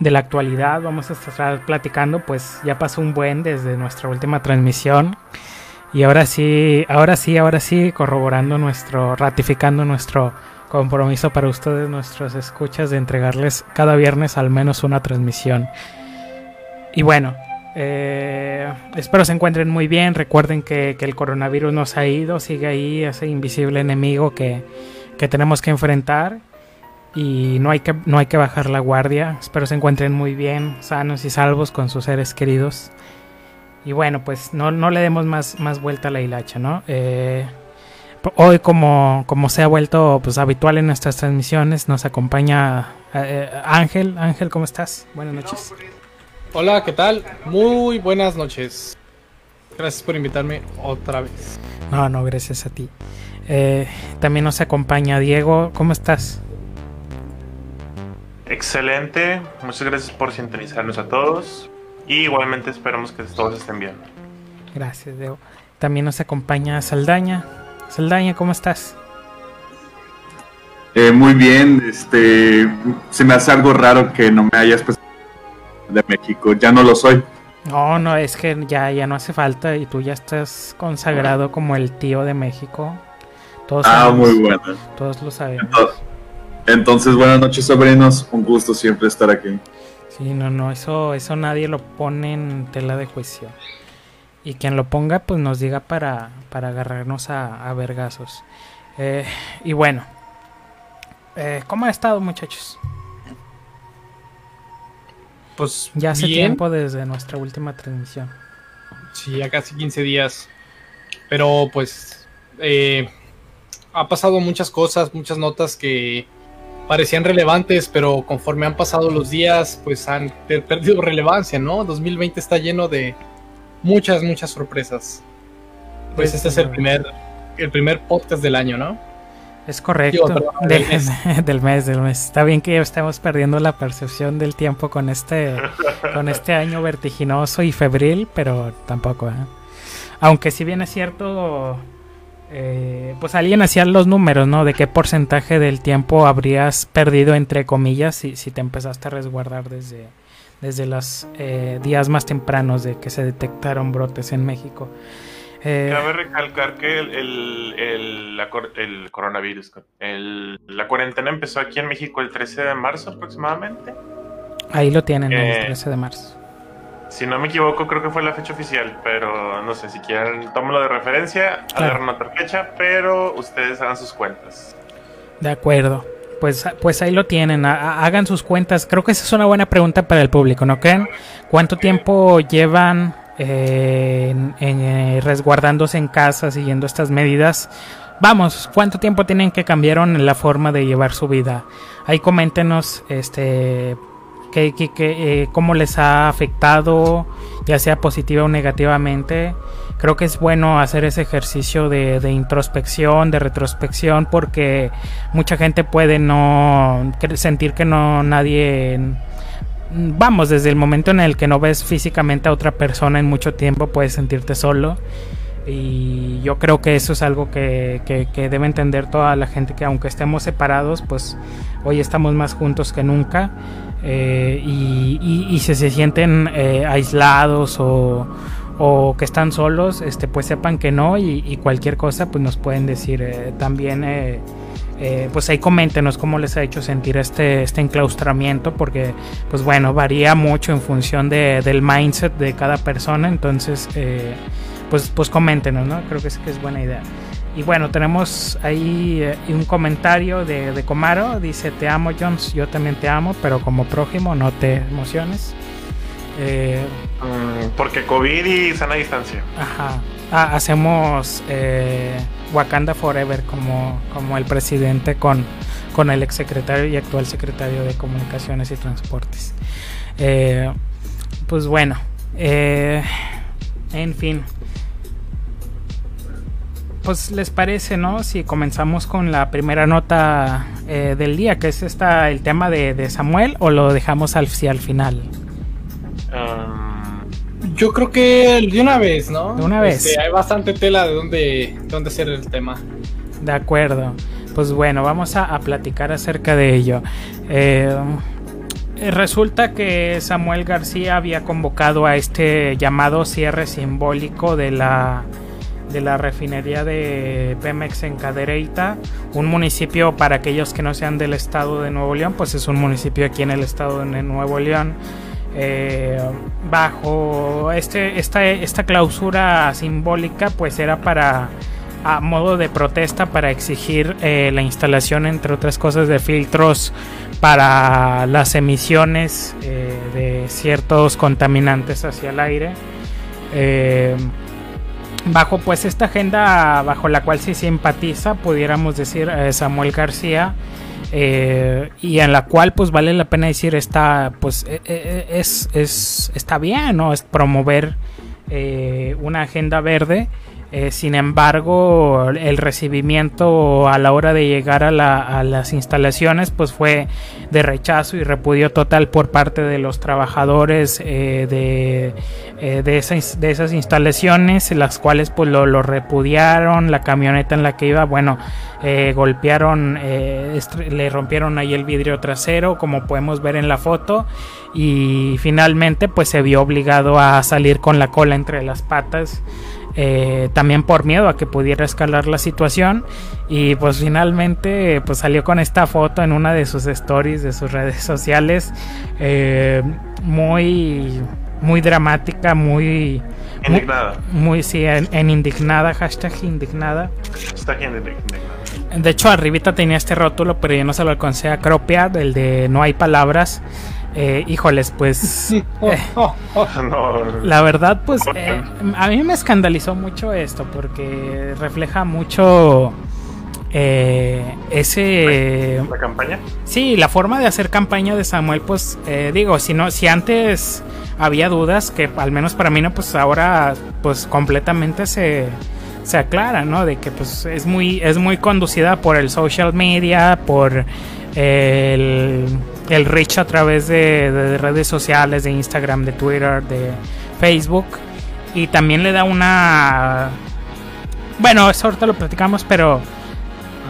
de la actualidad. Vamos a estar platicando, pues ya pasó un buen desde nuestra última transmisión. Y ahora sí, ahora sí, ahora sí, corroborando nuestro, ratificando nuestro compromiso para ustedes, nuestros escuchas, de entregarles cada viernes al menos una transmisión. Y bueno, eh, espero se encuentren muy bien. Recuerden que, el coronavirus nos ha ido, sigue ahí ese invisible enemigo que, que tenemos que enfrentar y no hay que, no hay que bajar la guardia. Espero se encuentren muy bien, sanos y salvos con sus seres queridos. Y bueno, pues no, no le demos más, más vuelta a la hilacha, ¿no? Eh, hoy, como, como se ha vuelto pues, habitual en nuestras transmisiones, nos acompaña eh, Ángel. Ángel, ¿cómo estás? Buenas noches. Hola, ¿qué tal? Muy buenas noches. Gracias por invitarme otra vez. No, no, gracias a ti. Eh, también nos acompaña Diego. ¿Cómo estás? Excelente, muchas gracias por sintonizarnos a todos y igualmente esperamos que todos estén bien. Gracias, Deo. También nos acompaña Saldaña. Saldaña, ¿cómo estás? Eh, muy bien, este, se me hace algo raro que no me hayas pues de México, ya no lo soy. No, no, es que ya, ya no hace falta y tú ya estás consagrado como el tío de México. Todos ah, muy bueno. Todos lo sabemos. Entonces, buenas noches, sobrinos. Un gusto siempre estar aquí. Sí, no, no, eso, eso nadie lo pone en tela de juicio. Y quien lo ponga, pues nos diga para, para agarrarnos a, a vergazos. Eh, y bueno, eh, ¿cómo ha estado, muchachos? Pues ya hace tiempo desde nuestra última transmisión. Sí, ya casi 15 días. Pero pues eh, ha pasado muchas cosas, muchas notas que parecían relevantes, pero conforme han pasado los días, pues han perdido relevancia, ¿no? 2020 está lleno de muchas, muchas sorpresas. Pues, este es el primer, el primer podcast del año, ¿no? Es correcto. del, mes. del, mes. Está bien que estamos perdiendo la percepción del tiempo con este, con este año vertiginoso y febril, pero tampoco. ¿eh? Aunque si bien es cierto, eh, pues alguien hacía los números, ¿no? De qué porcentaje del tiempo habrías perdido, entre comillas, si, si te empezaste a resguardar desde, desde los eh, días más tempranos de que se detectaron brotes en México. Eh, Cabe recalcar que el, el, el coronavirus, la cuarentena empezó aquí en México el 13 de marzo aproximadamente. Ahí lo tienen, el 13 de marzo. Si no me equivoco, creo que fue la fecha oficial, pero no sé, si quieren, tómalo de referencia, claro. a otra fecha, pero ustedes hagan sus cuentas. De acuerdo. Pues, pues ahí lo tienen, hagan sus cuentas. Creo que esa es una buena pregunta para el público, ¿no creen? ¿Cuánto tiempo llevan eh, eh, resguardándose en casa, siguiendo estas medidas? Vamos, ¿cuánto tiempo tienen que cambiaron la forma de llevar su vida? Ahí coméntenos, este, que, eh, cómo les ha afectado, ya sea positiva o negativamente. Creo que es bueno hacer ese ejercicio de, introspección, de retrospección, porque mucha gente puede no sentir que no nadie vamos, desde el momento en el que no ves físicamente a otra persona en mucho tiempo, puedes sentirte solo. Y yo creo que eso es algo que, que, debe entender toda la gente, que aunque estemos separados, pues hoy estamos más juntos que nunca. Eh, y, si se sienten eh, aislados o, que están solos, este, pues sepan que no y, cualquier cosa pues nos pueden decir eh, también. pues ahí coméntenos cómo les ha hecho sentir este, este enclaustramiento porque pues bueno varía mucho en función de, del mindset de cada persona entonces pues pues coméntenos no creo que es, que es buena idea y bueno, tenemos ahí eh, un comentario de, de, Comaro. Dice, te amo Jones, yo también te amo, pero como prójimo no te emociones. Eh, porque COVID y sana distancia. Ajá. Ah, hacemos eh, Wakanda Forever como, como el presidente con, con el exsecretario y actual secretario de Comunicaciones y Transportes. pues bueno, en fin pues les parece, ¿no? Si comenzamos con la primera nota eh, del día, que es esta, el tema de, Samuel, o lo dejamos al, al final. Um, yo creo que de una vez, ¿no? De una vez. Este, hay bastante tela de dónde, dónde hacer el tema. De acuerdo. Pues bueno, vamos a, platicar acerca de ello. Eh, Resulta que Samuel García había convocado a este llamado cierre simbólico de la de la refinería de Pemex en Cadereyta, un municipio para aquellos que no sean del estado de Nuevo León, pues es un municipio aquí en el estado de Nuevo León. Eh, bajo este, esta, esta clausura simbólica, pues era para a modo de protesta para exigir eh, la instalación, entre otras cosas, de filtros para las emisiones eh, de ciertos contaminantes hacia el aire. Eh, bajo pues esta agenda bajo la cual se simpatiza, pudiéramos decir, eh, Samuel García. eh, y en la cual pues vale la pena decir está pues eh, eh, es, es está bien no es promover una agenda verde eh, sin embargo, el recibimiento a la hora de llegar a, la- las instalaciones pues fue de rechazo y repudio total por parte de los trabajadores eh, de, eh, de, esas, instalaciones, las cuales pues lo, lo repudiaron, la camioneta en la que iba, bueno, golpearon, le rompieron ahí el vidrio trasero, como podemos ver en la foto, y finalmente pues se vio obligado a salir con la cola entre las patas eh, también por miedo a que pudiera escalar la situación y pues finalmente pues salió con esta foto en una de sus stories de sus redes sociales eh, muy muy dramática muy Indignada. muy sí en, en indignada hashtag indignada bien indignada. de hecho arribita tenía este rótulo pero yo no se lo alcancé a cropear el de no hay palabras Eh, híjoles pues eh, la verdad, pues eh, a mí me escandalizó mucho esto porque refleja mucho eh, ese... la campaña. Sí, la forma de hacer campaña de Samuel, pues eh, digo, si no, si antes había dudas, que al menos para mí no, pues ahora pues completamente se, se aclara, ¿no? De que pues es muy, es muy conducida por el social media, por el, el reach a través de, de redes sociales, de Instagram, de Twitter, de Facebook. Y también le da una... Bueno, eso ahorita lo platicamos, pero...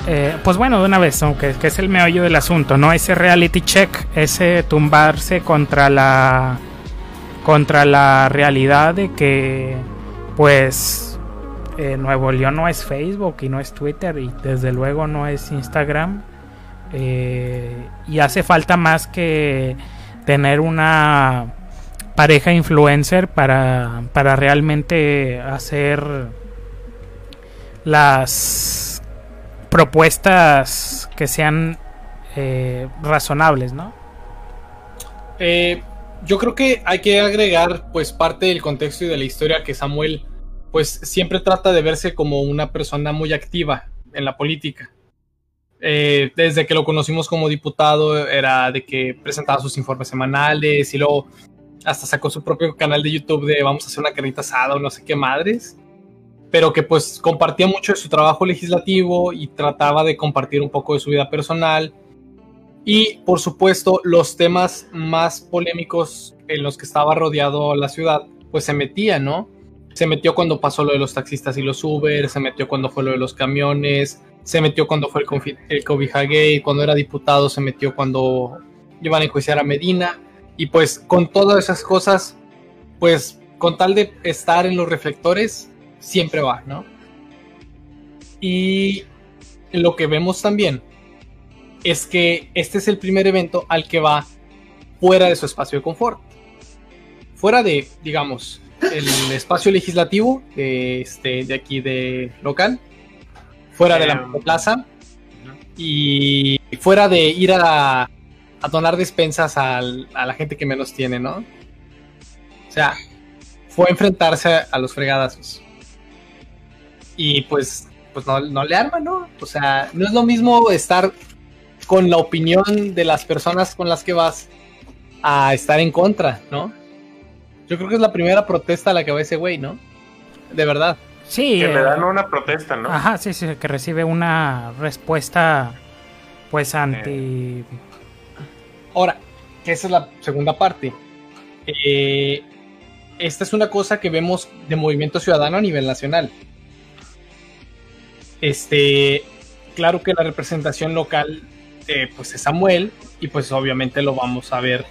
eh, pues bueno, de una vez, ¿no? que, que es el meollo del asunto, ¿no? Ese reality check, ese tumbarse contra la... Contra la realidad de que... Pues... eh, Nuevo León no es Facebook y no es Twitter y desde luego no es Instagram. Eh, y hace falta más que tener una pareja influencer para, para realmente hacer las propuestas que sean eh, razonables, ¿no? Eh, yo creo que hay que agregar pues parte del contexto y de la historia que Samuel pues siempre trata de verse como una persona muy activa en la política. Eh, desde que lo conocimos como diputado era de que presentaba sus informes semanales y luego hasta sacó su propio canal de YouTube de vamos a hacer una carnita asada o no sé qué madres. Pero que pues compartía mucho de su trabajo legislativo y trataba de compartir un poco de su vida personal. Y por supuesto, los temas más polémicos en los que estaba rodeado la ciudad, pues se metía, ¿no? Se metió cuando pasó lo de los taxistas y los Uber, se metió cuando fue lo de los camiones, se metió cuando fue el, el Cobija Gay, cuando era diputado, se metió cuando iban a enjuiciar a Medina. Y pues con todas esas cosas, pues con tal de estar en los reflectores, siempre va, ¿no? Y lo que vemos también es que este es el primer evento al que va fuera de su espacio de confort. Fuera de, digamos, el espacio legislativo este, de aquí de local, fuera de la Em, plaza y fuera de ir a, a donar despensas al- a la gente que menos tiene, ¿no? O sea, fue a enfrentarse a, a los fregadazos. Y pues, pues no, no le arma, ¿no? O sea, no es lo mismo estar con la opinión de las personas con las que vas a estar en contra, ¿no? Yo creo que es la primera protesta a la que va ese güey, ¿no? De verdad. Sí, Que eh, le dan una protesta, ¿no? ajá, sí, sí, que recibe una respuesta pues anti... Ahora, que esa es la segunda parte. Eh, esta es una cosa que vemos de movimiento ciudadano a nivel nacional. Este, claro que la representación local, eh, pues es Samuel, y pues obviamente lo vamos a ver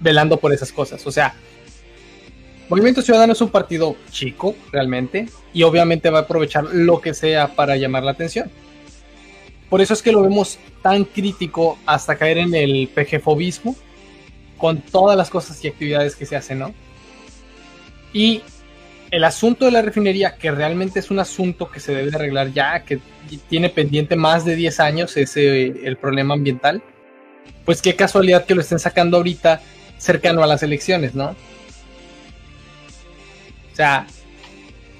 velando por esas cosas. O sea, Movimiento Ciudadano es un partido chico, realmente, y obviamente va a aprovechar lo que sea para llamar la atención. Por eso es que lo vemos tan crítico hasta caer en el PGFobismo, con todas las cosas y actividades que se hacen, ¿no? Y el asunto de la refinería, que realmente es un asunto que se debe arreglar ya, que tiene pendiente más de 10 años ese el problema ambiental, pues qué casualidad que lo estén sacando ahorita cercano a las elecciones, ¿no? O sea,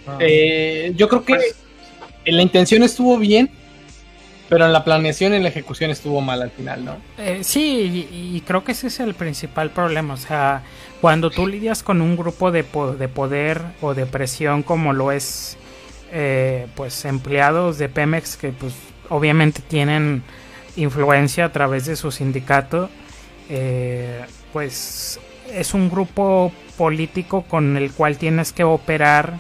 ah. eh, yo creo que pues, la intención estuvo bien, pero en la planeación y en la ejecución estuvo mal al final, ¿no? Eh, sí, y, creo que ese es el principal problema. O sea, cuando tú lidias con un grupo de, de poder o de presión como lo es, eh, pues, empleados de Pemex que, pues, obviamente tienen influencia a través de su sindicato, pues es un grupo político con el cual tienes que operar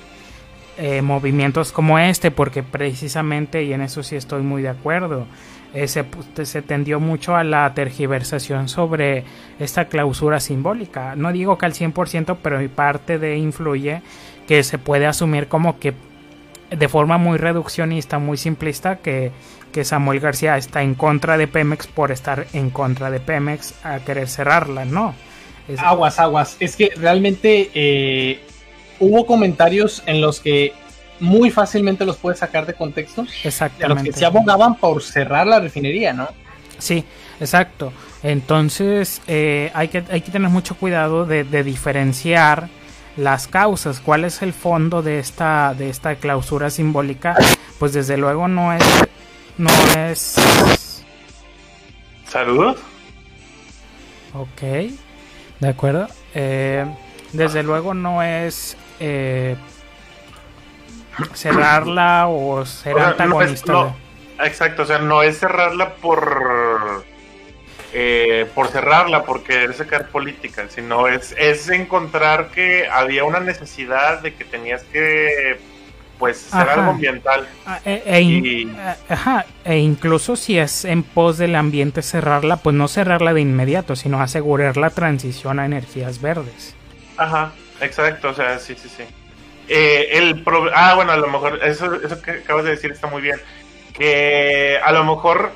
eh, movimientos como este, porque precisamente, y en eso sí estoy muy de acuerdo, eh, se, se, tendió mucho a la tergiversación sobre esta clausura simbólica. No digo que al 100%, pero mi parte de influye que se puede asumir como que de forma muy reduccionista, muy simplista, que, que Samuel García está en contra de Pemex por estar en contra de Pemex a querer cerrarla, no Aguas, aguas. Es que realmente eh, hubo comentarios en los que muy fácilmente los puedes sacar de contexto. Exactamente. los que se abogaban por cerrar la refinería, ¿no? Sí, exacto. Entonces eh, hay, que, hay que tener mucho cuidado de, diferenciar las causas. ¿Cuál es el fondo de esta, de esta clausura simbólica? Pues desde luego no es... No es... Saludos. Ok. ¿De acuerdo? Eh, desde luego no es eh, cerrarla o ser antagonista. exacto, o sea, no es cerrarla por eh, por cerrarla, por querer sacar política, sino es, es encontrar que había una necesidad de que tenías que pues ser algo ambiental. Ah, e, e, e, ajá, e incluso si es en pos del ambiente cerrarla, pues no cerrarla de inmediato, sino asegurar la transición a energías verdes. Ajá, exacto, o sea, sí, sí, sí. Eh, el ah, bueno, a lo mejor, eso, eso que acabas de decir está muy bien. Que a lo mejor,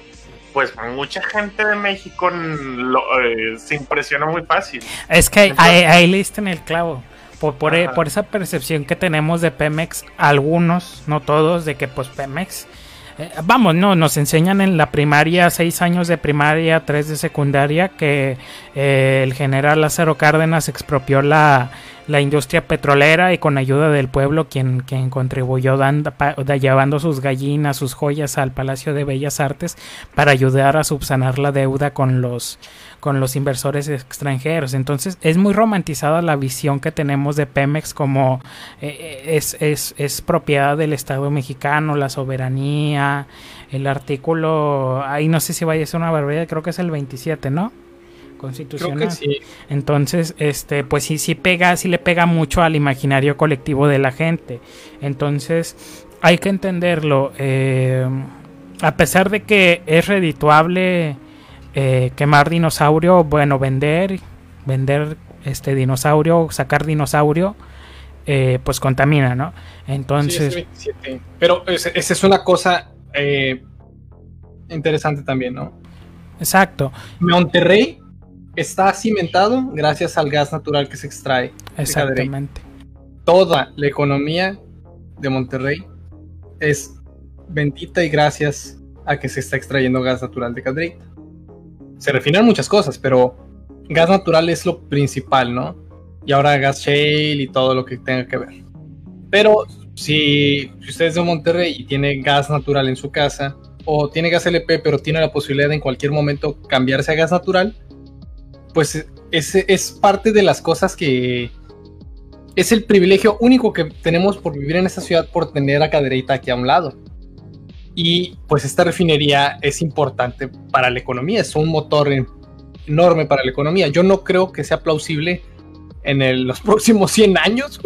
pues mucha gente de México eh, se impresiona muy fácil. Es que ahí, ahí en el clavo por, e, por, esa percepción que tenemos de Pemex, algunos, no todos, de que pues Pemex, eh, vamos, no, nos enseñan en la primaria, seis años de primaria, tres de secundaria, que eh, el general Lázaro Cárdenas expropió la, la industria petrolera y con ayuda del pueblo quien, quien contribuyó dando, llevando sus gallinas, sus joyas al Palacio de Bellas Artes para ayudar a subsanar la deuda con los con los inversores extranjeros. Entonces es muy romantizada la visión que tenemos de Pemex como eh, es, es, es, propiedad del Estado mexicano, la soberanía, el artículo, ahí no sé si vaya a ser una barbaridad, creo que es el 27, ¿no? Constitucional. Entonces, este, pues sí, sí pega, sí le pega mucho al imaginario colectivo de la gente. Entonces, hay que entenderlo. Eh, a pesar de que es redituable eh, quemar dinosaurio, bueno, vender, vender este dinosaurio, sacar dinosaurio, eh, pues contamina, ¿no? Entonces. Pero esa es una cosa interesante también, ¿no? Exacto. Monterrey está cimentado gracias al gas natural que se extrae. Exactamente. Toda la economía de Monterrey es bendita y gracias a que se está extrayendo gas natural de Cadereyta. Se refinan muchas cosas, pero gas natural es lo principal, ¿no? Y ahora gas shale y todo lo que tenga que ver. Pero si, si usted es de Monterrey y tiene gas natural en su casa, o tiene gas LP, pero tiene la posibilidad de en cualquier momento cambiarse a gas natural, pues es, es parte de las cosas que es el privilegio único que tenemos por vivir en esta ciudad, por tener a Cadereyta aquí a un lado. Y pues esta refinería es importante para la economía, es un motor enorme para la economía. Yo no creo que sea plausible en los próximos 100 años,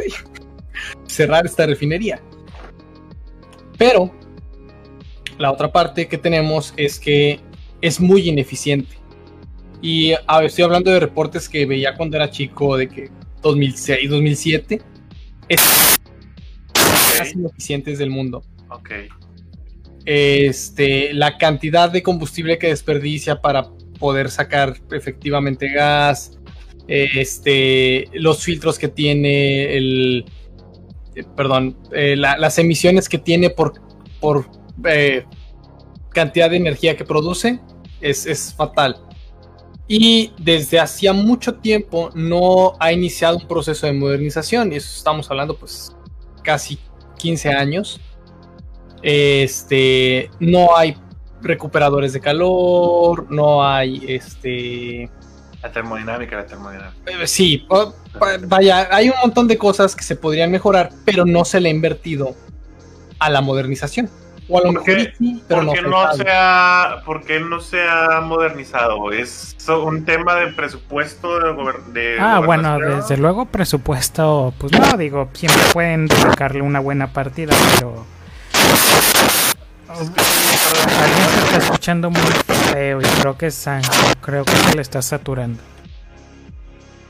cerrar esta refinería. Pero la otra parte que tenemos es que es muy ineficiente Y a ver, estoy hablando de reportes que veía cuando era chico, de que 2006, 2007. Es casi los eficientes del mundo. Ok. Este, la cantidad de combustible que desperdicia para poder sacar efectivamente gas, este, los filtros que tiene, el, eh, perdón, eh, la- las emisiones que tiene por, por eh, cantidad de energía que produce, es, es fatal. Y desde hacía mucho tiempo no ha iniciado un proceso de modernización, y eso estamos hablando pues casi 15 años. Este, no hay recuperadores de calor, no hay este La termodinámica, la termodinámica. eh, Sí, vaya, hay un montón de cosas que se podrían mejorar, pero no se le ha invertido a la modernización. O a lo ¿Por mejor qué- sí, pero ¿Por no qué fue no, se ha, por qué no se ha modernizado? ¿Es un tema de presupuesto de, gober- de Ah, bueno, desde luego presupuesto, pues no, digo, siempre pueden dedicarle una buena partida, pero... Alguien se está escuchando muy feo y creo que es Ángel, creo que se le está saturando.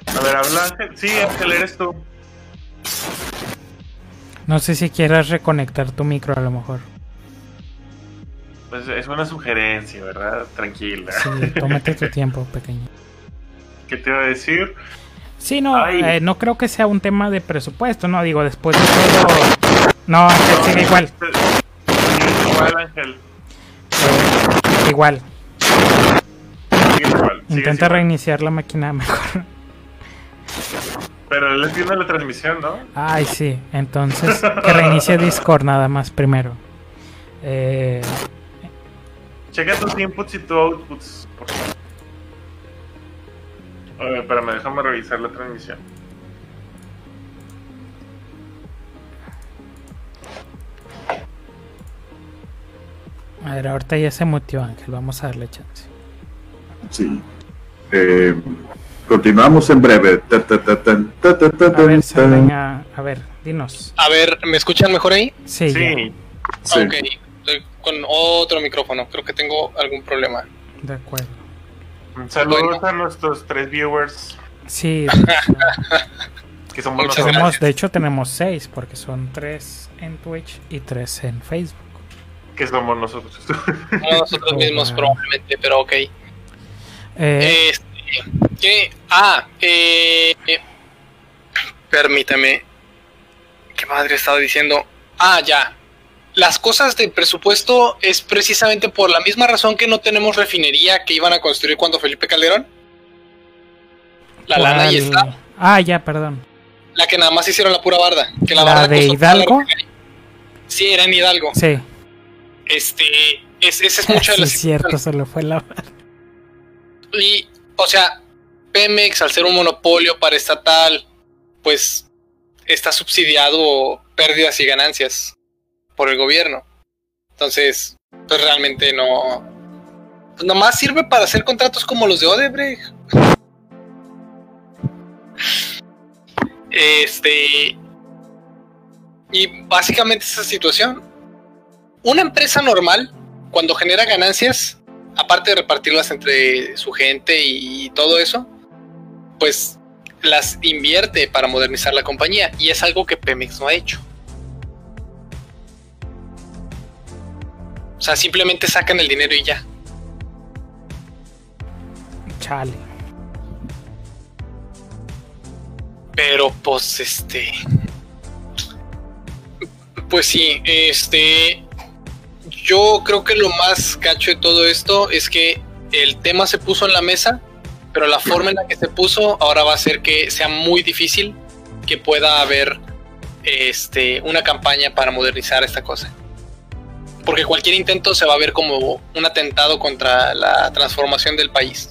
A ver, habla Ángel. Sí, Ángel, eres tú. No sé si quieras reconectar tu micro a lo mejor. Pues es una sugerencia, ¿verdad? Tranquila. Sí, tómate tu tiempo, pequeño. ¿Qué te iba a decir? Sí, no, eh, no creo que sea un tema de presupuesto, no, digo, después de todo... No, Ángel, sigue igual, Sí, igual, Ángel. eh, igual. Sigue igual. sigue Intenta igual. reiniciar la máquina mejor. Pero él tiene la transmisión, ¿no? Ay, sí. Entonces, que reinicie Discord nada más primero. Eh, Checa tus inputs y tus outputs. Por favor. Ver, espérame, déjame revisar la transmisión. a ver, ahorita ya se mutió Ángel. Vamos a darle chance. Sí. Eh, continuamos en breve. Ta, ta, ta, A ver, a dinos. A ver, ¿me escuchan mejor ahí? Sí, ya, Sí, Sí. Estoy con otro micrófono. Creo que tengo algún problema. de acuerdo. saludos Bueno. a nuestros tres viewers Sí, que somos Muchas nosotros. tenemos, de hecho tenemos seis, porque son tres en Twitch y tres en Facebook. Que somos nosotros. No nosotros mismos probablemente, pero ok. Eh, Este, ¿qué? Ah, eh, eh, permítame. ¿Qué madre estaba diciendo? Ah, ya. Las cosas del presupuesto es precisamente por la misma razón que no tenemos refinería que iban a construir cuando Felipe Calderón. La lana ahí está. Ah, ya, perdón. La que nada más hicieron la pura barda. Que la, ¿La barda de la Hidalgo? Sí, era en Hidalgo. Sí, Este, es, esa es mucha de sí, la es cierto, situación. se lo fue la... Y, o sea, Pemex, al ser un monopolio paraestatal, pues está subsidiado pérdidas y ganancias por el gobierno. Entonces, pues realmente no. Nomás sirve para hacer contratos como los de Odebrecht. Este. Y básicamente esa situación. Una empresa normal, cuando genera ganancias, aparte de repartirlas entre su gente y todo eso, pues las invierte para modernizar la compañía y es algo que Pemex no ha hecho. O sea, simplemente sacan el dinero y ya. Chale. Pero pues este pues sí, este yo creo que lo más gacho de todo esto es que el tema se puso en la mesa, pero la forma en la que se puso ahora va a hacer que sea muy difícil que pueda haber este una campaña para modernizar esta cosa. Porque cualquier intento se va a ver como un atentado contra la transformación del país.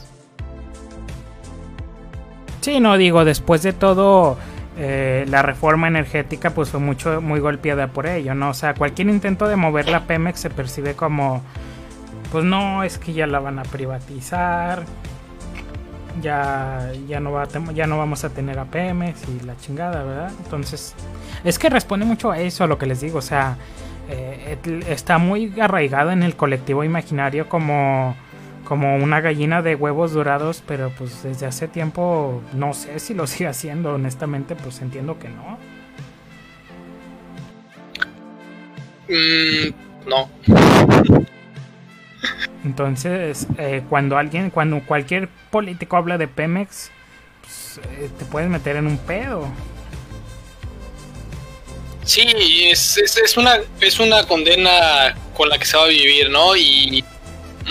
Sí, no digo, después de todo, eh, la reforma energética pues fue mucho, muy golpeada por ello, ¿no? O sea, cualquier intento de mover la Pemex se percibe como, pues no, es que ya la van a privatizar, ya, ya, no, va a ya no vamos a tener a Pemex y la chingada, ¿verdad? Entonces, es que responde mucho a eso, a lo que les digo, o sea, eh, está muy arraigado en el colectivo imaginario como como una gallina de huevos dorados, pero pues desde hace tiempo no sé si lo sigue haciendo, honestamente, pues entiendo que no. Mm, no. Entonces, eh, cuando alguien, cuando cualquier político habla de Pemex, pues, eh, te puedes meter en un pedo. Sí, es, es, es, una, es una condena con la que se va a vivir, ¿no? Y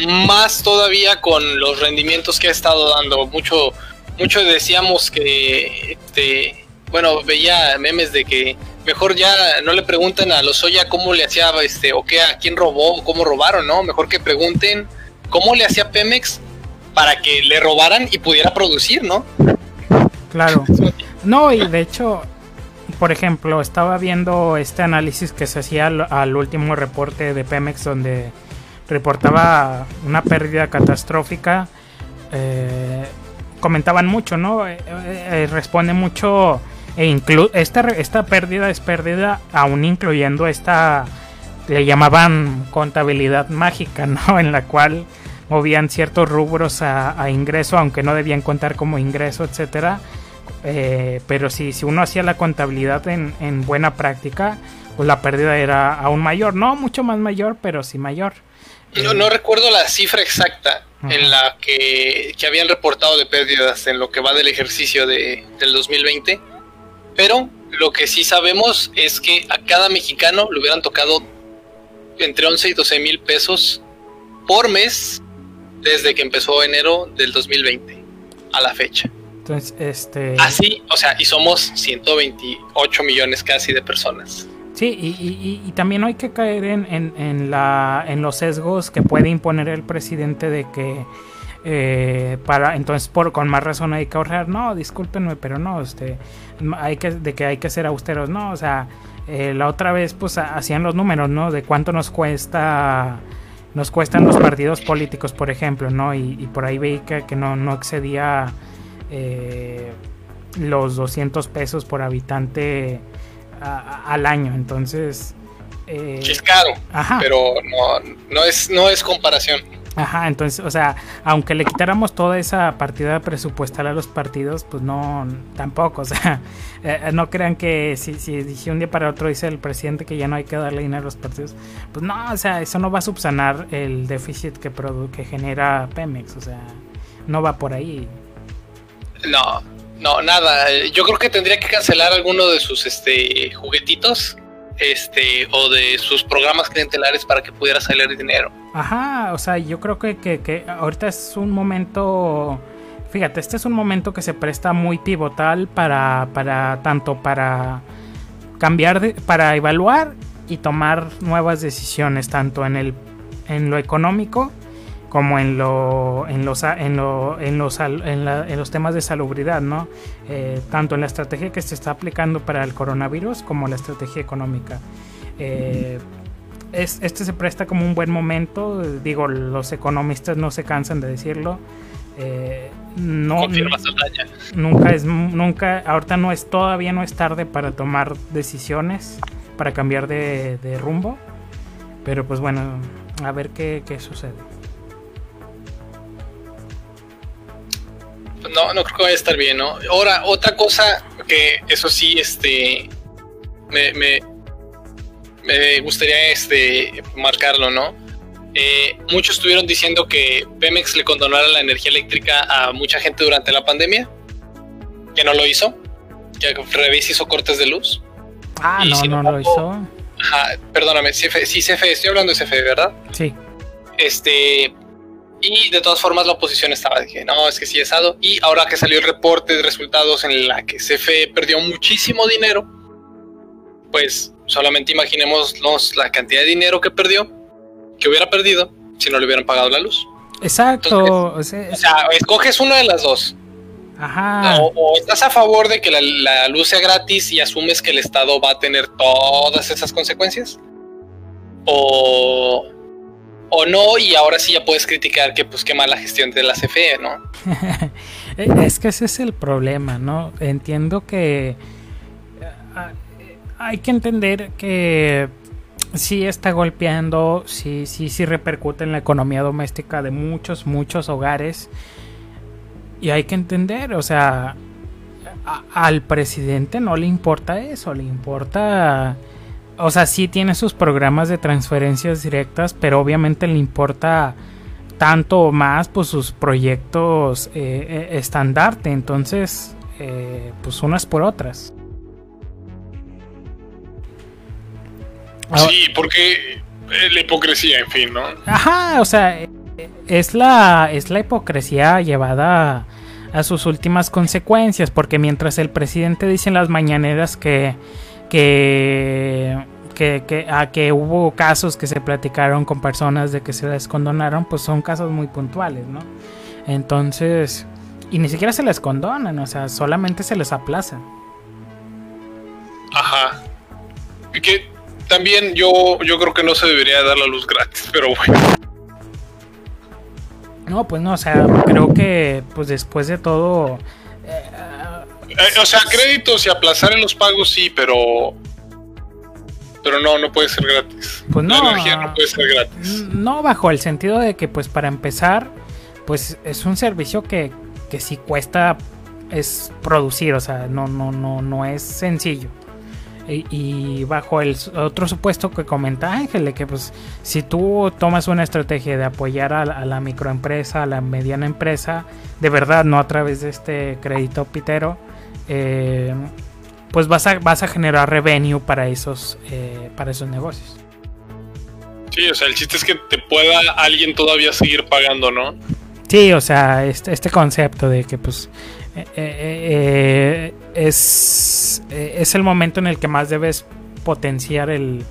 más todavía con los rendimientos que ha estado dando. Mucho, mucho decíamos que, este, bueno, veía memes de que mejor ya no le pregunten a los Oya cómo le hacía, este, o qué, a quién robó, cómo robaron, ¿no? Mejor que pregunten cómo le hacía Pemex para que le robaran y pudiera producir, ¿no? Claro. No, y de hecho, por ejemplo, estaba viendo este análisis que se hacía al, último reporte de Pemex donde reportaba una pérdida catastrófica. Eh, comentaban mucho, ¿no? Eh, eh, responde mucho e inclu esta, esta pérdida es pérdida aún incluyendo esta le llamaban contabilidad mágica, ¿no? En la cual movían ciertos rubros a, a ingreso, aunque no debían contar como ingreso, etcétera. Eh, pero si, si uno hacía la contabilidad en, en, buena práctica, pues la pérdida era aún mayor, no mucho más mayor, pero sí mayor. No, no recuerdo la cifra exacta Ajá. en la que, que, habían reportado de pérdidas en lo que va del ejercicio de, del 2020, pero lo que sí sabemos es que a cada mexicano le hubieran tocado entre 11 y 12 mil pesos por mes desde que empezó enero del 2020 a la fecha. Entonces, este... Así, o sea, y somos 128 millones casi de personas. Sí, y, y, y, también no hay que caer en, en, en, la, en los sesgos que puede imponer el presidente de que eh, para entonces por con más razón hay que ahorrar. No, discúlpenme, pero no, este, hay que de que hay que ser austeros. No, o sea, eh, la otra vez pues hacían los números, ¿no? De cuánto nos cuesta nos cuestan los partidos políticos, por ejemplo, ¿no? Y, y por ahí veí que, que no, no excedía eh, los 200 pesos por habitante a, al año. Entonces. Eh, es caro, ajá. pero no, no, es, no es comparación. Ajá, entonces, o sea, aunque le quitáramos toda esa partida presupuestal a los partidos, pues no, tampoco, o sea, eh, no crean que si, si, un día para otro dice el presidente que ya no hay que darle dinero a los partidos, pues no, o sea, eso no va a subsanar el déficit que, que genera Pemex, o sea, no va por ahí. No, no, nada. Yo creo que tendría que cancelar alguno de sus este, juguetitos este, o de sus programas clientelares para que pudiera salir dinero. Ajá, o sea, yo creo que, que, que ahorita es un momento... Fíjate, este es un momento que se presta muy pivotal para, para tanto para cambiar, de, para evaluar y tomar nuevas decisiones, tanto en, el, en lo económico como en lo en los en, lo, en los en, la, en los temas de salubridad no eh, tanto en la estrategia que se está aplicando para el coronavirus como la estrategia económica. Eh, es, este se presta como un buen momento digo los economistas no se cansan de decirlo eh, no nunca es nunca ahorita no es todavía no es tarde para tomar decisiones para cambiar de, de rumbo pero pues bueno a ver qué, qué sucede no, no creo que vaya a estar bien, ¿no? Ahora, otra cosa que eso sí, este, me, me, me gustaría este, marcarlo, ¿no? Eh, muchos estuvieron diciendo que Pemex le condonara la energía eléctrica a mucha gente durante la pandemia, que no lo hizo, que Revis hizo cortes de luz. Ah, no, si no, no, lo hizo. Ajá, perdóname, sí, CFE, estoy hablando de CFE, ¿verdad? Sí. Este, y de todas formas la oposición estaba, dije, no, es que sí es dado. Y ahora que salió el reporte de resultados en la que CFE perdió muchísimo dinero, pues solamente imaginémonos la cantidad de dinero que perdió, que hubiera perdido si no le hubieran pagado la luz. Exacto. Entonces, o sea, escoges una de las dos. Ajá. O, o, estás a favor de que la, la luz sea gratis y asumes que el Estado va a tener todas esas consecuencias. O o no, y ahora sí ya puedes criticar que pues qué mala gestión de la CFE, ¿no? es que ese es el problema, ¿no? Entiendo que hay que entender que sí está golpeando, sí, sí, sí repercute en la economía doméstica de muchos, muchos hogares. Y hay que entender, o sea, al presidente no le importa eso, le importa... O sea, sí tiene sus programas de transferencias directas, pero obviamente le importa tanto o más pues sus proyectos eh, eh, estandarte. Entonces, eh, pues unas por otras. Sí, porque la hipocresía, en fin, ¿no? Ajá, o sea, es la, es la hipocresía llevada a, sus últimas consecuencias, porque mientras el presidente dice en las mañaneras que, que, que, a que hubo casos que se platicaron con personas de que se les condonaron, pues son casos muy puntuales, ¿no? Entonces, y ni siquiera se les condonan, o sea, solamente se les aplaza. Ajá. Y que también yo, yo creo que no se debería dar la luz gratis, pero bueno. No, pues no, o sea, creo que pues después de todo... Eh, eh, o sea, créditos y aplazar en los pagos sí, pero... Pero no, no puede ser gratis. Pues no. La energía no puede ser gratis. No, bajo el sentido de que pues para empezar, pues es un servicio que, que sí cuesta es producir, o sea, no, no, no, no es sencillo y, bajo el otro supuesto que comenta Ángel, de que pues si tú tomas una estrategia de apoyar a, la microempresa, a la mediana empresa, de verdad, no a través de este crédito pitero, eh, pues vas a, vas a generar revenue para esos, eh, para esos negocios. Sí, o sea, el chiste es que te pueda alguien todavía seguir pagando, ¿no? Sí, o sea, este, este concepto de que pues eh, eh, es, es el momento en el que más debes potenciar el,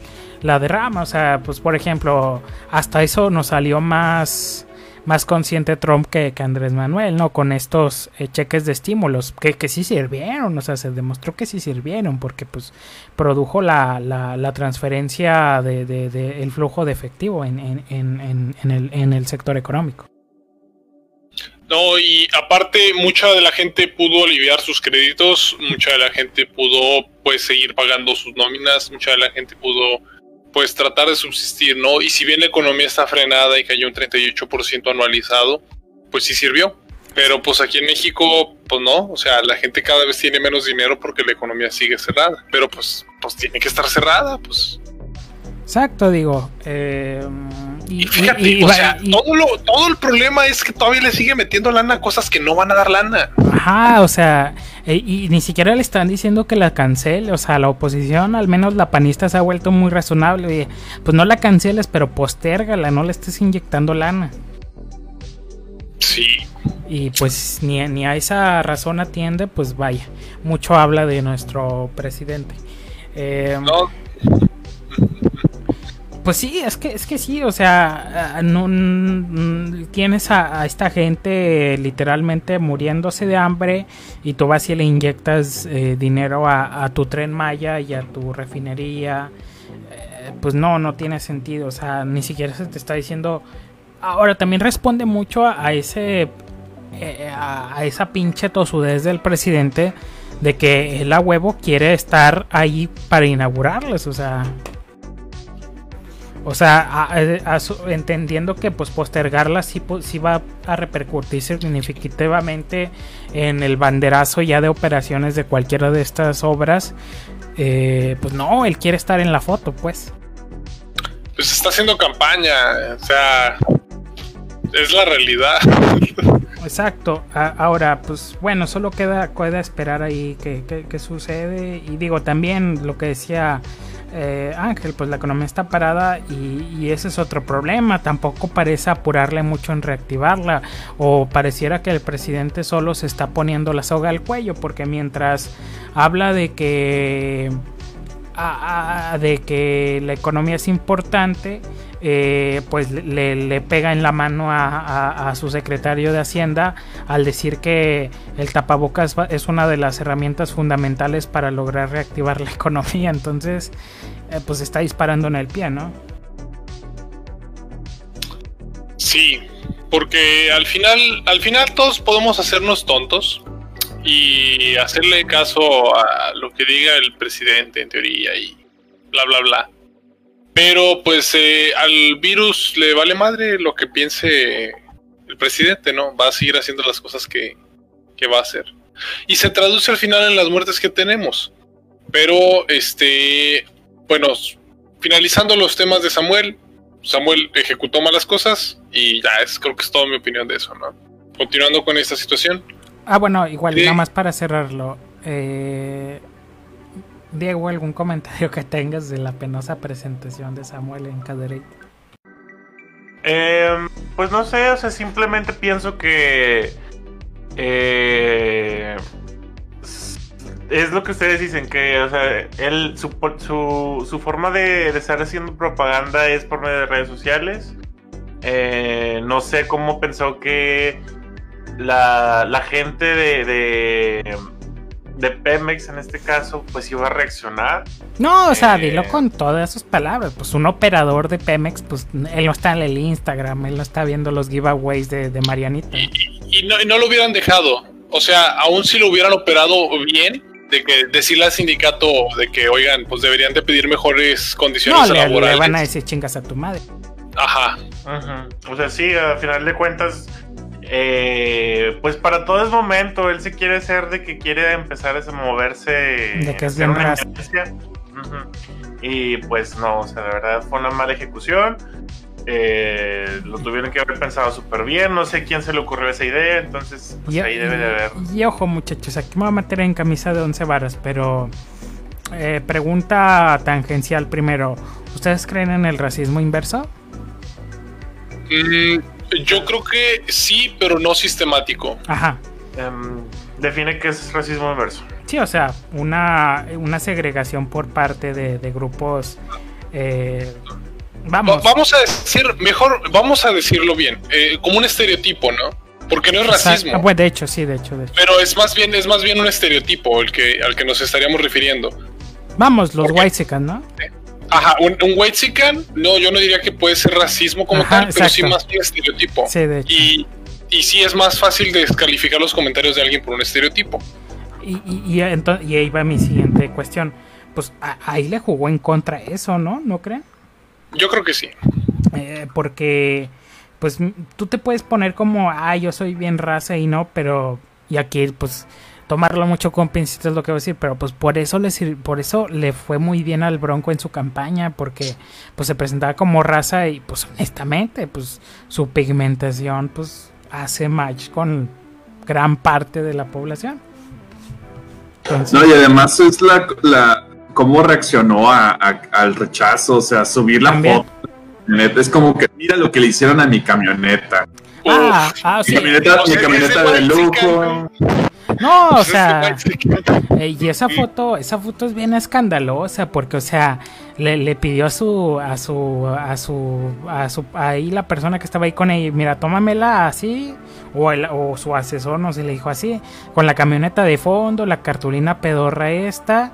la derrama. O sea, pues por ejemplo, hasta eso nos salió más, más consciente Trump que, Andrés Manuel, ¿no? Con estos cheques de estímulos, que, que sí sirvieron, o sea, se demostró que sí sirvieron, porque pues produjo la, la, transferencia del de, el flujo de efectivo en, en, en, en, el, en el sector económico. No, y aparte mucha de la gente pudo aliviar sus créditos, mucha de la gente pudo pues seguir pagando sus nóminas, mucha de la gente pudo pues tratar de subsistir, ¿no? Y si bien la economía está frenada y cayó un 38% anualizado, pues sí sirvió. Pero pues aquí en México, pues no, o sea, la gente cada vez tiene menos dinero porque la economía sigue cerrada, pero pues, pues tiene que estar cerrada, pues. Exacto, digo. Eh, y, fíjate, o sea, todo, todo el problema es que todavía le sigue metiendo lana a cosas que no van a dar lana. Ajá, o sea, eh, y, ni siquiera le están diciendo que la cancele. O sea, la oposición, al menos la panista, se ha vuelto muy razonable. pues no la canceles, pero postérgala, no le estés inyectando lana. Sí. Y pues ni, ni a esa razón atiende, pues vaya. Mucho habla de nuestro presidente. Eh, no pues sí, es que, es que sí, o sea, ah, no, tienes a, esta gente literalmente muriéndose de hambre y tú vas y le inyectas eh, dinero a, tu tren Maya y a tu refinería. Eh, pues no, no tiene sentido, o sea, ni siquiera se te está diciendo... Ahora también responde mucho a, ese... Eh, a, esa pinche tosudez del presidente de que él a huevo quiere estar ahí para inaugurarles, o sea... O sea, entendiendo que pues postergarla sí, sí, va a repercutir significativamente en el banderazo ya de operaciones de cualquiera de estas obras, eh, pues no, él quiere estar en la foto, pues. Pues está haciendo campaña, o sea, es la realidad. Exacto. ahora, pues bueno, solo queda, queda esperar ahí qué, qué sucede. Y digo, también lo que decía eh, Ángel, pues la economía está parada y, ese es otro problema. Tampoco parece apurarle mucho en reactivarla o pareciera que el presidente solo se está poniendo la soga al cuello porque mientras habla de que de que la economía es importante, eh, pues le, pega en la mano a, su secretario de Hacienda al decir que el tapabocas es una de las herramientas fundamentales para lograr reactivar la economía. Entonces, eh, pues está disparando en el pie, ¿no? Sí, porque al final, al final todos podemos hacernos tontos y hacerle caso a lo que diga el presidente en teoría y bla bla bla. Pero pues eh, al virus le vale madre lo que piense el presidente, ¿no? Va a seguir haciendo las cosas que, que va a hacer. Y se traduce al final en las muertes que tenemos. Pero, este, bueno, finalizando los temas de Samuel, Samuel ejecutó malas cosas y ya es, creo que es toda mi opinión de eso, ¿no? Continuando con esta situación. Ah, bueno, igual, nada más para cerrarlo. Eh, Diego, ¿algún comentario que tengas de la penosa presentación de Samuel en Cadereyta? Eh, pues no sé, o sea, simplemente pienso que... Eh, es lo que ustedes dicen, que o sea, él, su, su, su forma de, estar haciendo propaganda es por medio de redes sociales. Eh, no sé cómo pensó que la, la gente de, de, de, Pemex, en este caso, pues iba a reaccionar. No, o sea, dilo eh, con todas sus palabras. Pues un operador de Pemex, pues él no está en el Instagram, él no está viendo los giveaways de, de Marianita. Y, no, y no lo hubieran dejado. O sea, aún si lo hubieran operado bien, de que decirle al sindicato de que, oigan, pues deberían de pedir mejores condiciones no, laborales. Le van a decir chingas a tu madre. Ajá. O sea, sí, al final de cuentas, eh, pues para todo es momento, él se quiere ser de que quiere empezar a moverse. De que es bien Y pues no, o sea, de verdad fue una mala ejecución. Eh, lo tuvieron que haber pensado súper bien. No sé quién se le ocurrió esa idea, entonces pues, ahí debe de haber. Y, ojo, muchachos, aquí me voy a meter en camisa de once varas, pero eh, pregunta tangencial primero: ¿Ustedes creen en el racismo inverso? Mm, yo creo que sí, pero no sistemático. Ajá. Em, define qué es racismo inverso. Sí, o sea, una, una segregación por parte de, de grupos. Eh, Vamos. vamos a decir, mejor, vamos a decirlo bien, eh, como un estereotipo, ¿no? Porque no es racismo. Ah, de hecho, sí, de hecho, Pero es más bien, es más bien un estereotipo el que, al que nos estaríamos refiriendo. Vamos, los whitezican, ¿no? Ajá, un, un whitezican, no, yo no diría que puede ser racismo como tal, pero sí más un estereotipo. Sí, de hecho. Y, y sí es más fácil descalificar los comentarios de alguien por un estereotipo. Y, y, y, y ahí va mi siguiente cuestión. Pues ahí le jugó en contra eso, ¿no? ¿No creen? Yo creo que sí. Eh, porque, pues, tú te puedes poner como, ah, yo soy bien raza y no, pero, y aquí, pues, tomarlo mucho con pincitas es lo que voy a decir, pero pues por eso le por eso le fue muy bien al Bronco en su campaña, porque pues se presentaba como raza y pues honestamente, pues su pigmentación pues hace match con gran parte de la población. no, y además es la, la cómo reaccionó a, al rechazo, o sea, subir la foto. Es como que mira lo que le hicieron a mi camioneta. Ah, ah, mi camioneta, mi camioneta de lujo. No, o sea, eh, y esa foto, esa foto es bien escandalosa porque, o sea, le, le, pidió a su, a su, a su, a su, ahí la persona que estaba ahí con ella, mira, tómamela así, o, el, o su asesor, no sé, le dijo así, con la camioneta de fondo, la cartulina pedorra esta,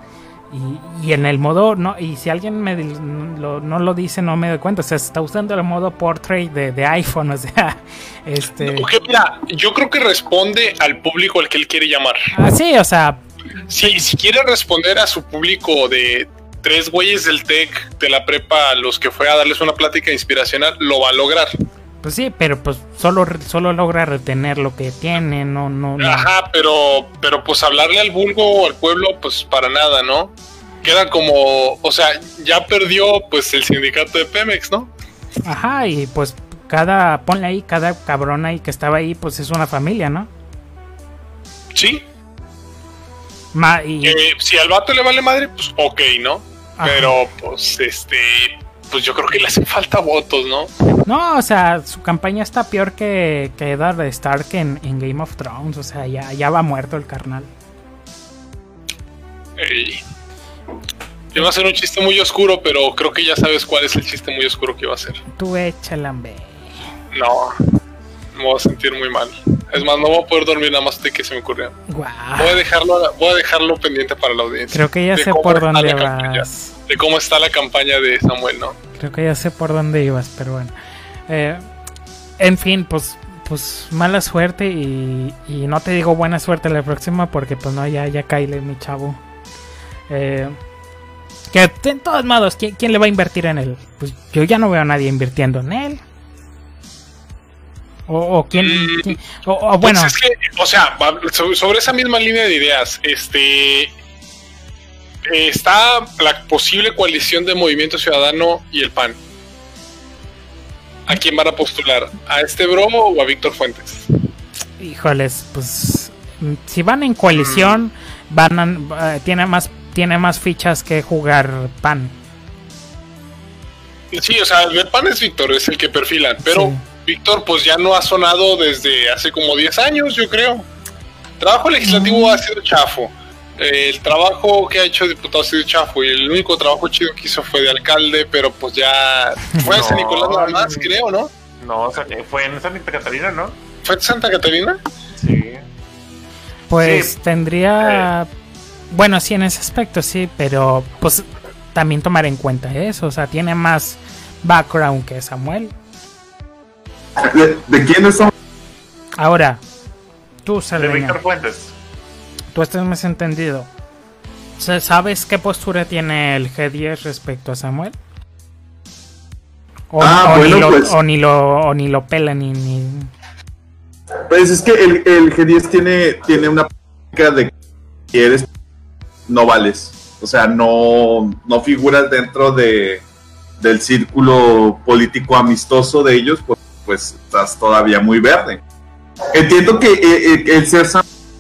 y, en el modo, no, y si alguien me no lo dice, no me doy cuenta. O sea, está usando el modo portrait de, iPhone. O sea, este. mira, yo creo que responde al público al que él quiere llamar. Ah, sí, o sea. Si, si quiere responder a su público de tres güeyes del tech de la prepa, los que fue a darles una plática inspiracional, lo va a lograr. Pues sí, pero pues solo, solo logra retener lo que tiene, no, no, Ajá, pero, pero pues hablarle al vulgo o al pueblo, pues para nada, ¿no? Queda como, o sea, ya perdió pues el sindicato de Pemex, ¿no? Ajá, y pues cada, ponle ahí, cada cabrón ahí que estaba ahí, pues es una familia, ¿no? Sí. Ma y... si al vato le vale madre, pues ok, ¿no? Pero pues este pues yo creo que le hacen falta votos, ¿no? No, o sea, su campaña está peor que, que Eddard Stark en, en, Game of Thrones. O sea, ya, ya va muerto el carnal. Ey. Yo va a ser un chiste muy oscuro, pero creo que ya sabes cuál es el chiste muy oscuro que va a ser. Tú échala. No, me voy a sentir muy mal. Es más, no voy a poder dormir nada más de que se me ocurrió. Voy a dejarlo, voy a dejarlo pendiente para la audiencia. Creo que ya sé por dónde vas. De cómo está la campaña de Samuel, ¿no? Creo que ya sé por dónde ibas, pero bueno. Eh, en fin, pues pues mala suerte y, y, no te digo buena suerte la próxima porque pues no, ya, ya caíle mi chavo. Eh, Que de todos modos, ¿quién, ¿quién, le va a invertir en él? Pues yo ya no veo a nadie invirtiendo en él. O, o quién, quién o, o, bueno. Pues es que, o sea, sobre esa misma línea de ideas, este está la posible coalición de Movimiento Ciudadano y el PAN. ¿A quién van a postular? ¿A este bromo o a Víctor Fuentes? Híjoles, pues si van en coalición, van a, uh, tiene más tiene más fichas que jugar PAN. Sí, o sea, el PAN es Víctor, es el que perfilan, pero sí. Víctor pues ya no ha sonado desde hace como 10 años, yo creo. trabajo legislativo mm. ha sido chafo. El trabajo que ha hecho diputado ha sido chafo y el único trabajo chido que hizo fue de alcalde, pero pues ya fue no, a San Nicolás nada más, creo, ¿no? No, fue en Santa Catarina, ¿no? ¿Fue en Santa Catarina? Sí. Pues sí. tendría... Eh. Bueno, sí, en ese aspecto sí, pero pues también tomar en cuenta eso. O sea, tiene más background que Samuel. ¿De, de quién es Ahora, tú, Salveña. De Víctor Fuentes. Tú estás más entendido. ¿Sabes qué postura tiene el G10 respecto a Samuel? O, ah, o bueno, ni lo, pues. o ni lo, o ni lo pela ni, ni... Pues es que el, el G10 tiene, tiene una política de que eres no vales. O sea, no, no figuras dentro de, del círculo político amistoso de ellos, pues, pues estás todavía muy verde. Entiendo que eh, el ser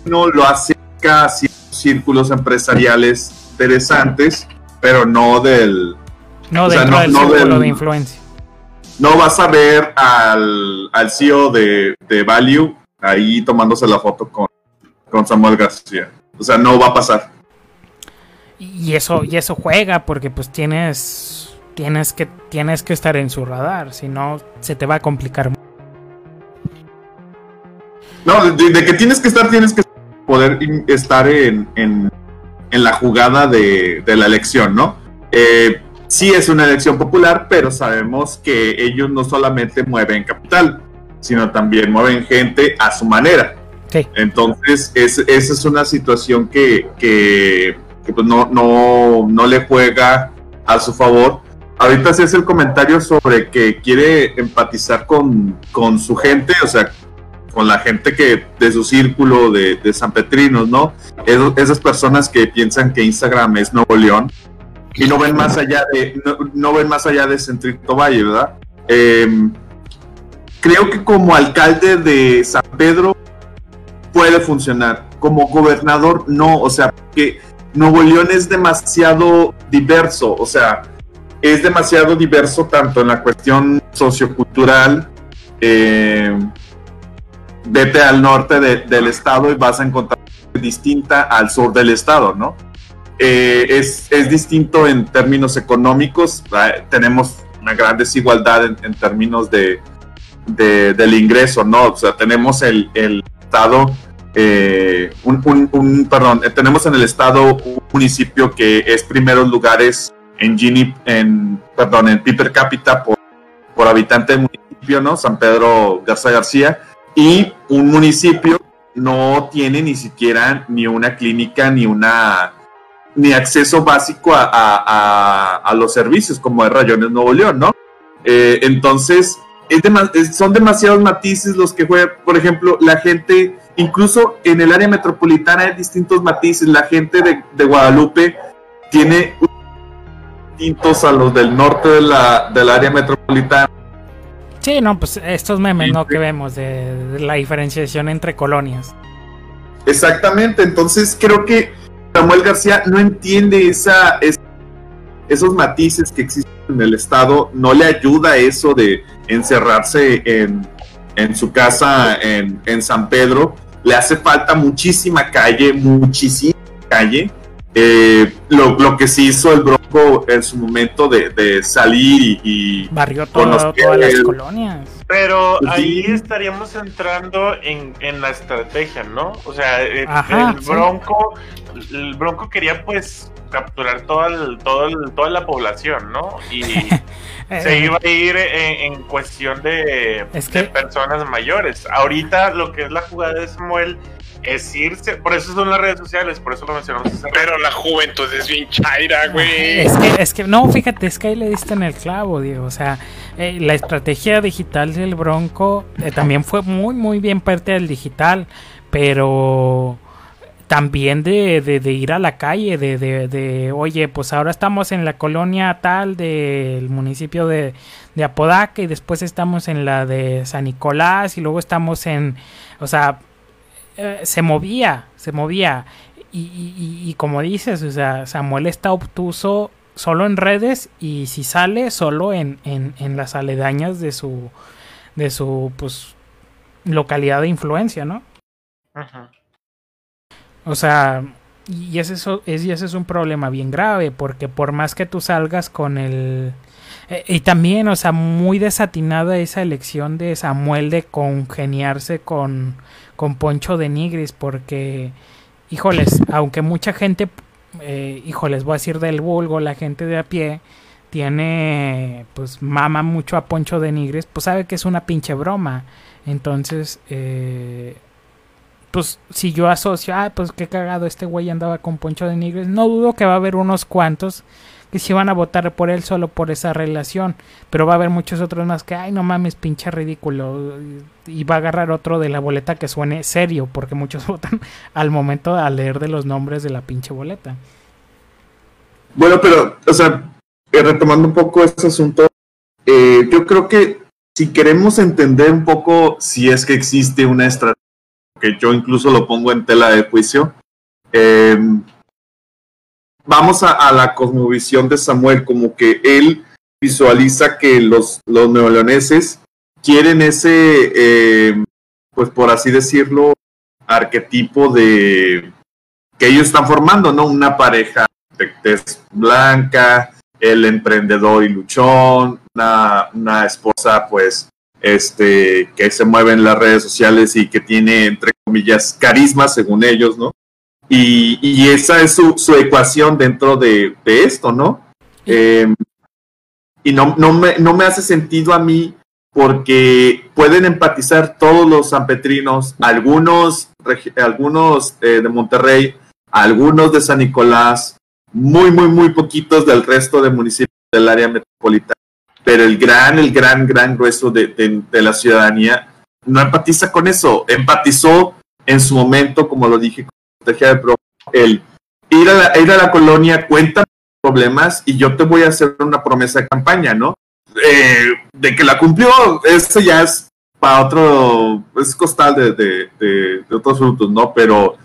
no lo a círculos empresariales interesantes, pero no del... No dentro sea, no, del no círculo del, de influencia. No vas a ver al, al CEO de, de Value ahí tomándose la foto con, con Samuel García. O sea, no va a pasar y eso y eso juega porque pues tienes tienes que tienes que estar en su radar si no se te va a complicar no de, de que tienes que estar tienes que poder estar en, en, en la jugada de, de, la elección no eh, sí es una elección popular pero sabemos que ellos no solamente mueven capital sino también mueven gente a su manera sí. entonces es, esa es una situación que, que que pues no, no, no le juega a su favor. Ahorita se hace el comentario sobre que quiere empatizar con, con su gente, o sea, con la gente que de su círculo de, de San Petrinos, ¿no? Es, esas personas que piensan que Instagram es Nuevo León y no ven más allá de, no, ven más allá de Centrito Valle, ¿verdad? Eh, creo que como alcalde de San Pedro puede funcionar. Como gobernador, no, o sea, que Nuevo León es demasiado diverso, o sea, es demasiado diverso tanto en la cuestión sociocultural, eh, vete al norte de, del estado y vas a encontrar distinta al sur del estado, ¿no? Eh, es, es, distinto en términos económicos, eh, tenemos una gran desigualdad en, en términos de, de, del ingreso, ¿no? O sea, tenemos el, el estado eh, un, un, un, perdón, eh, tenemos en el estado un municipio que es primeros lugares en Gini, en, perdón, en PIB per cápita por, por habitante del municipio, ¿no? San Pedro Garza García, y un municipio no tiene ni siquiera ni una clínica ni una ni acceso básico a, a, los servicios como es Rayones Nuevo León, ¿no? Eh, entonces, es de, son demasiados matices los que juegan, por ejemplo, la gente incluso en el área metropolitana hay distintos matices. La gente de, de Guadalupe tiene distintos a los del norte de la, del área metropolitana. Sí, no, pues estos memes, ¿no? Que vemos de, de, la diferenciación entre colonias. Exactamente, entonces creo que Samuel García no entiende esa, esa, esos matices que existen en el Estado, no le ayuda eso de encerrarse en, en su casa en, en San Pedro le hace falta muchísima calle, muchísima calle. Eh, lo, lo, que sí hizo el Bronco en su momento de, de salir y, y barrió todo, todas las colonias. Pero sí. ahí estaríamos entrando en, en, la estrategia, ¿no? O sea, eh, Ajá, el Bronco, sí. el Bronco quería pues capturar toda, el, todo el, toda la población, ¿no? Y se iba a ir en, en cuestión de, es que... de, personas mayores. Ahorita lo que es la jugada de Samuel es irse. Por eso son las redes sociales, por eso lo mencionamos. Pero la juventud es bien chaira, güey. Es que, es que, no, fíjate, es que ahí le diste en el clavo, Diego. O sea, eh, la estrategia digital del Bronco eh, también fue muy, muy bien parte del digital, pero también de, de, de ir a la calle, de, de, de, oye, pues ahora estamos en la colonia tal del municipio de, de Apodaca y después estamos en la de San Nicolás y luego estamos en, o sea, eh, se movía, se movía. Y, y- como dices, o sea, Samuel está obtuso solo en redes y si sale solo en, en, en las aledañas de su, de su, pues, localidad de influencia, ¿no? Ujú. O sea, y ese es, es- y ese es un problema bien grave, porque por más que tú salgas con el... eh, y también, o sea, muy desatinada esa elección de Samuel de congeniarse con, con Poncho de Nigris, porque, híjoles, aunque mucha gente, eh, híjoles, voy a decir del vulgo, la gente de a pie, tiene, pues, mama mucho a Poncho de Nigris, pues sabe que es una pinche broma. Entonces, eh, pues si yo asocio, ah, pues qué cagado, este güey andaba con Poncho de Nigres, no dudo que va a haber unos cuantos que sí van a votar por él solo por esa relación, pero va a haber muchos otros más que, ay, no mames, pinche ridículo, y va a agarrar otro de la boleta que suene serio, porque muchos votan al momento a leer de los nombres de la pinche boleta. Bueno, pero, o sea, eh, retomando un poco este asunto, eh, yo creo que si queremos entender un poco si es que existe una estrategia, que yo incluso lo pongo en tela de juicio, eh, vamos a, a la cosmovisión de Samuel, como que él visualiza que los, los quieren ese, eh, pues por así decirlo, arquetipo de que ellos están formando, ¿no? Una pareja de tez blanca, el emprendedor y luchón, una, una esposa, pues, este, que se mueve en las redes sociales y que tiene, entre comillas, carisma, según ellos, ¿no? Y, y esa es su, su ecuación dentro de, de esto, ¿no? Eh, y no, no, me, no me hace sentido a mí porque pueden empatizar todos los sanpetrinos, algunos, algunos eh, de Monterrey, algunos de San Nicolás, muy, muy, muy poquitos del resto de municipios del área metropolitana. Pero el gran, el gran, gran grueso de, de- de la ciudadanía no empatiza con eso. Empatizó en su momento, como lo dije, estrategia de el ir a la, ir a la colonia, los problemas y yo te voy a hacer una promesa de campaña, ¿no? Eh, de que la cumplió, eso ya es para otro, es costal de, de, otros frutos, ¿no? Pero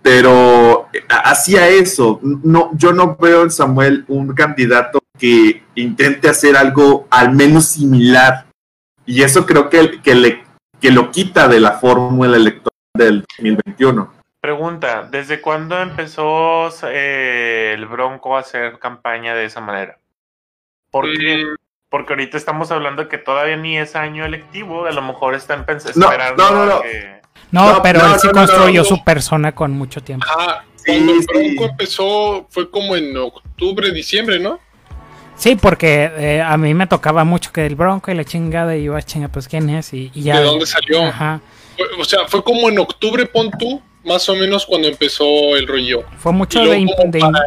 pero hacía eso. No, yo no veo en Samuel un candidato que intente hacer algo al menos similar. Y eso creo que, que, le, que lo quita de la fórmula electoral del 2021. Pregunta, ¿desde cuándo empezó eh, el Bronco a hacer campaña de esa manera? Porque, Mm, porque ahorita estamos hablando de que todavía ni es año electivo, a lo mejor están pens- No, esperando no, no, no. a que... No, No, pero no, él sí no, no, construyó no. su persona con mucho tiempo. Ajá, Sí, cuando el sí. Bronco empezó fue como en octubre, diciembre, ¿no? Sí, porque eh, a mí me tocaba mucho que el bronco y la chingada y yo, "Ah, chinga, pues quién es y, y ya. ¿De dónde salió? Ajá. O sea, fue como en octubre, pon tú, más o menos cuando empezó el rollo. Fue mucho Y de, de- para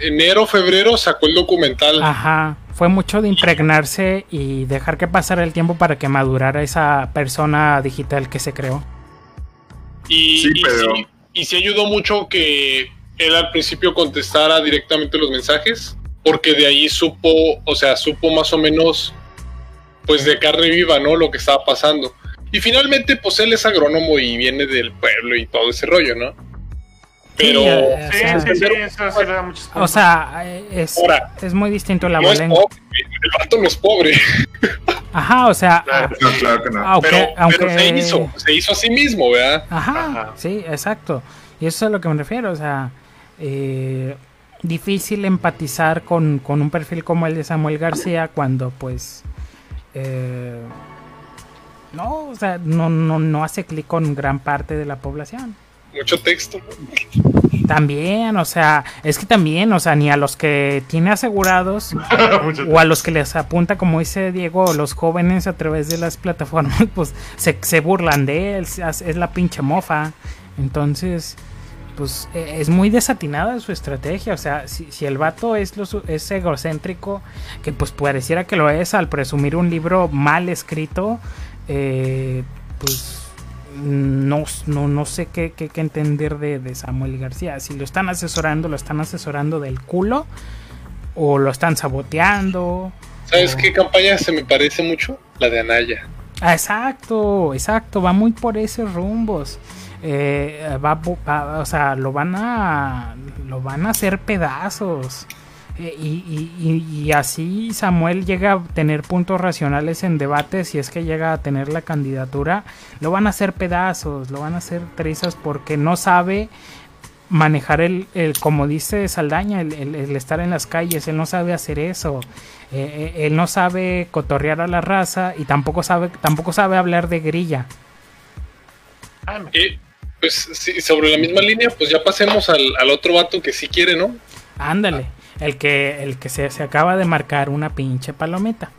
enero, febrero sacó el documental. Ajá. Fue mucho de impregnarse y dejar que pasara el tiempo para que madurara esa persona digital que se creó. Y, Sí, y pero- sí, y sí ayudó mucho que él al principio contestara directamente los mensajes, porque de ahí supo, o sea, supo más o menos, pues de carne viva, ¿no? Lo que estaba pasando. Y finalmente, pues él es agrónomo y viene del pueblo y todo ese rollo, ¿no? Pero Sí, Sí, o sea, sí, sí, eso sí le da muchos O sea, eh, es, Ahora, es muy distinto la no es abolengo. pobre, el vato no es pobre, Ajá, o sea, Claro. No, claro que no. aunque, pero, aunque pero se hizo, se hizo a sí mismo, ¿verdad? Ajá, Ajá. sí, exacto. Y eso es a lo que me refiero, o sea, eh, difícil empatizar con, con un perfil como el de Samuel García cuando pues eh, no, o sea, no, no, no hace clic con gran parte de la población. Mucho texto. También, o sea, es que también, o sea, ni a los que tiene asegurados o a los que les apunta, como dice Diego, los jóvenes a través de las plataformas, pues se, se burlan de él, es la pinche mofa. Entonces, pues e- es muy desatinada su estrategia. O sea, si, si el vato es, lo, es egocéntrico, que pues pareciera que lo es al presumir un libro mal escrito, eh, pues no, no, no sé qué, qué- qué entender de, de Samuel García. Si lo están asesorando, lo están asesorando del culo o lo están saboteando. ¿Sabes qué campaña se me parece mucho? La de Anaya. Ah, exacto, exacto, va muy por esos rumbos. Eh, va- o sea, lo van a lo van a hacer pedazos. Eh, y, y- y- y así Samuel llega a tener puntos racionales en debate, si es que llega a tener la candidatura, lo van a hacer pedazos, lo van a hacer trizas porque no sabe manejar el, el como dice Saldaña, el, el- el estar en las calles, él no sabe hacer eso. Eh, eh, él no sabe cotorrear a la raza y tampoco sabe, tampoco sabe hablar de grilla. Y pues sí, sobre la misma línea, pues ya pasemos al, al otro vato que sí quiere, ¿no? Ándale, el que, el que se, se acaba de marcar una pinche palomita.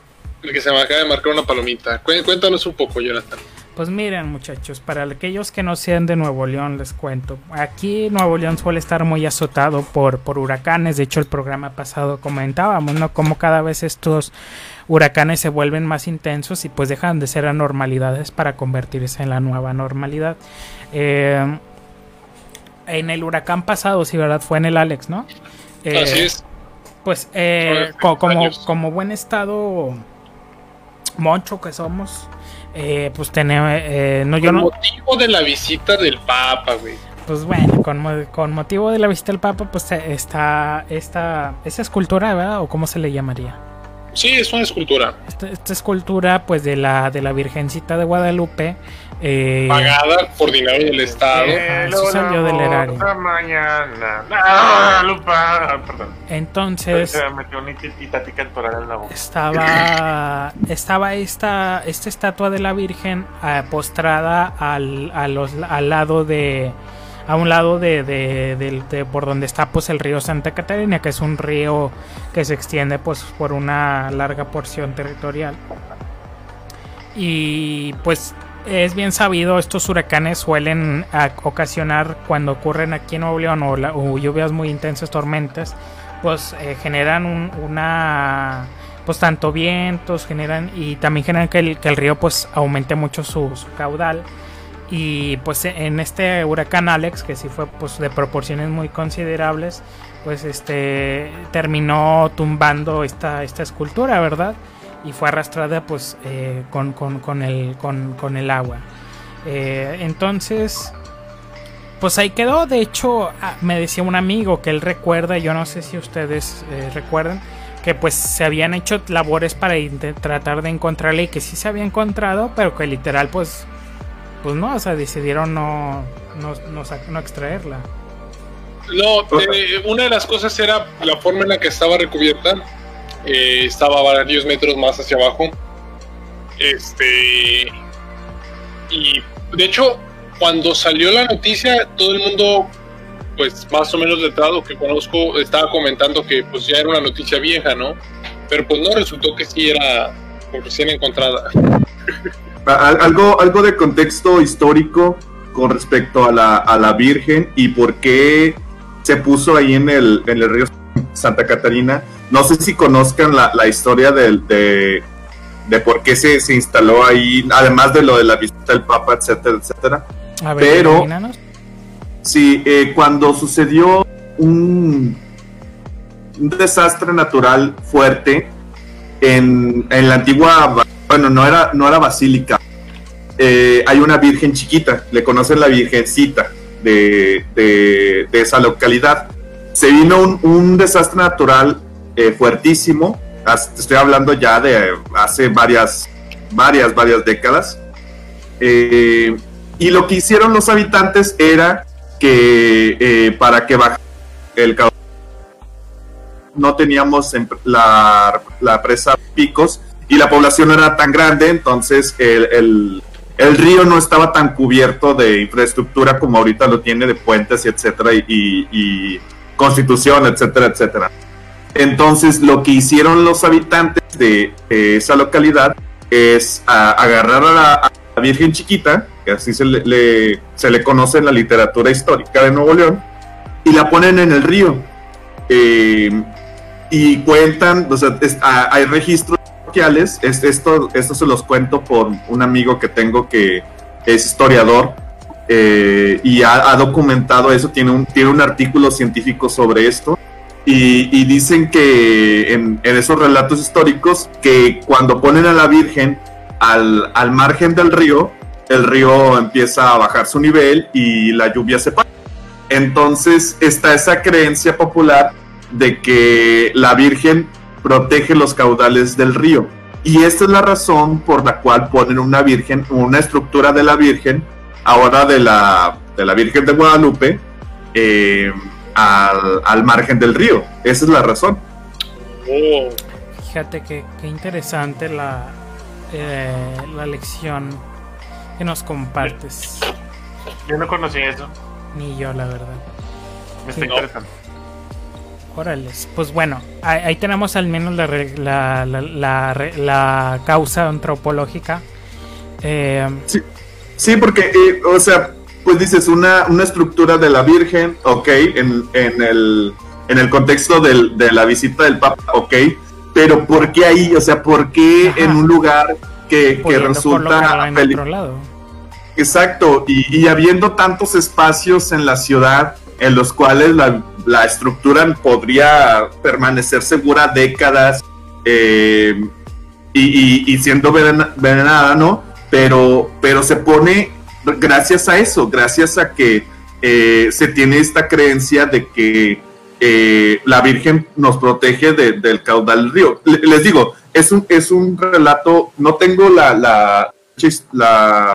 El que se acaba de marcar una palomita. Cué- Cuéntanos un poco, Jonathan. Pues miren muchachos, para aquellos que no sean de Nuevo León les cuento. Aquí Nuevo León suele estar muy azotado por, por huracanes. De hecho el programa pasado comentábamos, ¿no? Como cada vez estos huracanes se vuelven más intensos y pues dejan de ser anormalidades para convertirse en la nueva normalidad. Eh, en el huracán pasado, sí, ¿verdad? Fue en el Alex, ¿no? Eh, Así es. Pues eh, co- como, como buen estado moncho que somos, eh, pues tenemos, eh, no, yo Con no, motivo de la visita del Papa, güey. pues bueno, con, con motivo de la visita del Papa, pues eh, está esta, esa escultura, ¿verdad? O cómo se le llamaría. Sí, es una escultura. Esta, esta escultura, pues de la, de la Virgencita de Guadalupe. Eh, Pagada por dinero del Estado. Eh, eso salió del erario. Mañana. Ah, Lupa. Ah, Perdón. entonces, Se me metió una tit- Itati cantoral en la boca. estaba estaba esta esta estatua de la Virgen eh, postrada al, a los- al lado de a un lado de, de- de por donde está pues el río Santa Catarina que es un río que se extiende pues por una larga porción territorial y pues es bien sabido estos huracanes suelen ah, ocasionar cuando ocurren aquí en Nuevo León o, lluvias muy intensas tormentas pues eh, generan un- una pues tanto vientos generan y también generan que el, río pues aumente mucho su, su caudal. Y pues en este huracán Alex que sí fue pues de proporciones muy considerables pues este terminó tumbando esta, esta escultura verdad y fue arrastrada pues eh, con, con, con el, con, con el agua Eh, entonces pues ahí quedó. De hecho, ah, me decía un amigo que él recuerda, yo no sé si ustedes eh, recuerdan, que pues se habían hecho labores para tratar de encontrarla y que sí se había encontrado, pero que literal pues, pues no, o sea, decidieron no, no, no, no extraerla. No, eh, una de las cosas era la forma en la que estaba recubierta. Eh, estaba varios metros más hacia abajo. Este. Y de hecho, cuando salió la noticia, todo el mundo, pues más o menos letrado que conozco, estaba comentando que pues ya era una noticia vieja, ¿no? Pero pues no, resultó que sí era recién encontrada. Al- Algo, algo de contexto histórico con respecto a la, a la Virgen y por qué se puso ahí en el, en el río Santa Catarina. No sé si conozcan la, la historia del- de, de por qué se, se instaló ahí, además de lo de la visita del Papa, etcétera, etcétera. A ver, Pero-. Sí, eh, cuando sucedió un, un desastre natural fuerte en, en la antigua, bueno, no era, no era basílica, eh, hay una virgen chiquita, le conocen la virgencita de, de- de esa localidad. Se vino un, un desastre natural eh, fuertísimo, estoy hablando ya de hace varias, varias, varias décadas. Eh, y lo que hicieron los habitantes era que eh, para que bajara el caudal no teníamos en- la, la presa Picos y la población no era tan grande, entonces el, el- el río no estaba tan cubierto de infraestructura como ahorita lo tiene de puentes y etcétera y, y- y constitución, etcétera, etcétera. Entonces lo que hicieron los habitantes de eh, esa localidad es a- agarrar a la, a la Virgen Chiquita que así se le, le- se le conoce en la literatura histórica de Nuevo León, y la ponen en el río. Eh, y cuentan, o sea, es- ah, hay registros parroquiales, es- esto, esto se los cuento por un amigo que tengo que es historiador eh, y ha, ha documentado eso, tiene un, tiene un artículo científico sobre esto. Y, dicen que en, en esos relatos históricos, que cuando ponen a la Virgen al, al margen del río, el río empieza a bajar su nivel y la lluvia se para. Entonces está esa creencia popular de que la Virgen protege los caudales del río. Y esta es la razón por la cual ponen una Virgen, una estructura de la Virgen, ahora de la, de la Virgen de Guadalupe, eh, al, al margen del río. Esa es la razón. Oh, Fíjate que, qué interesante la, eh, la lección que nos compartes. Yo no conocí eso. Ni yo, la verdad. Me está Sí. interesante. Órales. Pues bueno, ahí, ahí tenemos al menos la, re- la, la, la re- la causa antropológica. Eh, Sí, porque, eh, o sea, pues dices, una, una estructura de la Virgen, ok, en, en, el, en el contexto del- de la visita del Papa, ok, pero ¿por qué ahí? O sea, ¿por qué Ajá. en un lugar que, que resulta... en otro lado. Exacto, y, y habiendo tantos espacios en la ciudad en los cuales la, la estructura podría permanecer segura décadas eh, y, y- y siendo venen- venenada, ¿no? Pero, pero se pone gracias a eso, gracias a que eh, se tiene esta creencia de que eh, la Virgen nos protege de- del caudal del río. Le- les digo, es un, es un relato, no tengo la, la,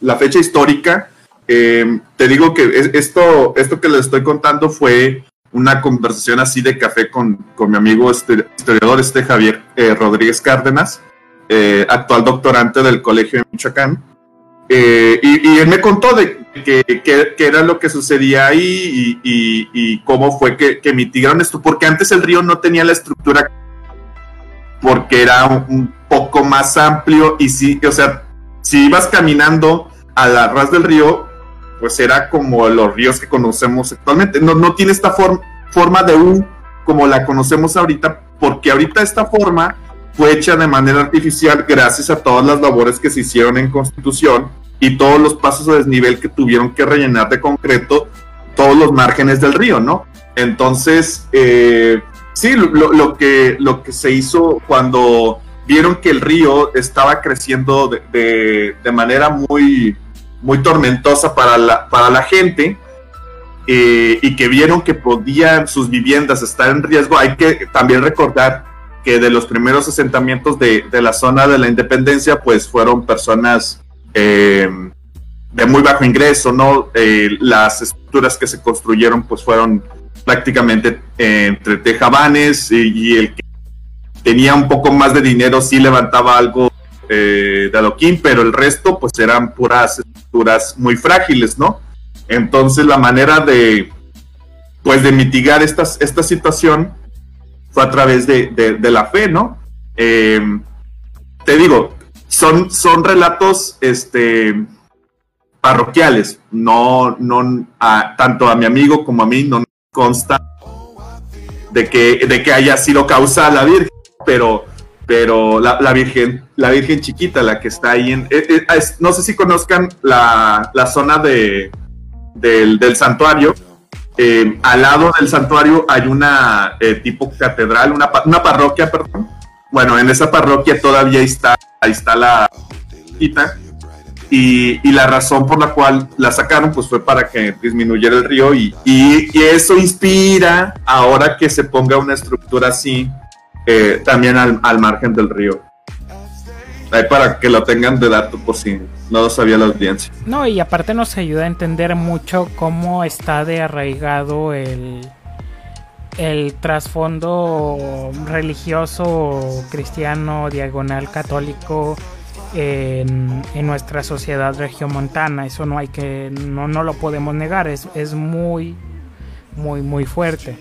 la fecha histórica. Eh, te digo que es- esto, esto que les estoy contando fue una conversación así de café con, con mi amigo este, historiador este Javier eh, Rodríguez Cárdenas, actual doctorante del Colegio de Michoacán. Eh, y, él me contó de que, que- era lo que sucedía ahí y, cómo fue que, que mitigaron esto, porque antes el río no tenía la estructura porque era un, un poco más amplio y sí, o sea, si ibas caminando a la ras del río, pues era como los ríos que conocemos actualmente. No, no tiene esta form- forma de U como la conocemos ahorita, porque ahorita esta forma fue hecha de manera artificial gracias a todas las labores que se hicieron en Constitución y todos los pasos de desnivel que tuvieron que rellenar de concreto todos los márgenes del río, ¿no? Entonces, eh, sí, lo, que, lo que se hizo cuando vieron que el río estaba creciendo de, de- de manera muy, muy tormentosa para la, para la gente eh, y que vieron que podían sus viviendas estar en riesgo, hay que también recordar que de los primeros asentamientos de, de la zona de la independencia, pues fueron personas eh, de muy bajo ingreso, ¿no? Eh, las estructuras que se construyeron, pues fueron prácticamente eh, entre tejabanes y, el que tenía un poco más de dinero sí levantaba algo de adoquín, pero el resto pues eran puras estructuras muy frágiles, ¿no? Entonces la manera de pues de mitigar estas, esta situación fue a través de, de- la fe, ¿no? Eh, te digo, son, son relatos este, parroquiales, no, no tanto a mi amigo como a mí no consta de que, de que haya sido causa la Virgen, pero, pero la, la Virgen, la Virgen chiquita, la que está ahí en, eh, eh, no sé si conozcan la, la zona de, del, del santuario. Eh, al lado del santuario hay una eh, tipo catedral, una, una parroquia, perdón. Bueno, en esa parroquia todavía está, ahí está la chiquita. Y, y la razón por la cual la sacaron pues fue para que disminuyera el río y, y- y eso inspira ahora que se ponga una estructura así eh, también al, al margen del río. Ahí para que lo tengan de dato por si no lo sabía la audiencia. No, y aparte nos ayuda a entender mucho cómo está de arraigado el, el trasfondo religioso, cristiano, diagonal, católico en, en nuestra sociedad regiomontana. Eso no hay que, no, no lo podemos negar, es, es muy, muy, muy fuerte.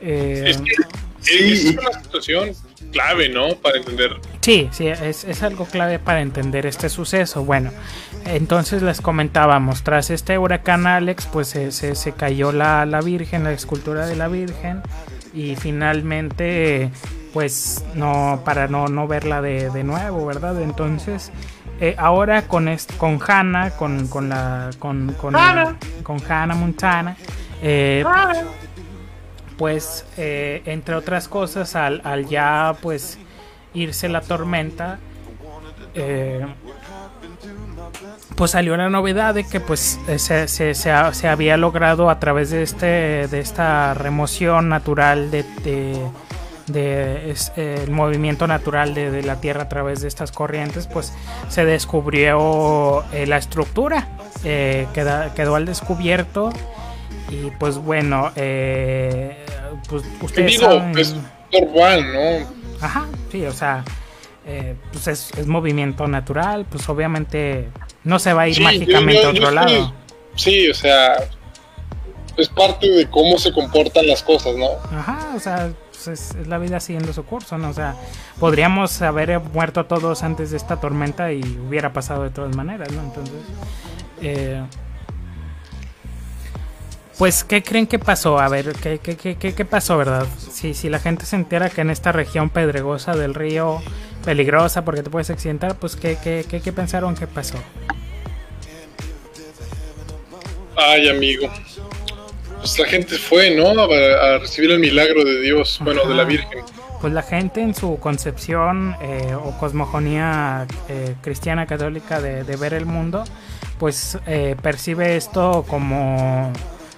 Eh, Es que Sí, es una situación clave, ¿no? Para entender Sí, sí, es, es, algo clave para entender este suceso. Bueno, entonces les comentábamos, tras este huracán Alex, pues se, se, cayó la, la, Virgen, la escultura de la Virgen, y finalmente, pues no, para no, no verla de, de nuevo, ¿verdad? Entonces, eh, ahora con, con Hannah, con, con la, con, con, Hannah. con Hannah Montana, eh, pues eh, entre otras cosas, al, al ya pues irse la tormenta, eh, pues salió la novedad de que pues eh, se, se, se, había logrado a través de este de esta remoción natural de, de, el movimiento natural de, la tierra a través de estas corrientes pues se descubrió la estructura queda, quedó al descubierto y pues bueno pues ustedes digo es normal no Ajá, sí, o sea, eh, pues es, movimiento natural, pues obviamente no se va a ir mágicamente a otro lado. Sí, o sea, es parte de cómo se comportan las cosas, ¿no? Ajá, o sea, pues es, la vida siguiendo su curso, ¿no? O sea, podríamos haber muerto todos antes de esta tormenta y hubiera pasado de todas maneras, ¿no? Entonces, eh, pues, ¿qué creen que pasó? A ver, ¿qué, qué, qué, qué pasó, verdad? Si, si la gente se entera que en esta región pedregosa del río, peligrosa porque te puedes accidentar, pues, ¿qué, qué, qué, qué pensaron que pasó? Ay, amigo. Pues la gente fue, ¿no? A, recibir el milagro de Dios, bueno, de la Virgen. Pues la gente en su concepción eh, o cosmogonía eh, cristiana católica de, de, ver el mundo, pues eh, percibe esto como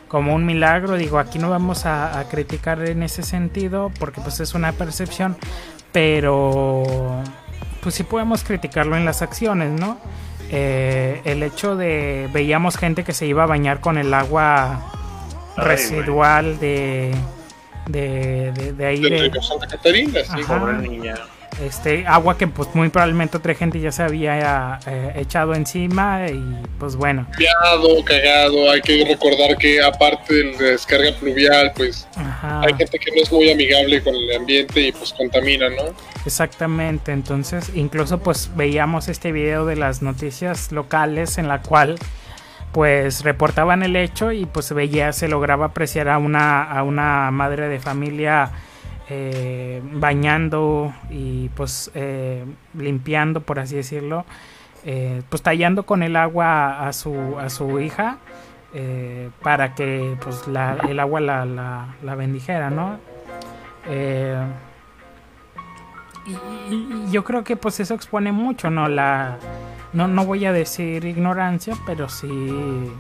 como un milagro. Digo, aquí no vamos a, criticar en ese sentido porque pues es una percepción, pero pues sí podemos criticarlo en las acciones, ¿no? Eh, el hecho de veíamos gente que se iba a bañar con el agua residual de, de, de, ahí de, Santa Catarina, sí, pobre niña este agua que pues muy probablemente otra gente ya se había eh, echado encima y pues bueno. Piado, cagado. Hay que recordar que aparte de la descarga pluvial pues hay gente que no es muy amigable con el ambiente y pues contamina no exactamente. Entonces incluso pues veíamos este video de las noticias locales en la cual pues reportaban el hecho y pues veía se lograba apreciar a una a una madre de familia eh, bañando y pues eh, limpiando, por así decirlo, eh, pues tallando con el agua a su, a su hija para que pues el agua la, la, bendijera, ¿no? Y, yo creo que pues eso expone mucho, ¿no? La, no, no voy a decir ignorancia, pero sí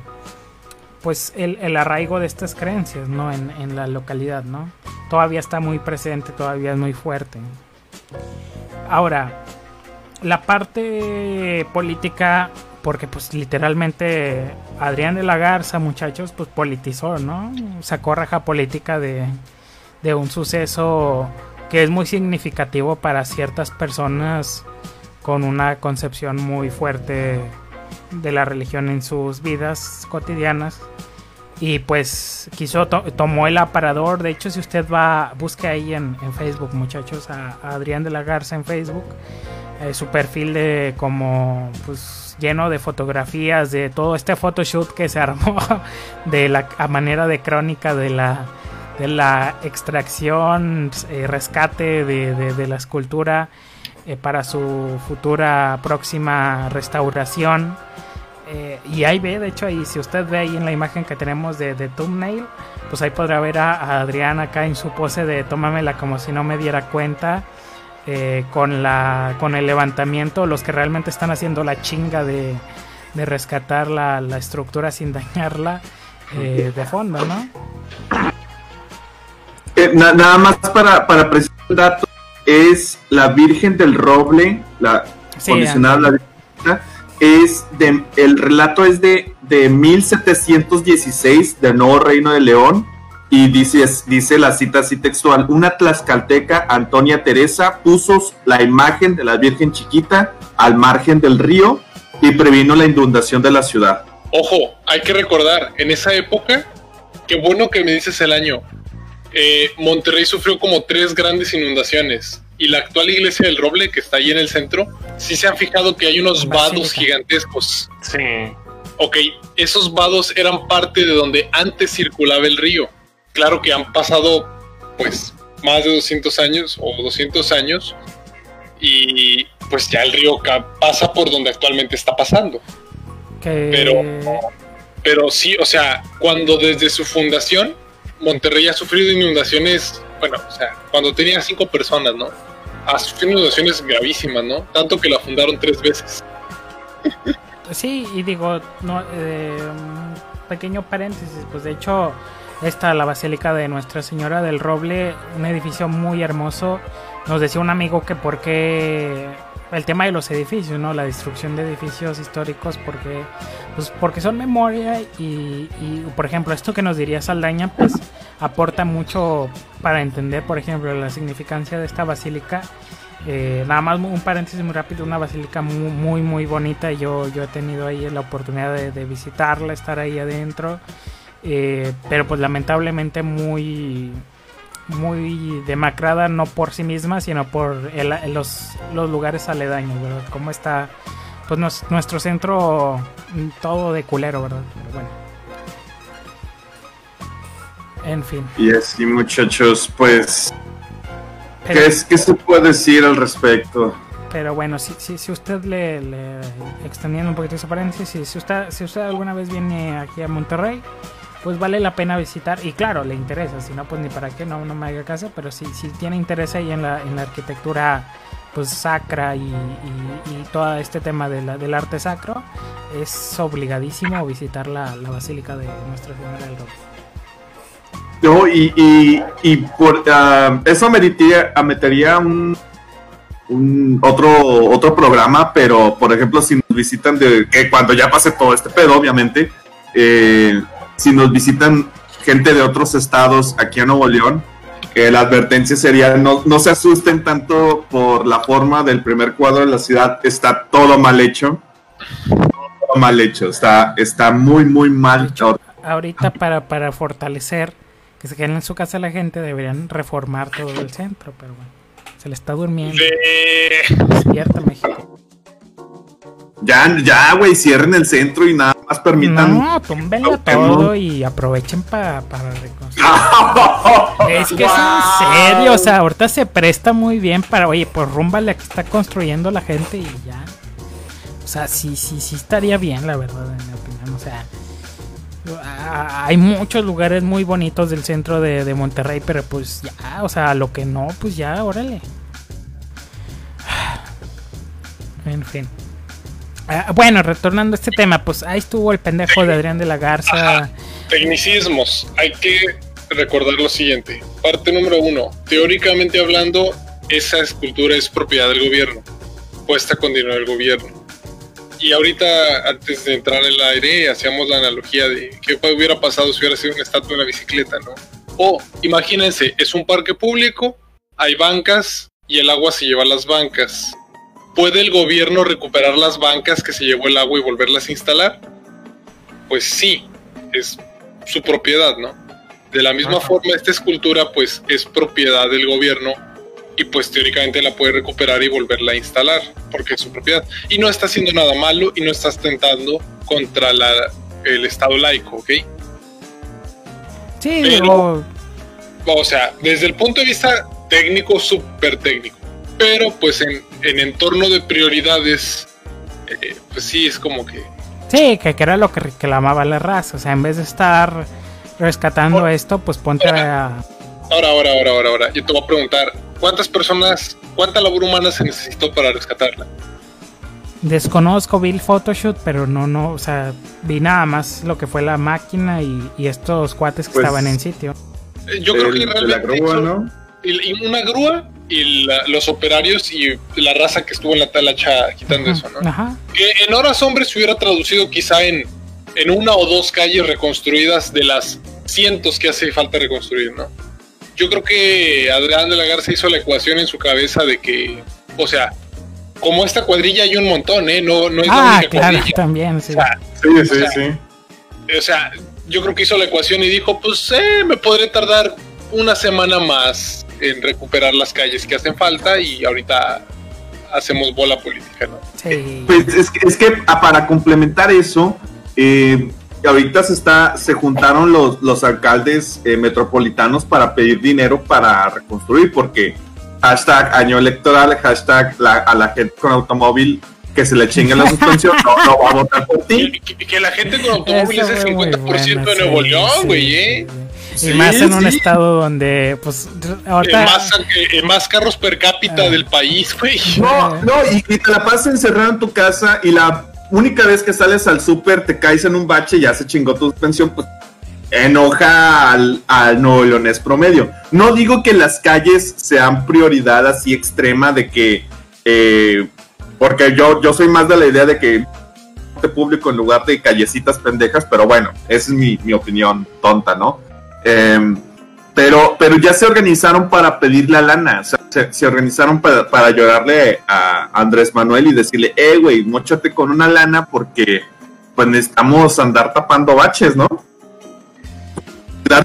pues el, el, arraigo de estas creencias, ¿no? En, en, la localidad, ¿no? Todavía está muy presente, todavía es muy fuerte. Ahora, la parte política, porque pues literalmente Adrián de la Garza, muchachos, pues politizó, ¿no? Sacó raja política de, de un suceso que es muy significativo para ciertas personas con una concepción muy fuerte de la religión en sus vidas cotidianas. Y pues quiso, tomó el aparador. De hecho, si usted va, busque ahí en, Facebook, muchachos, a, Adrián de la Garza en Facebook. Eh, su perfil de como pues lleno de fotografías de todo este photoshoot que se armó de la manera de crónica de la de la extracción eh, rescate de, de, la escultura eh, para su futura próxima restauración eh, y ahí ve, de hecho, ahí si usted ve ahí en la imagen que tenemos de, de thumbnail, pues ahí podrá ver a, Adrián acá en su pose de tómamela como si no me diera cuenta. Eh, con la con el levantamiento, los que realmente están haciendo la chinga de, de rescatar la, la, estructura sin dañarla de fondo, ¿no? nada más para, para precisar el dato, es la Virgen del Roble, la sí, la Virgen es de, el relato es de, de 1716 del Nuevo Reino de León y dice, dice la cita así textual, una tlaxcalteca, Antonia Teresa, puso la imagen de la Virgen Chiquita al margen del río y previno la inundación de la ciudad. Ojo, hay que recordar, en esa época, qué bueno que me dices el año, eh, Monterrey sufrió como tres grandes inundaciones y la actual iglesia del Roble, que está ahí en el centro, sí se han fijado que hay unos vados gigantescos. Sí. Ok, esos vados eran parte de donde antes circulaba el río. Claro que han pasado, pues, más de 200 años o 200 años y pues ya el río pasa por donde actualmente está pasando. Pero- Pero sí, o sea, cuando desde su fundación Monterrey ha sufrido inundaciones, bueno, o sea, cuando tenía cinco personas, ¿no? Ha sufrido inundaciones gravísimas, ¿no? Tanto que la fundaron tres veces. Sí, y digo, no, eh, pequeño paréntesis, pues de hecho, esta, la Basílica de Nuestra Señora del Roble, un edificio muy hermoso. Nos decía un amigo que por qué el tema de los edificios, ¿no? La destrucción de edificios históricos, porque, pues porque son memoria y, y, por ejemplo, esto que nos diría Saldaña, pues aporta mucho para entender, por ejemplo, la significancia de esta basílica. Eh, nada más un paréntesis muy rápido, una basílica muy muy, muy bonita. Yo, yo he tenido ahí la oportunidad de, visitarla, estar ahí adentro. Eh, pero pues lamentablemente muy muy demacrada no por sí misma sino por el- los, los lugares aledaños verdad como está pues nos- nuestro centro mm, todo de culero verdad pero bueno. En fin. Y así, muchachos, pues, pero, ¿qué, es, ¿qué se puede decir al respecto? pero bueno si, si, si usted le, le- extendiendo un poquito ese paréntesis si usted si usted alguna vez viene aquí a Monterrey pues vale la pena visitar. Y claro le interesa si no pues ni para qué no no me haga caso pero si, si tiene interés ahí en la, en la arquitectura pues sacra y, y, y todo este tema de la- del arte sacro es obligadísimo visitar la, la basílica de Nuestra Señora del Roble. No, y, y, y por ah, eso ameritaría, ameritaría un, un otro otro programa, pero por ejemplo, si nos visitan de que cuando ya pase todo este pedo, obviamente, eh, si nos visitan gente de otros estados aquí a Nuevo León, que la advertencia sería no, no se asusten tanto por la forma del primer cuadro de la ciudad, está todo mal hecho. Todo mal hecho, está, está muy, muy mal. hecho. ahorita para, para fortalecer que se queden en su casa la gente deberían reformar todo el centro pero bueno se le está durmiendo De- despierta México Ya, ya, güey, cierren el centro y nada más permitan. No, túmbenlo No, todo y aprovechen pa- para reconstruir. Es que es en serio, o sea, ahorita se presta muy bien para, oye, pues rúmbale que está construyendo la gente y ya. O sea, sí, sí, sí estaría bien, la verdad, en mi opinión. O sea, hay muchos lugares muy bonitos del centro de, de Monterrey, pero pues ya, o sea, lo que no, pues ya, órale. En fin. Ah, bueno, retornando a este tema, pues ahí estuvo el pendejo de Adrián de la Garza. Tecnicismos. Hay que recordar lo siguiente. Parte número uno. Teóricamente hablando, esa escultura es propiedad del gobierno. Puesta con dinero del gobierno. Y ahorita, antes de entrar al aire, hacíamos la analogía de qué hubiera pasado si hubiera sido una estatua de una bicicleta, ¿no? O, imagínense, es un parque público, hay bancas y el agua se lleva a las bancas. ¿Puede el gobierno recuperar las bancas que se llevó el agua y volverlas a instalar? Pues sí, es su propiedad, ¿no? De la misma Ajá. forma, esta escultura pues es propiedad del gobierno y pues teóricamente la puede recuperar y volverla a instalar porque es su propiedad. Y no está haciendo nada malo y no está atentando contra la, el Estado laico, ¿ok? Sí, Pero- O sea, desde el punto de vista técnico, súper técnico. Pero pues en, en entorno de prioridades, eh, pues sí, es como que... sí, que, que era lo que reclamaba la raza. O sea, en vez de estar rescatando esto, pues ponte a. Ahora, ahora, ahora, ahora, ahora. Yo te voy a preguntar, ¿cuántas personas, cuánta labor humana se necesitó para rescatarla? Desconozco, vi el photoshoot, pero no, no, o sea, vi nada más lo que fue la máquina y, y estos cuates que Pues, estaban en sitio. Yo creo El- que de la realmente grúa, hizo- ¿no? Y- y una grúa y la- los operarios y la raza que estuvo en la talacha quitando eso, ¿no? Ajá. Que en horas hombres se hubiera traducido quizá en, en una o dos calles reconstruidas de las cientos que hace falta reconstruir, ¿no? Yo creo que Adrián de la Garza hizo la ecuación en su cabeza de que, o sea, como esta cuadrilla hay un montón, ¿eh? No, no es la Ah, única claro, cuadrilla. también, sí. O sea, Sí, sí, sea, sí. o sea, yo creo que hizo la ecuación y dijo, pues, eh, me podré tardar una semana más en recuperar las calles que hacen falta y ahorita hacemos bola política, ¿no? Sí. Pues es que, es que ah, para complementar eso, eh, ahorita se está, se juntaron los, los alcaldes eh, metropolitanos para pedir dinero para reconstruir, porque hashtag año electoral, hashtag la- a la gente con automóvil que se le chingue la suspensión, no, no va a votar por ti. Que, que la gente con automóvil es el fue muy 50% bueno, de Nuevo sí, León, sí, güey, ¿eh? sí, sí. Sí, Y más en un sí. estado donde, pues, ahorita... más, más carros per cápita Ah. del país, güey. No, no, y, y te la pasas encerrado en tu casa y la única vez que sales al súper te caes en un bache y ya se chingó tu suspensión, pues enoja al, al nuevo leonés promedio. No digo que las calles sean prioridad así extrema de que, eh, porque yo, yo soy más de la idea de que de público en lugar de callecitas pendejas, pero bueno, esa es mi, mi opinión tonta, ¿no? Em, pero, pero ya se organizaron para pedirle a lana, o sea, se, se organizaron para, para llorarle a Andrés Manuel y decirle, eh, güey, mochate con una lana porque pues necesitamos andar tapando baches, ¿no?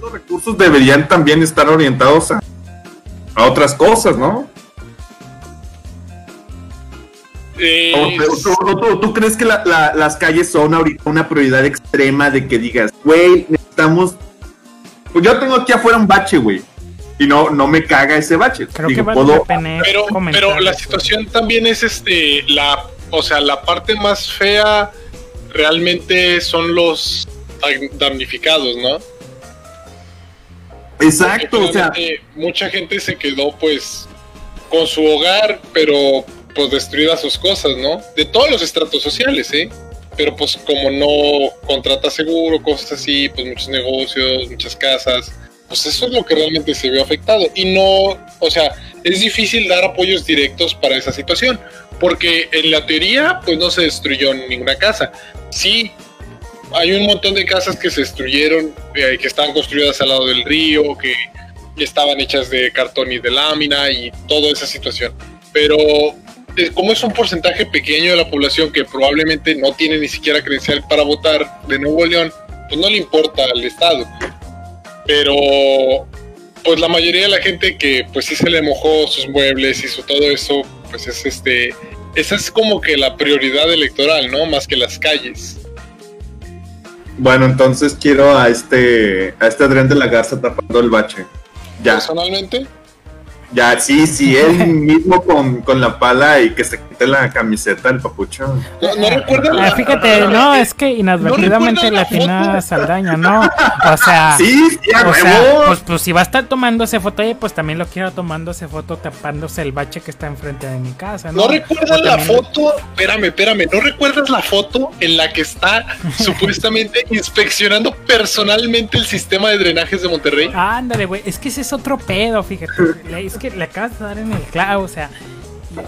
Los recursos deberían también estar orientados a, a otras cosas, ¿no? Eh, ¿Tú, tú- tú- tú crees que la- la- las calles son ahorita una prioridad extrema de que digas, güey, necesitamos... Pues yo tengo aquí afuera un bache, güey. Y no, no me caga ese bache. Creo Digo, que vale puedo- pero, pero la eso. situación también es este la o sea la parte más fea realmente son los dam- damnificados no Exacto, o sea, mucha gente se quedó pues con su hogar pero pues destruidas sus cosas no de todos los estratos sociales eh pero pues como no contrata seguro cosas así pues muchos negocios muchas casas pues eso es lo que realmente se vio afectado. Y no o sea es difícil dar apoyos directos para esa situación porque en la teoría pues no se destruyó ninguna casa. Sí hay un montón de casas que se destruyeron eh, que estaban construidas al lado del río que estaban hechas de cartón y de lámina y toda esa situación. Pero como es un porcentaje pequeño de la población que probablemente no tiene ni siquiera credencial para votar de Nuevo León pues no le importa al estado. Pero pues la mayoría de la gente que pues sí se le mojó sus muebles hizo todo eso pues es este esa es como que la prioridad electoral no más que las calles. Bueno, entonces quiero a este, a este Adrián de la Garza tapando el bache. Ya, personalmente ya, sí, sí, él mismo con, con la pala y que se la camiseta, el papucho. no, no recuerdan Ah, fíjate, no, es que inadvertidamente ¿No la latina? Saldaña, ¿no? O sea, Sí, sí, a o sea, pues, pues si va a estar tomándose foto, oye, pues también lo quiero tomándose foto tapándose el bache que está enfrente de mi casa, ¿no? ¿No recuerdas la también- foto? Espérame, espérame. ¿No recuerdas la foto en la que está supuestamente inspeccionando personalmente el sistema de drenajes de Monterrey? Ándale, güey, es que ese es otro pedo, fíjate. Es que le acabas de dar en el clavo, o sea,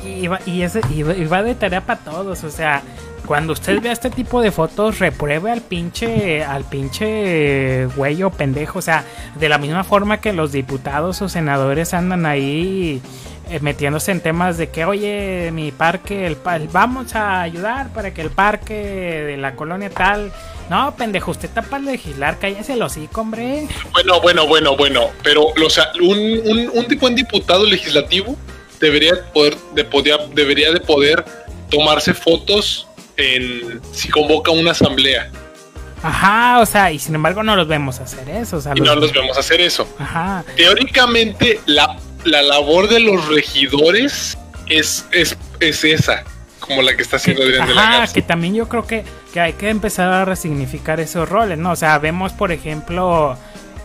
y, va, y, ese- y va- de tarea para todos, o sea, cuando usted vea este tipo de fotos, repruebe al pinche, al pinche güey o pendejo, o sea, de la misma forma que los diputados o senadores andan ahí eh, metiéndose en temas de que, oye, mi parque, el, el- vamos a ayudar para que el parque de la colonia tal... No, pendejo, usted está para legislar, cállese el hocico, hombre. Bueno, bueno, bueno, bueno. Pero, sea, un, un, un tipo- un diputado legislativo debería poder, de podía- debería de poder tomarse fotos en si convoca una asamblea. Ajá, o sea, y sin embargo no los vemos hacer eso, o sea, Y no los vemos hacer eso. Ajá, Teóricamente, la, la labor de los regidores es, es, es esa, como la que está haciendo que, Adrián de la ajá, Garza. que también yo creo que, que hay que empezar a resignificar esos roles, ¿no? O sea, vemos, por ejemplo,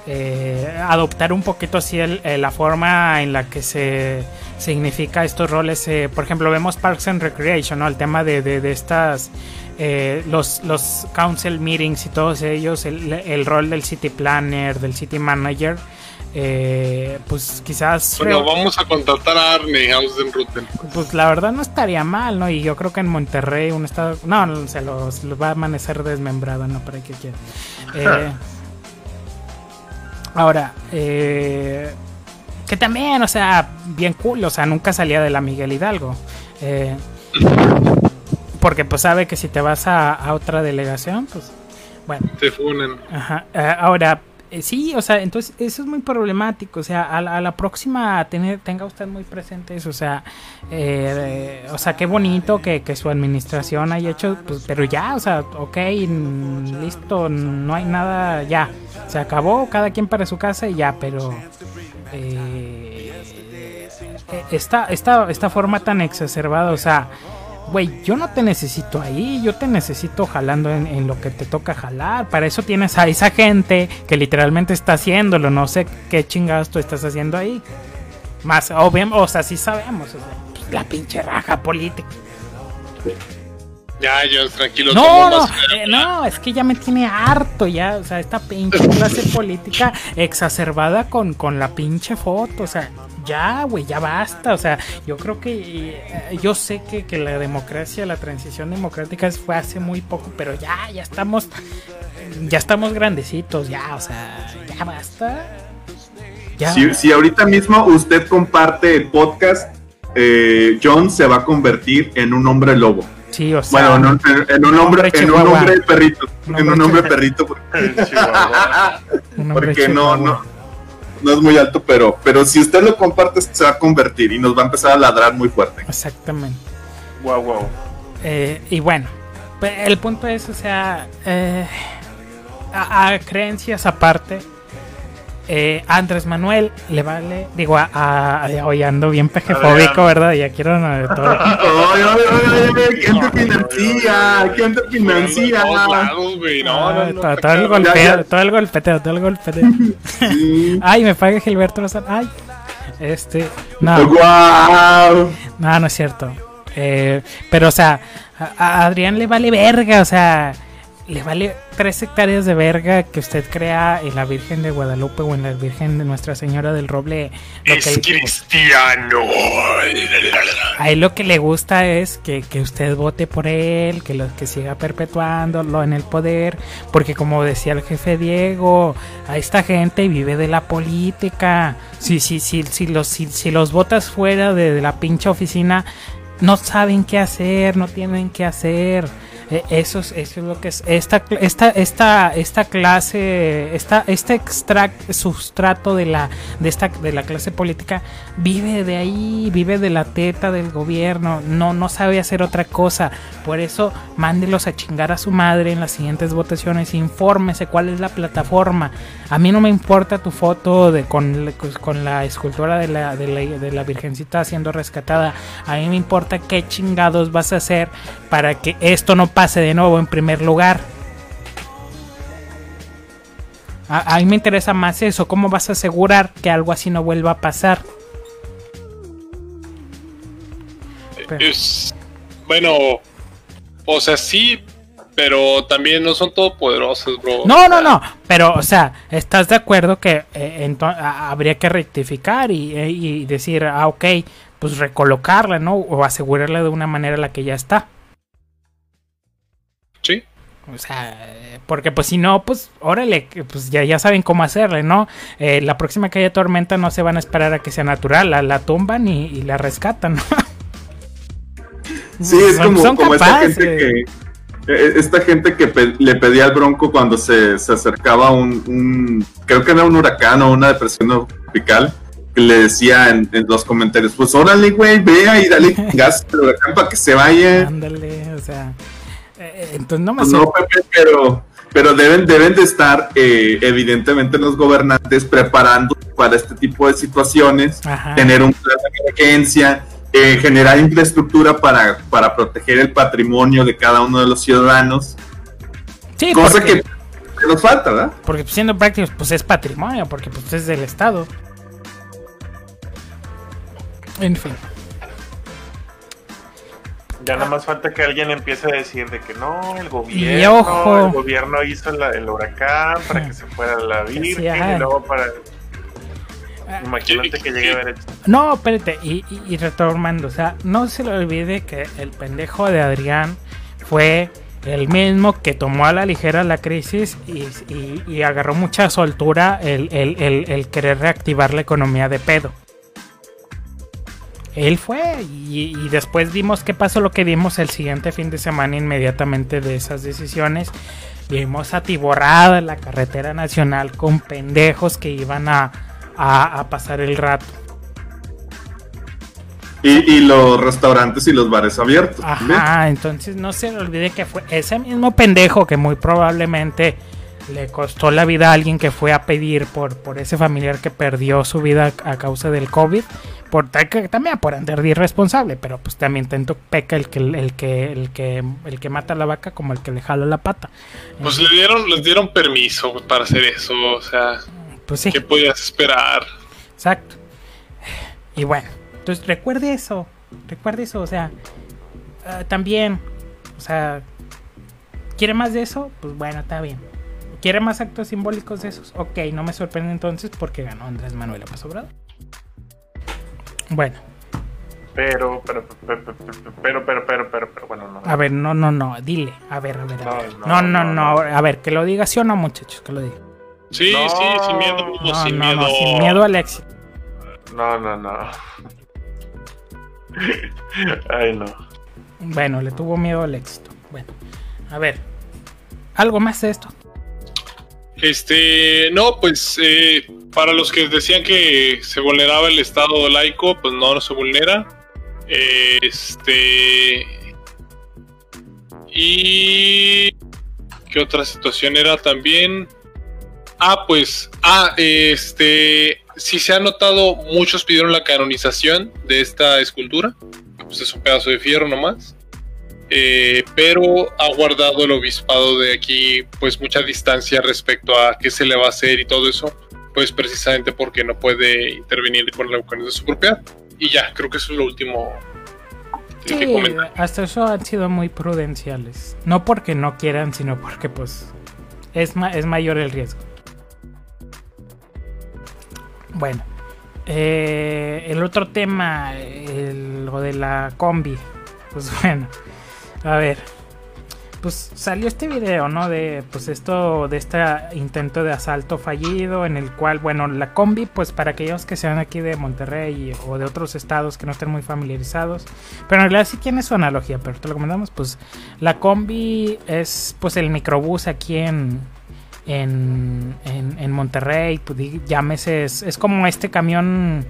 eh, adoptar un poquito así el- eh, la forma en la que se significa estos roles. eh, por ejemplo, vemos Parks and Recreation, ¿no? El tema de, de, de estas, eh, los, los council meetings y todos ellos, el, el rol del city planner, del city manager. eh, pues quizás Bueno, vamos a contratar a Arne Ausenruten. pues la verdad no estaría mal, ¿no? Y yo creo que en Monterrey un estado... No, se los, los va a amanecer desmembrado, ¿no? Para que quiera. Eh, ahora, eh, que también, o sea, bien cool, o sea, nunca salía de la Miguel Hidalgo. Eh, porque pues sabe que si te vas a, a otra delegación, pues bueno. Te funen. Ajá. eh, ahora, Eh, sí, o sea, entonces eso es muy problemático. O sea, a la, a la próxima tener, tenga usted muy presente eso. O sea, eh, o sea, qué bonito que, que, su administración haya hecho, pues, pero ya, o sea, ok, listo, no hay nada, ya. Se acabó, cada quien para su casa y ya, pero eh, esta, esta, esta forma tan exacerbada, o sea, güey, yo no te necesito ahí, yo te necesito jalando en, lo que te toca jalar. Para eso tienes a esa gente que literalmente está haciéndolo. No sé qué chingados tú estás haciendo ahí. Más, obviamente, o sea, sí sabemos. Pues, la pinche raja política. Ya, yo tranquilo. No, no, eh, no, es que ya me tiene harto ya, o sea, esta pinche clase política exacerbada con, con la pinche foto, o sea, ya, güey, ya basta. O sea, yo creo que eh, yo sé que, que, la democracia, la transición democrática fue hace muy poco, pero ya, ya estamos, ya estamos grandecitos, ya, o sea, ya basta. Ya. Si, si ahorita mismo usted comparte el podcast, eh, John se va a convertir en un hombre lobo. Sí, o sea, bueno, en, en, un hombre, en un hombre perrito, en un hombre perrito, porque, porque no, no, no es muy alto, pero, pero si usted lo comparte se va a convertir y nos va a empezar a ladrar muy fuerte. Exactamente. Wow, wow. Eh, y bueno, el punto es, o sea, eh, a, a, creencias aparte, eh, Andrés Manuel le vale, digo, a, a, hoy ando bien pejefóbico, ¿verdad? Ya quiero no, todo. oye, oye, oye, ¿quién te financia? ¿Quién te financia? todo, el golpeteo, todo el golpeteo, todo el golpeteo. Ay, me paga Gilberto Lozano. Ay, este, no. Wow. No, no es cierto. Eh, pero, o sea, a Adrián le vale verga, o sea le vale tres hectáreas de verga que usted crea en la Virgen de Guadalupe o en la Virgen de Nuestra Señora del Roble. es cristiano. A él lo que le gusta es que, que, usted vote por él, que, lo, que siga perpetuándolo en el poder, porque como decía el jefe Diego, a esta gente vive de la política. Si, si, si, si, los, si, si los votas fuera de, de la pinche oficina, no saben qué hacer, no tienen qué hacer. E, eso es, eso es lo que es. Esta, esta, esta, esta clase, esta, este extract, sustrato de la, de, esta, de la clase política vive de ahí, vive de la teta del gobierno. No, no sabe hacer otra cosa. Por eso, mándelos a chingar a su madre en las siguientes votaciones. Infórmese cuál es la plataforma. A mí no me importa tu foto de, con, con la escultura de la, de, la, Virgencita siendo rescatada. A mí me importa qué chingados vas a hacer para que esto no pase de nuevo en primer lugar. A, mí me interesa más eso, cómo vas a asegurar que algo así no vuelva a pasar. Bueno, o sea, sí, pero también no son todopoderosos, bro. No, no, no, pero, o sea, ¿estás de acuerdo que eh, habría que rectificar y, eh, y decir, ah, ok, pues recolocarla, ¿no? O asegurarla de una manera la que ya está. Sí. O sea, porque pues si no, pues órale, pues ya, ya saben cómo hacerle, ¿no? Eh, la próxima que haya tormenta no se van a esperar a que sea natural, la, la tumban y, y, la rescatan, ¿no? Sí, es son, como, son como esta gente que esta gente que pe le pedía al bronco cuando se, se acercaba un, un, creo que era un huracán o una depresión tropical, que le decía en, en los comentarios, pues órale, güey, vea y dale gas al huracán para que se vaya. Ándale, o sea... Eh, entonces no me no, Pepe, pero, pero deben, deben de estar, eh, evidentemente, los gobernantes preparando para este tipo de situaciones, Ajá. tener un plan de emergencia, eh, generar infraestructura para, para proteger el patrimonio de cada uno de los ciudadanos. Sí, cosa porque, que, nos falta, ¿verdad? Porque siendo prácticos, pues es patrimonio, porque pues es del Estado. En fin. Ya nada más falta que alguien empiece a decir de que no, el gobierno, y ojo. el gobierno hizo la, el huracán para que se fuera la Virgen sí, y luego para... Imagínate que llegue a ver esto. No, espérate, y, y, y, retomando, o sea, no se le olvide que el pendejo de Adrián fue el mismo que tomó a la ligera la crisis y, y, y agarró mucha soltura el, el, el, el querer reactivar la economía de pedo. Él fue y, y, después vimos qué pasó lo que vimos el siguiente fin de semana inmediatamente de esas decisiones. Vimos atiborrada la carretera nacional con pendejos que iban a, a, a pasar el rato. Y, y los restaurantes y los bares abiertos. también. Ajá, entonces no se le olvide que fue ese mismo pendejo que muy probablemente le costó la vida a alguien que fue a pedir por, por ese familiar que perdió su vida a causa del COVID. Por también por andar de irresponsable, pero pues también tanto peca el que el que el que el que mata a la vaca como el que le jala la pata. Pues le dieron, les dieron permiso para hacer eso, o sea, pues sí. ¿Qué podías esperar? Exacto. Y bueno, entonces recuerde eso. Recuerde eso, o sea, ah, también, o sea, ¿quiere más de eso? Pues bueno, está bien. ¿Quiere más actos simbólicos de esos? Ok, no me sorprende entonces porque ganó Andrés Manuel López Obrador. Bueno. Pero, pero, pero, pero, pero, pero, pero, pero, bueno, no. A ver, no, no, no, dile. A ver, a ver, a ver. No, no, no, no, no, a ver, que lo diga sí o no, muchachos, que lo diga. Sí, No. sí, sin miedo, No, sin no, miedo. no, sin miedo al éxito. No, no, no. Ay, no. Bueno, le tuvo miedo al éxito. Bueno, a ver, ¿algo más de esto? Este, no, pues eh, para los que decían que se vulneraba el Estado laico, pues no, no se vulnera. Este. Y. ¿Qué otra situación era también? Ah, pues. Ah, este. Si se ha notado, muchos pidieron la canonización de esta escultura. Pues es un pedazo de fierro nomás. Eh, pero ha guardado el obispado de aquí pues mucha distancia respecto a qué se le va a hacer y todo eso, pues precisamente porque no puede intervenir con la eucaristía de su propiedad. Y ya, creo que eso es lo último Sí, hasta eso han sido muy prudenciales. No porque no quieran, sino porque pues es, ma- es mayor el riesgo. Bueno, eh, el otro tema, el- lo de la combi. Pues bueno, a ver. Pues salió este video, ¿no? De pues esto, de este intento de asalto fallido en el cual, bueno, la combi, pues para aquellos que sean aquí de Monterrey o de otros estados que no estén muy familiarizados, pero en realidad sí tiene su analogía, pero te lo comentamos, pues la combi es pues el microbús aquí en, en, en, Monterrey, pues, llámese, es, como este camión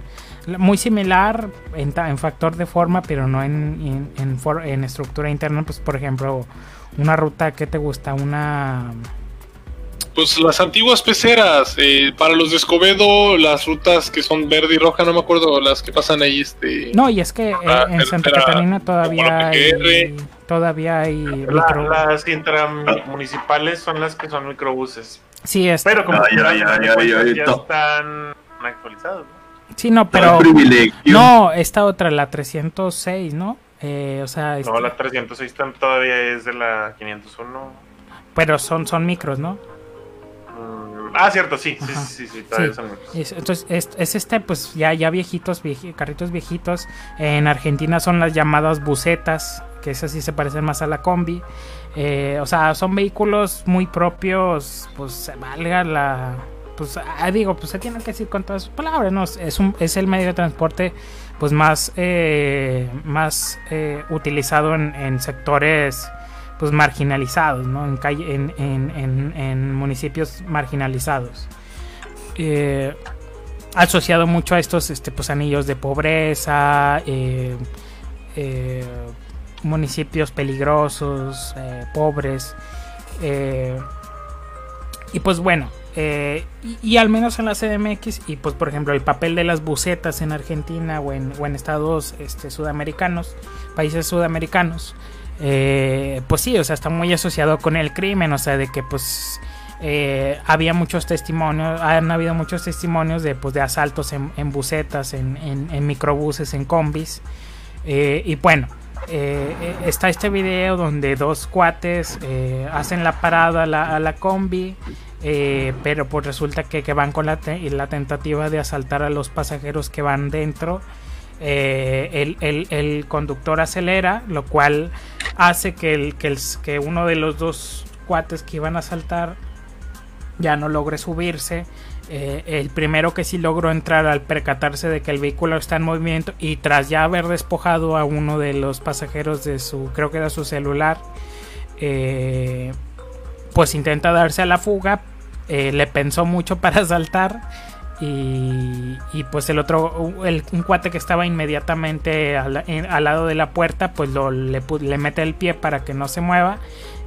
muy similar en, factor de forma, pero no en, en, en en estructura interna, pues por ejemplo, una ruta que te gusta, una... Pues las antiguas peceras, eh, para los de Escobedo, las rutas que son verde y roja, no me acuerdo, las que pasan ahí, este... No, y es que eh, Ah, en Santa Catarina todavía hay, todavía hay La- micro- las intramunicipales son las que son microbuses. Sí, es, Pero como ay, ya están actualizados. ¿no? sí, no, Pero. No, esta otra, la 306, ¿no? Eh, o sea, No, este- la 306 tam- todavía es de la 501. pero son, son micros, ¿no? Ah, cierto, sí, sí, sí, sí, todavía Sí. son entonces, es, es este, pues ya, ya viejitos, vieji- carritos viejitos. En Argentina son las llamadas bucetas, que esas sí se parecen más a la combi. Eh, o sea, son vehículos muy propios, pues valga la. Pues ah, digo, pues se tiene que decir con todas sus palabras, ¿no? Es, un, es el medio de transporte pues más, eh, más eh, utilizado en, en sectores pues marginalizados, ¿no? En, calle, en, en, en, municipios marginalizados. Eh, asociado mucho a estos este, pues, anillos de pobreza, eh, eh, municipios peligrosos, pobres. y pues bueno, y, al menos en la CDMX, y pues por ejemplo el papel de las bucetas en Argentina o en, o estados este, sudamericanos, países sudamericanos, eh, pues sí, o sea, está muy asociado con el crimen, o sea, de que pues eh, había muchos testimonios, han habido muchos testimonios de, pues, de asaltos en, en en, en- microbuses, en combis. Eh, y bueno, eh, está este video donde dos cuates hacen la parada a la, a la combi, pero pues resulta que, que van con la, la tentativa de asaltar a los pasajeros que van dentro. Eh, el, conductor acelera, lo cual hace que, uno de los dos cuates que iban a asaltar ya no logre subirse. Eh, el primero que sí logró entrar al percatarse de que el vehículo está en movimiento y tras ya haber despojado a uno de los pasajeros de su, creo que era su celular, eh, pues intenta darse a la fuga, le pensó mucho para saltar y, pues el otro, el, un cuate que estaba inmediatamente al, lado de la puerta, pues lo, le, mete el pie para que no se mueva.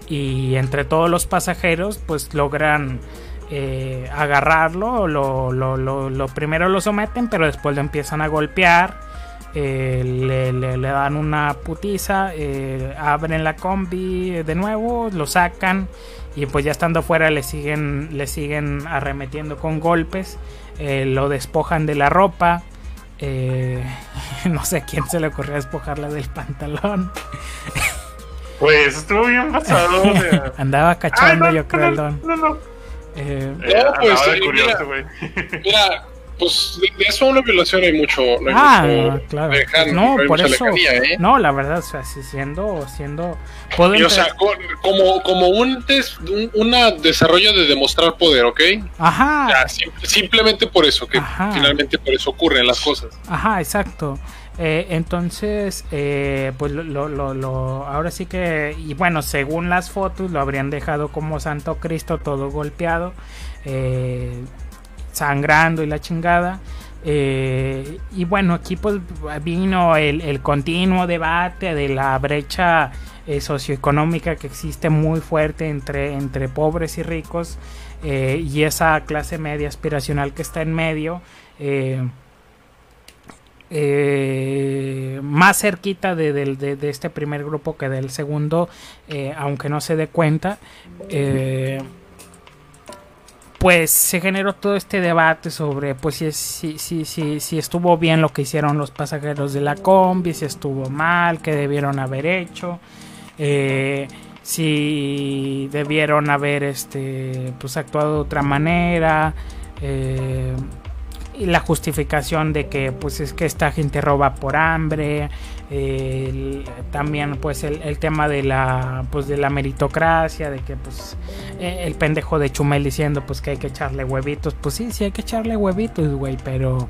Y entre todos los pasajeros pues logran eh, agarrarlo, lo, lo, lo, primero lo someten pero después lo empiezan a golpear, eh, le, le- dan una putiza, eh, abren la combi de nuevo, lo sacan y pues ya estando afuera le siguen, le siguen arremetiendo con golpes, eh, lo despojan de la ropa. eh, no sé a quién se le ocurrió despojarla del pantalón. Pues estuvo bien pasado. o sea. Andaba Ah, cachondo, no, yo creo, el don. no, no. Eh, Eh, pues, andaba de curioso, mira. güey. Mira, pues de, eso a una violación hay mucho. No hay ah, mucho claro. lejano, no, por eso. lejanía, ¿eh? No, la verdad, o sea, si siendo, siendo. Y, o sea, co- como, como un, des- un una desarrollo de demostrar poder, ¿ok? Ajá. Sim- simplemente por eso, que Ajá. finalmente por eso ocurren las cosas. Ajá, exacto. Eh, entonces, eh, pues lo, lo, lo- lo- ahora sí que, y bueno, según las fotos, lo habrían dejado como Santo Cristo, todo golpeado, eh, sangrando y la chingada. Eh, y bueno, aquí pues vino el, continuo debate de la brecha eh, socioeconómica que existe muy fuerte entre, entre pobres y ricos eh, y esa clase media aspiracional que está en medio. más cerquita de, de- de este primer grupo que del segundo, aunque no se dé cuenta, pues se generó todo este debate sobre pues si, si, si, si, si estuvo bien lo que hicieron los pasajeros de la combi, si estuvo mal, qué debieron haber hecho, eh, si debieron haber este pues actuado de otra manera. eh, y la justificación de que pues es que esta gente roba por hambre el- también pues el, el tema de la pues de la meritocracia de que pues eh, el pendejo de Chumel diciendo pues que hay que echarle huevitos pues sí sí hay que echarle huevitos güey pero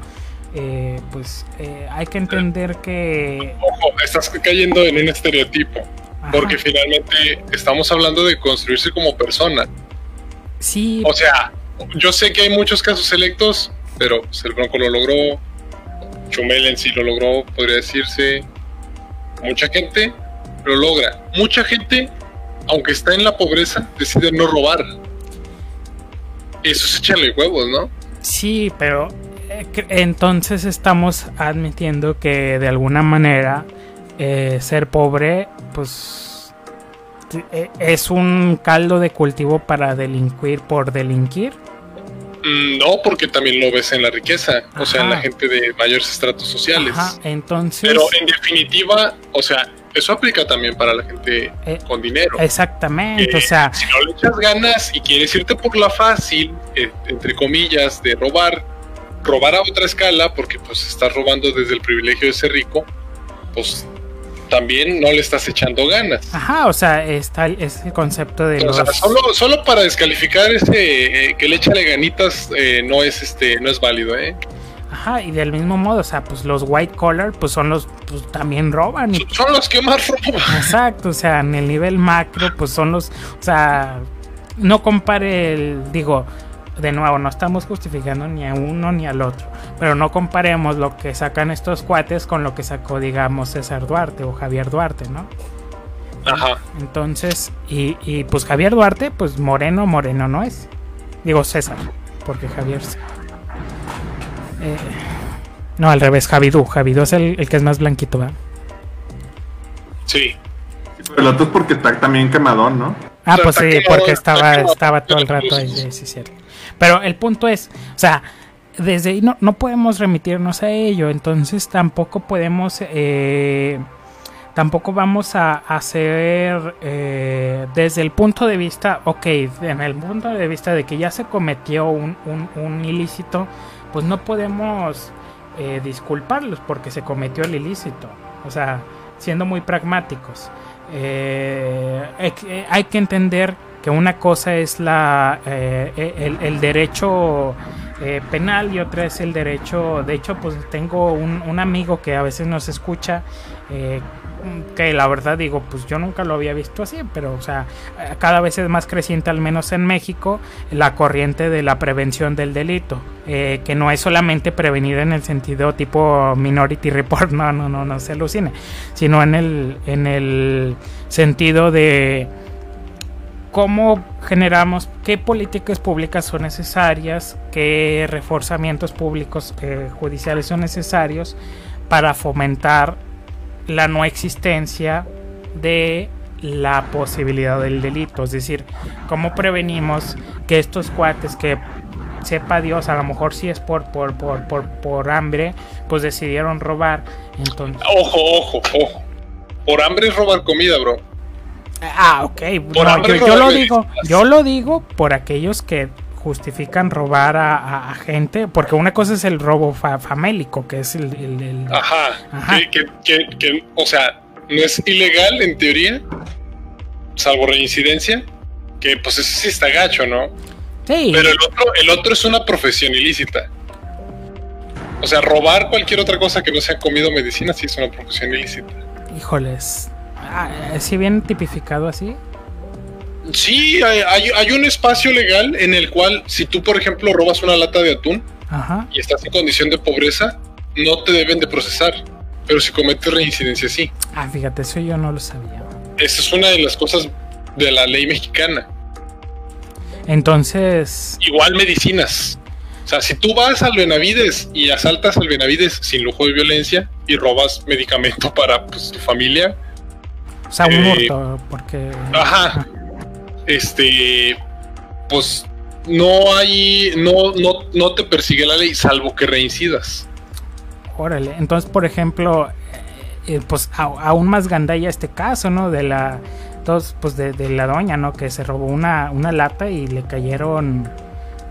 eh, pues eh, hay que entender que Ojo, estás cayendo en un estereotipo, ajá, porque finalmente estamos hablando de construirse como persona. sí O sea, yo sé que hay muchos casos selectos, pero el Bronco lo logró, Chumel en sí lo logró, podría decirse. Mucha gente lo logra. Mucha gente, aunque está en la pobreza, decide no robar. Eso es echarle huevos, ¿no? Sí, pero eh, entonces estamos admitiendo que de alguna manera eh, ser pobre, pues eh, es un caldo de cultivo para delinquir por delinquir. Mm, No, porque también lo ves en la riqueza, o sea, en la gente de mayores estratos sociales. Ajá, entonces, Pero en definitiva, o sea, eso aplica también para la gente Eh, con dinero. exactamente, Eh, o sea, si no le echas ganas y quieres irte por la fácil, eh, entre comillas, de robar, robar a otra escala, porque pues estás robando desde el privilegio de ser rico, pues también no le estás echando ganas. ajá, o sea, está el- ese concepto de O los sea, solo, solo para descalificar ese eh, que le échale ganitas eh, no es este no es válido, ¿eh? ajá, y del mismo modo, o sea, pues los white collar pues son los pues también roban y Son los que más roban. Exacto, o sea, en el nivel macro, pues son los. O sea, no compare el. Digo, de nuevo, no estamos justificando ni a uno ni al otro. Pero no comparemos lo que sacan estos cuates con lo que sacó, digamos, César Duarte o Javier Duarte, ¿no? Ajá. Entonces, y, y pues Javier Duarte, pues moreno, moreno no es. Digo César, porque Javier. Eh, no, al revés, Javidú. Javidú es el, el que es más blanquito, ¿verdad? Sí. Pero el otro es porque está también quemadón, ¿no? Ah, O sea, pues sí, quemado, porque estaba, estaba todo el rato ahí, sí, sí, cierto. Pero el punto es, o sea, desde ahí no, no podemos remitirnos a ello, entonces tampoco podemos, eh, tampoco vamos a hacer eh, desde el punto de vista, ok, en el punto de vista de que ya se cometió un, un- un ilícito, pues no podemos eh, disculparlos porque se cometió el ilícito, o sea, siendo muy pragmáticos. Eh, hay que- entender que una cosa es la eh, el, el derecho eh, penal y otra es el derecho. De hecho, pues tengo un, amigo que a veces nos escucha. Eh, que la verdad digo, pues yo nunca lo había visto así, pero o sea, cada vez es más creciente, al menos en México, la corriente de la prevención del delito, que no es solamente prevenir en el sentido tipo Minority Report, no, no, no, no se alucine, sino en el, en el sentido de cómo generamos, qué políticas públicas son necesarias, qué reforzamientos públicos eh, judiciales son necesarios para fomentar la no existencia de la posibilidad del delito. Es decir, cómo prevenimos que estos cuates que sepa Dios, a lo mejor si es por, por, por, por, por hambre, pues decidieron robar. Ojo, ojo, ojo. Por hambre es robar comida, bro. Ah, ok. yo, lo digo, yo lo digo por aquellos que justifican robar a, gente, porque una cosa es el robo famélico, que es el... Ajá, Que, o sea, no es ilegal en teoría, salvo reincidencia, que pues eso sí está gacho, ¿no? Sí. Pero el otro, el otro es una profesión ilícita. O sea, robar cualquier otra cosa que no sea comido medicina sí es una profesión ilícita. Híjoles, ¿sí bien tipificado así? Sí, hay, un espacio legal en el cual si tú, por ejemplo, robas una lata de atún y estás en condición de pobreza, no te deben de procesar. Pero si cometes reincidencia, sí. Ah, fíjate, eso yo no lo sabía. Esa es una de las cosas de la ley mexicana. Entonces... Igual medicinas. O sea, si tú vas al Benavides y asaltas al Benavides sin lujo de violencia y robas medicamento para pues, tu familia. O sea, un eh, porque... Ajá este, pues no hay, no, no, no te persigue la ley, salvo que reincidas. Órale, entonces, por ejemplo, eh, pues aún más gandalla este caso, ¿no? De la, dos, pues de, la doña, ¿no? Que se robó una, una lata y le cayeron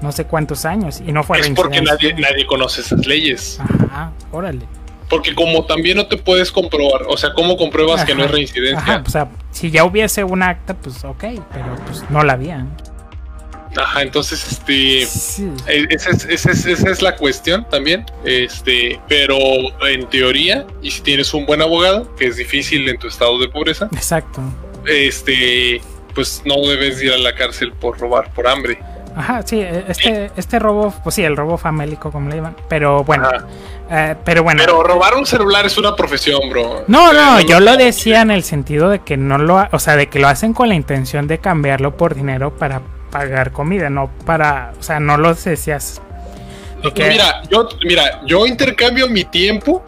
no sé cuántos años y no fue Es porque nadie, nadie conoce esas leyes. Ajá, órale. Porque como también no te puedes comprobar, o sea, ¿cómo compruebas que no es reincidencia? Ajá, o sea, si ya hubiese un acta, pues ok, pero pues no la había. Ajá, entonces, este, e, esa, es, esa, es, la cuestión también, este, pero en teoría, y si tienes un buen abogado, que es difícil en tu estado de pobreza, exacto, este, pues no debes ir a la cárcel por robar por hambre. Ajá, sí, e, este, este robo, pues sí, el robo famélico, como le iban. Pero bueno, eh, pero bueno. Pero robar un celular es una profesión, bro. No, no, yo lo decía en el sentido de que no lo, o sea, de que lo hacen con la intención de cambiarlo por dinero para pagar comida, no para, o sea, no lo decías. Mira, yo, mira, yo intercambio mi tiempo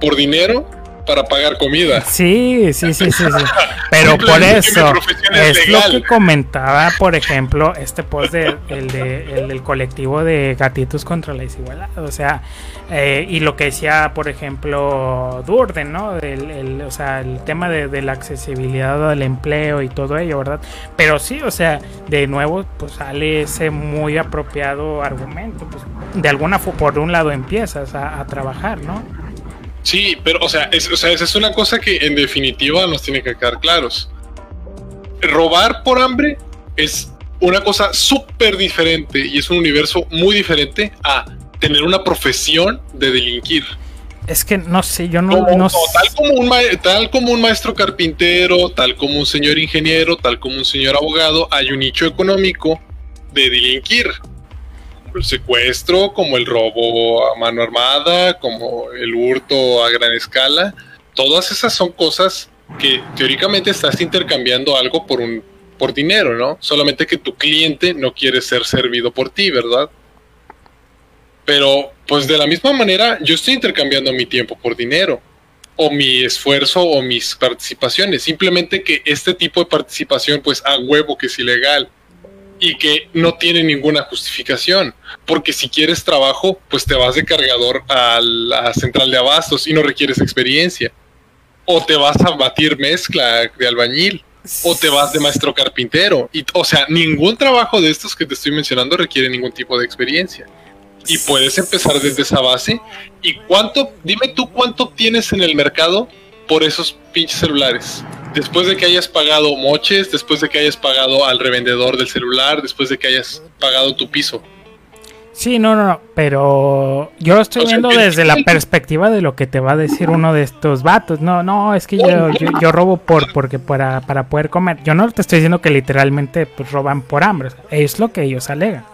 por dinero para pagar comida. Sí, sí, sí, sí, Pero por eso es, lo que comentaba, por ejemplo, este post de, el, de, el del colectivo de gatitos contra la desigualdad. O sea, eh, y lo que decía, por ejemplo, Durden, ¿no? El, o sea, el tema de, la accesibilidad al empleo y todo ello, ¿verdad? Pero sí, o sea, de nuevo, pues sale ese muy apropiado argumento. Pues, de alguna forma, por un lado empiezas a, a trabajar, ¿no? Sí, pero o sea, es, o sea, esa es una cosa que en definitiva nos tiene que quedar claros. Robar por hambre es una cosa súper diferente y es un universo muy diferente a tener una profesión de delinquir. Es que no sé, yo no, tal, como un tal como un maestro carpintero, tal como un señor ingeniero, tal como un señor abogado, hay un nicho económico de delinquir el secuestro, como el robo a mano armada, como el hurto a gran escala. Todas esas son cosas que teóricamente estás intercambiando algo por un por dinero, ¿no? Solamente que tu cliente no quiere ser servido por ti, ¿verdad? Pero pues de la misma manera yo estoy intercambiando mi tiempo por dinero o mi esfuerzo o mis participaciones, simplemente que este tipo de participación pues a huevo que es ilegal y que no tiene ninguna justificación. Porque si quieres trabajo, pues te vas de cargador a la central de abastos y no requieres experiencia. O te vas a batir mezcla de albañil. O te vas de maestro carpintero. Y, o sea, ningún trabajo de estos que te estoy mencionando requiere ningún tipo de experiencia. Y puedes empezar desde esa base. ¿Y cuánto? Dime tú cuánto tienes en el mercado por esos pinches celulares. Después de que hayas pagado moches, después de que hayas pagado al revendedor del celular, después de que hayas pagado tu piso. Sí, no, no, no, pero yo lo estoy O viendo desde la perspectiva de lo que te va a decir uno de estos vatos. No, no, es que yo, yo, yo robo por porque para, para poder comer. Yo no te estoy diciendo que literalmente pues, roban por hambre. Es lo que ellos alegan.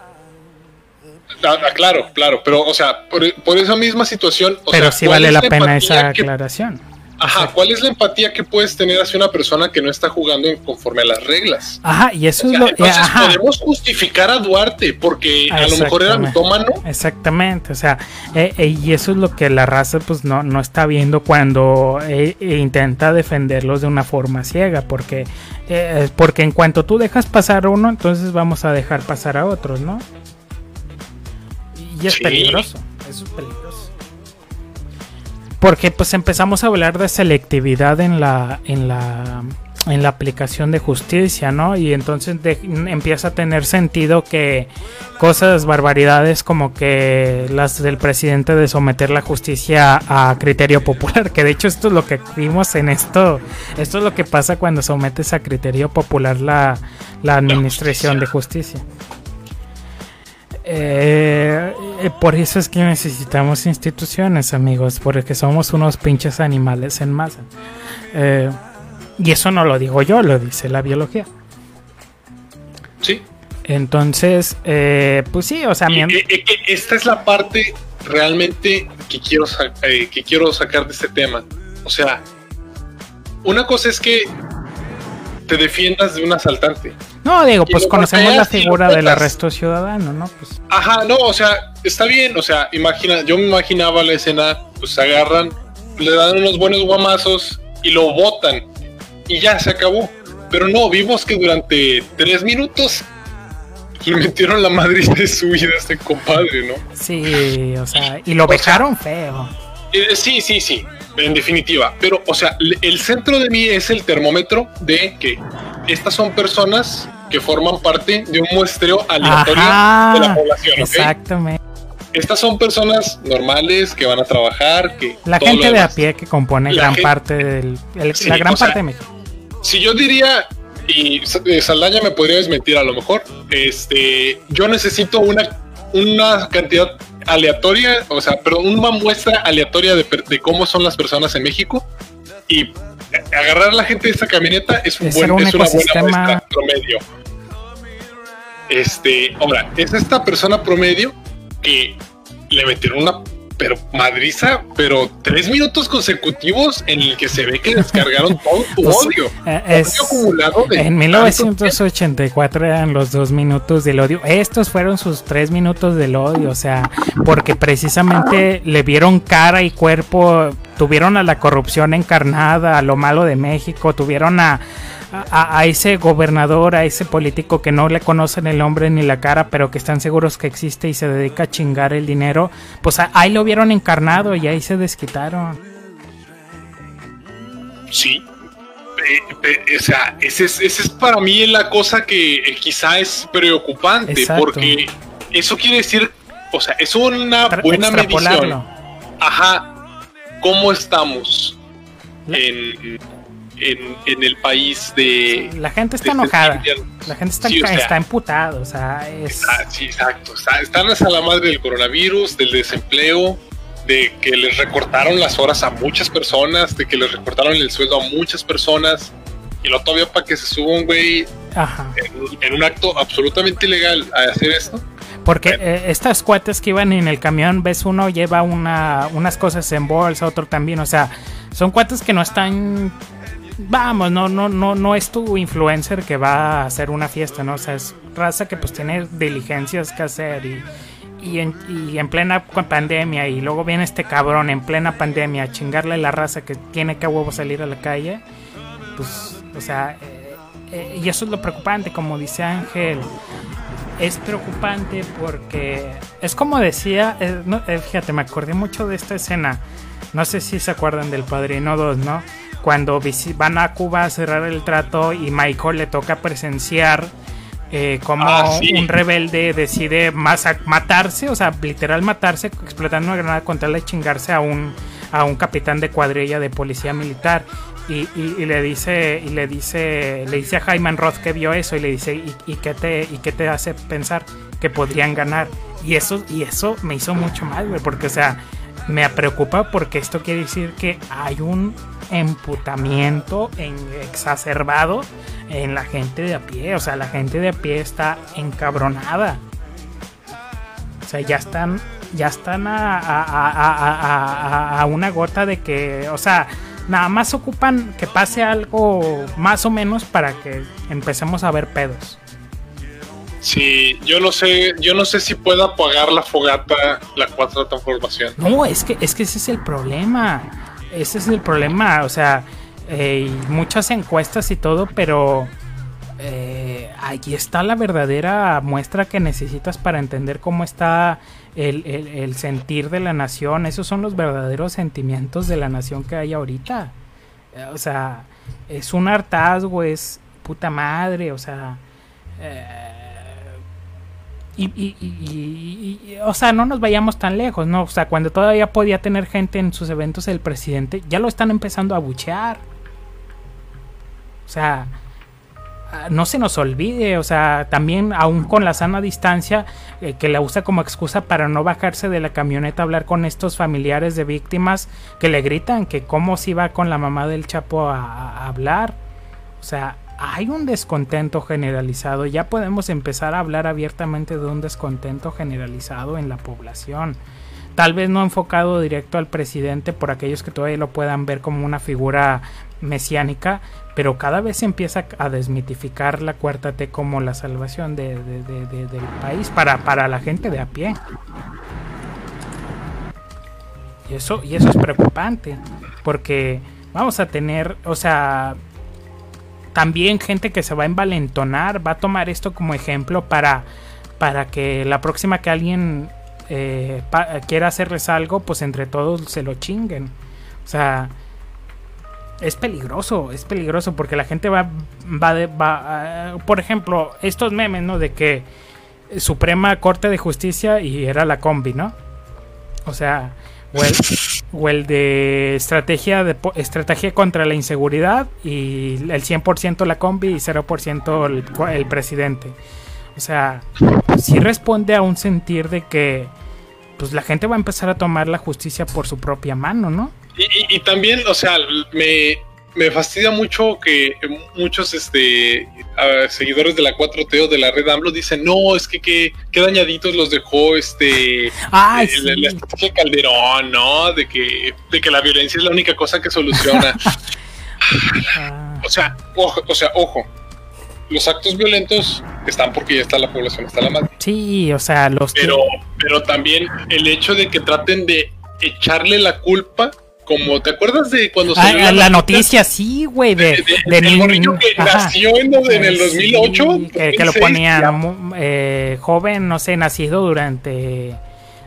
Ah, ah, claro, claro, pero, o sea, por, por esa misma situación. O Pero sea, sí ¿cuál vale la pena esa que- aclaración. Ajá, ¿cuál es la empatía que puedes tener hacia una persona que no está jugando conforme a las reglas? Ajá, y eso O es lo... entonces ajá. podemos justificar a Duarte porque a lo mejor era mitómano. Exactamente, o sea, eh, eh, y eso es lo que la raza pues no, no está viendo cuando eh, intenta defenderlos de una forma ciega, porque, porque en cuanto tú dejas pasar a uno, entonces vamos a dejar pasar a otros, ¿no? Y es Sí. peligroso, eso es peligroso. Porque pues empezamos a hablar de selectividad en la, en la, en la aplicación de justicia, ¿no? Y entonces empieza a tener sentido que cosas, barbaridades como que las del presidente de someter la justicia a criterio popular, que de hecho esto es lo que vimos en esto, esto es lo que pasa cuando sometes a criterio popular la, la administración de justicia. Eh, eh, por eso es que necesitamos instituciones, amigos, porque somos unos pinches animales en masa. Eh, y eso no lo digo yo, lo dice la biología. Sí. Entonces, pues sí, o sea, esta es la parte realmente que quiero, que quiero sacar de este tema. O sea, una cosa es que te defiendas de un asaltante. No digo, pues conocemos la figura del arresto ciudadano, ¿no? Pues Ajá, no, o sea, está bien, o sea, imagina, yo me imaginaba la escena, pues agarran, le dan unos buenos guamazos y lo botan y ya se acabó. Pero no, vimos que durante tres minutos le metieron la madre de su vida a este compadre, ¿no? sí, o sea, y lo vejaron feo. Eh, sí, sí, sí, en definitiva. Pero, o sea, el centro de mí es el termómetro de que estas son personas que forman parte de un muestreo aleatorio Ajá, de la población, exactamente. Estas son personas normales que van a trabajar, que La gente de a pie que compone gran parte del, el- Sí, la gran sea, parte de México. Si yo diría y eh, Saldaña me podría desmentir a lo mejor. Este, yo necesito una una cantidad aleatoria, o sea, pero una muestra aleatoria de, de cómo son las personas en México y agarrar a la gente de esta camioneta es, un Es buen, un es una buena muestra promedio. Este, ahora, es esta persona promedio que le metieron una pero madriza, pero tres minutos consecutivos en el que se ve que descargaron todo tu Pues, odio. Eh, Odio es- acumulado de en tanto 1984 eran los dos minutos del odio. Estos fueron sus tres minutos del odio, o sea, porque precisamente le vieron cara y cuerpo, tuvieron a la corrupción encarnada, a lo malo de México, tuvieron a, a, a ese gobernador, a ese político que no le conocen el nombre ni la cara, pero que están seguros que existe y se dedica a chingar el dinero. Pues a- ahí lo vieron encarnado y ahí se desquitaron. Sí. O sea, ese es, ese es para mí la cosa que eh, quizá es preocupante, Exacto. porque eso quiere decir, o sea, es una buena medición. Ajá, ¿cómo estamos en, en, en el país de... La gente está enojada. La gente está, Sí, o sea, está emputada, o sea, es... Está- sí, exacto. Está- están hasta la madre del coronavirus, del desempleo, de que les recortaron las horas a muchas personas, de que les recortaron el sueldo a muchas personas. Y lo todavía para que se suba un güey en, en un acto absolutamente ilegal a hacer esto. Porque Bueno. eh, estas cuates que iban en el camión, ves uno lleva una, unas cosas en bolsa, otro también, o sea, son cuates que no están... Vamos, no, no, no, no es tu influencer que va a hacer una fiesta, ¿no? O sea, es raza que pues tiene diligencias que hacer y, y, en, y en plena pandemia y luego viene este cabrón en plena pandemia a chingarle a la raza que tiene que a huevo salir a la calle, pues, o sea, eh, eh, y eso es lo preocupante, como dice Ángel, es preocupante porque es como decía, eh, no, fíjate, me acordé mucho de esta escena, no sé si se acuerdan del Padrino 2, ¿no? Cuando van a Cuba a cerrar el trato y Michael le toca presenciar eh, como Ah, sí. un rebelde decide matarse, o sea, literal matarse, explotando una granada con tal de chingarse a un, a un capitán de cuadrilla de policía militar. Y, y- y le dice, y le dice, le dice a Jaime Roth que vio eso y le dice, ¿y, y qué te, ¿y qué te hace pensar que podrían ganar? Y eso, y eso me hizo mucho mal, güey, porque, o sea, me preocupa porque esto quiere decir que hay un emputamiento en, exacerbado en la gente de a pie. O sea, la gente de a pie está encabronada. O sea, ya están, ya están a, a, a, una gota de que, o sea, nada más ocupan que pase algo más o menos para que empecemos a ver pedos. Sí, yo no sé, yo no sé si pueda apagar la fogata la cuarta transformación. No, es que, es que ese es el problema. Ese es el problema. O sea, eh, muchas encuestas y todo, pero eh, aquí está la verdadera muestra que necesitas para entender cómo está el, el, sentir de la nación. Esos son los verdaderos sentimientos de la nación que hay ahorita. O sea, es un hartazgo, es puta madre, o sea... Eh, y, o sea, no nos vayamos tan lejos, ¿no? O sea, cuando todavía podía tener gente en sus eventos el presidente, ya lo están empezando a buchear. O sea, ah, no se nos olvide, o sea, también aún con la sana distancia, eh, que la usa como excusa para no bajarse de la camioneta a hablar con estos familiares de víctimas que le gritan que cómo si va con la mamá del Chapo a hablar. O sea, hay un descontento generalizado, ya podemos empezar a hablar abiertamente de un descontento generalizado en la población. Tal vez no enfocado directo al presidente por aquellos que todavía lo puedan ver como una figura mesiánica, pero cada vez se empieza a desmitificar la cuarta T como la salvación de, del país para, para la gente de a pie. Y eso, y eso es preocupante, porque vamos a tener, o sea, también gente que se va a envalentonar, va a tomar esto como ejemplo para, para que la próxima que alguien eh, quiera hacerles algo, pues entre todos se lo chinguen. O sea, es peligroso, es peligroso porque la gente va, va, va por ejemplo, estos memes, ¿no? De que Suprema Corte de Justicia y era la combi, ¿no? O sea, o el, de estrategia de estrategia contra la inseguridad y el 100% la combi y 0% el, el presidente. O sea, sí responde a un sentir de que pues la gente va a empezar a tomar la justicia por su propia mano, ¿no? y también, o sea, me, me fastidia mucho que muchos este seguidores de la 4T o de la red AMLO dicen, no, es que qué dañaditos los dejó este Ay, la, estrategia Calderón, ¿no? De que, de que la violencia es la única cosa que soluciona. O sea, ojo, o sea, ojo. Los actos violentos están porque ya está la población, está la madre. Sí, o sea, los pero, pero también el hecho de que traten de echarle la culpa como te acuerdas de cuando ah, salió la, noticia, sí, güey, de, de, niño que nació en, el 2008, que, lo ponían eh, joven, no sé, nacido durante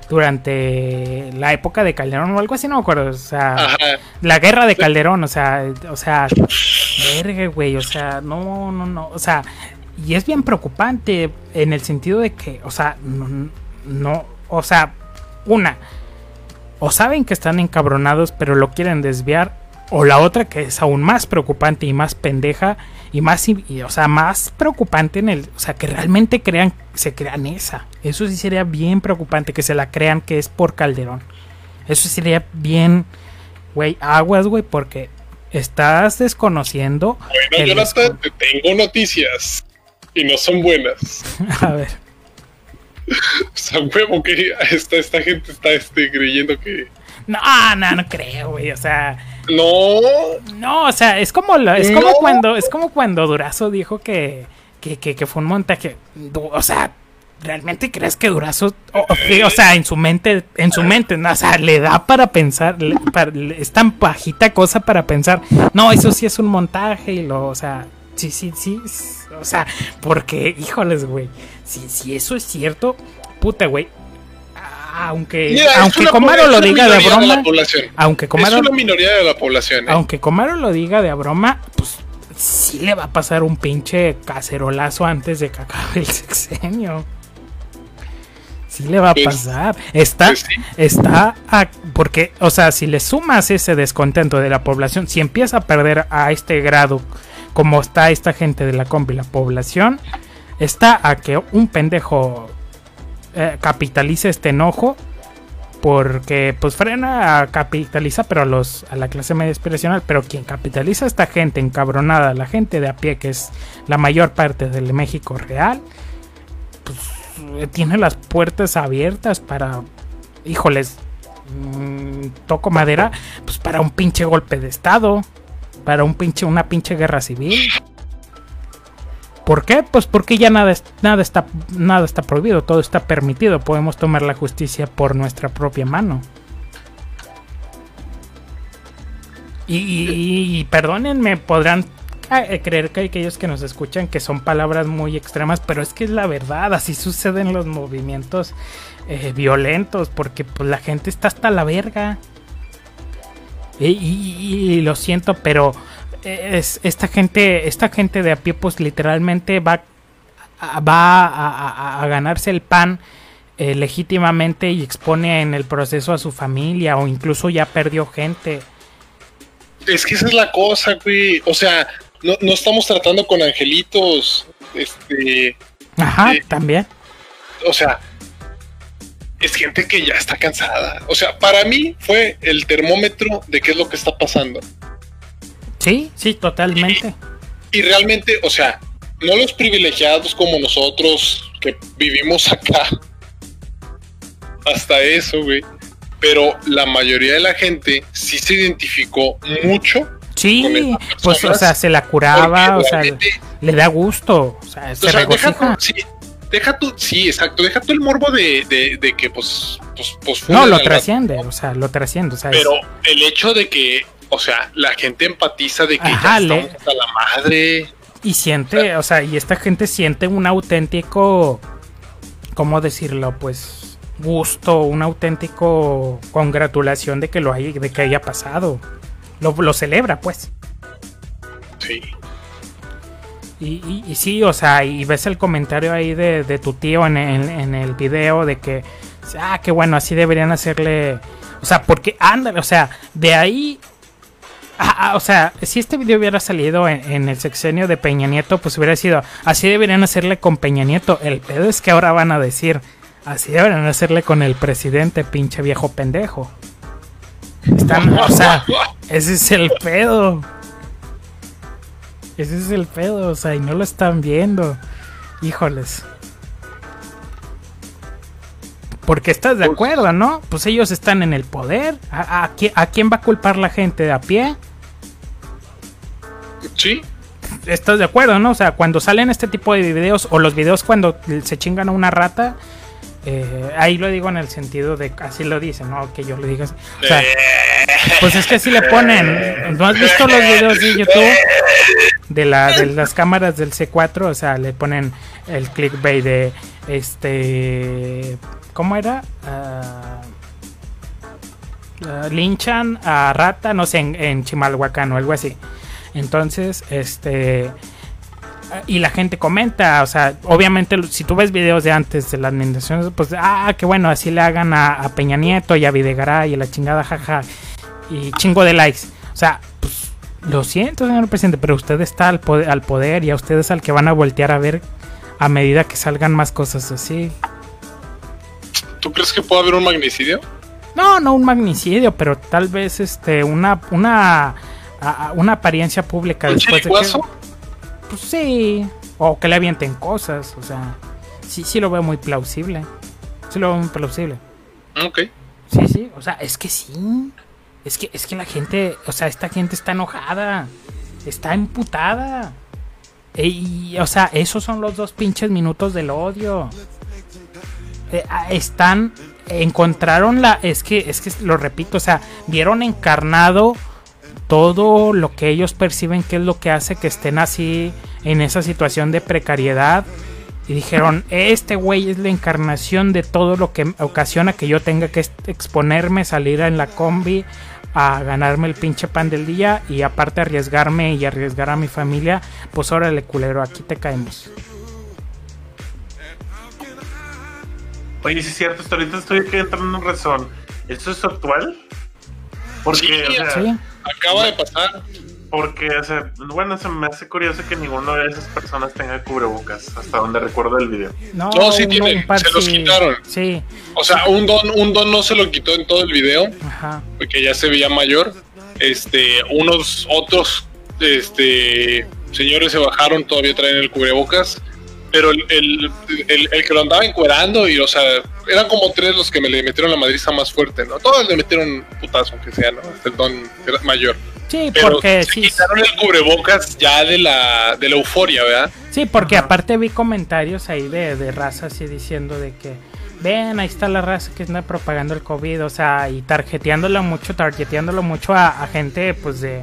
durante la época de Calderón o algo así, no me acuerdo, o sea, la guerra de Calderón, o sea, o sea, verga, güey, o sea, no, no, no, o sea, y es bien preocupante en el sentido de que, o sea, no, no o sea, una, o saben que están encabronados pero lo quieren desviar, o la otra que es aún más preocupante y más pendeja y más, o sea, más preocupante en el, o sea, que realmente crean, se crean esa. Eso sí sería bien preocupante que se la crean que es por Calderón. Eso sería bien, güey, aguas, güey, porque estás desconociendo. Bueno, Jonathan, te tengo noticias y no son buenas. A ver. o sea, huevo que esta, esta gente está este, creyendo que. No, no, no creo, güey. O sea. No. No, o sea, es como es como cuando. Es como cuando Durazo dijo que. Que, que, fue un montaje. O sea, ¿realmente crees que Durazo, o, sea, en su mente, en su mente, o sea, le da para pensar, es tan bajita cosa para pensar, no, eso sí es un montaje y lo, o sea, sí, sí, sí, o sea, porque, híjoles, güey, si, si eso es cierto, puta, güey. Aunque, aunque Comaro lo diga de broma, aunque Comaro, es una minoría de la población, ¿eh? aunque Comaro lo diga de broma, pues sí le va a pasar un pinche cacerolazo antes de que acabe el sexenio. Sí le va a pues, pasar. Está, pues está, porque, o sea, si le sumas ese descontento de la población, si empieza a perder a este grado como está esta gente de la combi, la población, está a que un pendejo eh, capitaliza este enojo porque pues frena, capitaliza, pero a los a la clase media aspiracional, pero quien capitaliza a esta gente encabronada, la gente de a pie que es la mayor parte del México real, pues eh, tiene las puertas abiertas para, híjoles, mm, toco madera, pues para un pinche golpe de estado, para un pinche una pinche guerra civil. ¿Por qué? Pues porque ya nada, nada, está, nada está prohibido, todo está permitido. Podemos tomar la justicia por nuestra propia mano. Y, perdónenme, podrán eh, creer que hay aquellos que nos escuchan que son palabras muy extremas, pero es que es la verdad, así suceden los movimientos eh, violentos, porque pues, la gente está hasta la verga. y lo siento, pero es, esta gente, esta gente de a pie, pues literalmente va, a, va a, ganarse el pan eh, legítimamente y expone en el proceso a su familia o incluso ya perdió gente. Es que esa es la cosa, güey. O sea, no, estamos tratando con angelitos. Este. Ajá, eh, también. O sea, es gente que ya está cansada. O sea, para mí fue el termómetro de qué es lo que está pasando. Sí, sí, totalmente. Y, realmente, o sea, no los privilegiados como nosotros que vivimos acá. Hasta eso, güey. Pero la mayoría de la gente sí se identificó mucho. Sí, pues, o sea, se la curaba, o sea, le da gusto. O sea, se deja tu, sí, deja tu, sí, exacto, deja tu el morbo de, de, que, pues, pues, pues No, lo trasciende, o sea, lo trasciende. O sea, pero el hecho de que o sea, la gente empatiza de que ya estamos a la madre. Y siente, o sea, y esta gente siente un auténtico, ¿cómo decirlo? Pues gusto, un auténtico congratulación de que lo haya, de que haya pasado. Lo, celebra, pues. Sí. Y, y, sí, o sea, y ves el comentario ahí de, tu tío en, en, el video de que, ah, qué bueno, así deberían hacerle. O sea, porque ándale, o sea, de ahí Ah, ah, o sea, si este video hubiera salido en, el sexenio de Peña Nieto, pues hubiera sido, así deberían hacerle con Peña Nieto. El pedo es que ahora van a decir, así deberían hacerle con el presidente, pinche viejo pendejo. Están, o sea, ese es el pedo. Ese es el pedo, o sea, y no lo están viendo. Híjoles. Porque estás de pues acuerdo, ¿no? Pues ellos están en el poder. ¿A, a quién va a culpar la gente de a pie? Sí. ¿Estás de acuerdo, no? O sea, cuando salen este tipo de videos o los videos cuando se chingan a una rata, eh, ahí lo digo en el sentido de así lo dicen, ¿no? Que yo lo diga O sea, pues es que así le ponen. ¿No has visto los videos de YouTube de, la, de las cámaras del C4? O sea, le ponen el clickbait de este. ¿Cómo era? Uh, linchan a rata, no sé, en, en Chimalhuacán o algo así. Entonces, este y la gente comenta, o sea, obviamente si tú ves videos de antes de la administración, pues, ah, que bueno, así le hagan a, Peña Nieto y a Videgaray y a la chingada, jaja, y chingo de likes. O sea, pues, lo siento, señor presidente, pero usted está al poder, al poder y a ustedes al que van a voltear a ver a medida que salgan más cosas así. ¿Tú crees que puede haber un magnicidio? No, no un magnicidio, pero tal vez este una una una apariencia pública después de que, pues sí, o que le avienten cosas, o sea, sí, sí lo veo muy plausible. Sí lo veo muy plausible. Ok. Sí, sí, o sea, es que sí. Es que, es que la gente, o sea, esta gente está enojada. Está emputada. Y, o sea, esos son los dos pinches minutos del odio. Eh, ah, están, encontraron la, es que, es que lo repito, o sea, vieron encarnado todo lo que ellos perciben que es lo que hace que estén así en esa situación de precariedad. Y dijeron, este güey es la encarnación de todo lo que ocasiona que yo tenga que exponerme, salir en la combi a ganarme el pinche pan del día y aparte arriesgarme y arriesgar a mi familia, pues órale culero, aquí te caemos. Oye, si es cierto, ahorita estoy entrando en razón. ¿Esto es actual? Porque, Acaba de pasar. porque, o sea, bueno, se me hace curioso que ninguno de esas personas tenga cubrebocas, hasta donde recuerdo el video. No, No, sí tiene, se los sí. quitaron. Sí, O sea, un don, un don no se lo quitó en todo el video, ajá. porque ya se veía mayor. Este, unos otros, este, señores se bajaron, todavía traen el cubrebocas. Pero el, el, el- el que lo andaba encuerando, y o sea, eran como tres los que me le metieron la madriza más fuerte, ¿no? Todos le metieron putazo, aunque sea, ¿no? Hasta el don era mayor. Sí, Pero porque se sí, quitaron el cubrebocas ya de la, de la euforia, ¿verdad? sí, porque aparte vi comentarios ahí de, de raza así diciendo de que ven, ahí está la raza que anda propagando el COVID, o sea, y targeteándolo mucho, targeteándolo mucho a, a gente, pues de,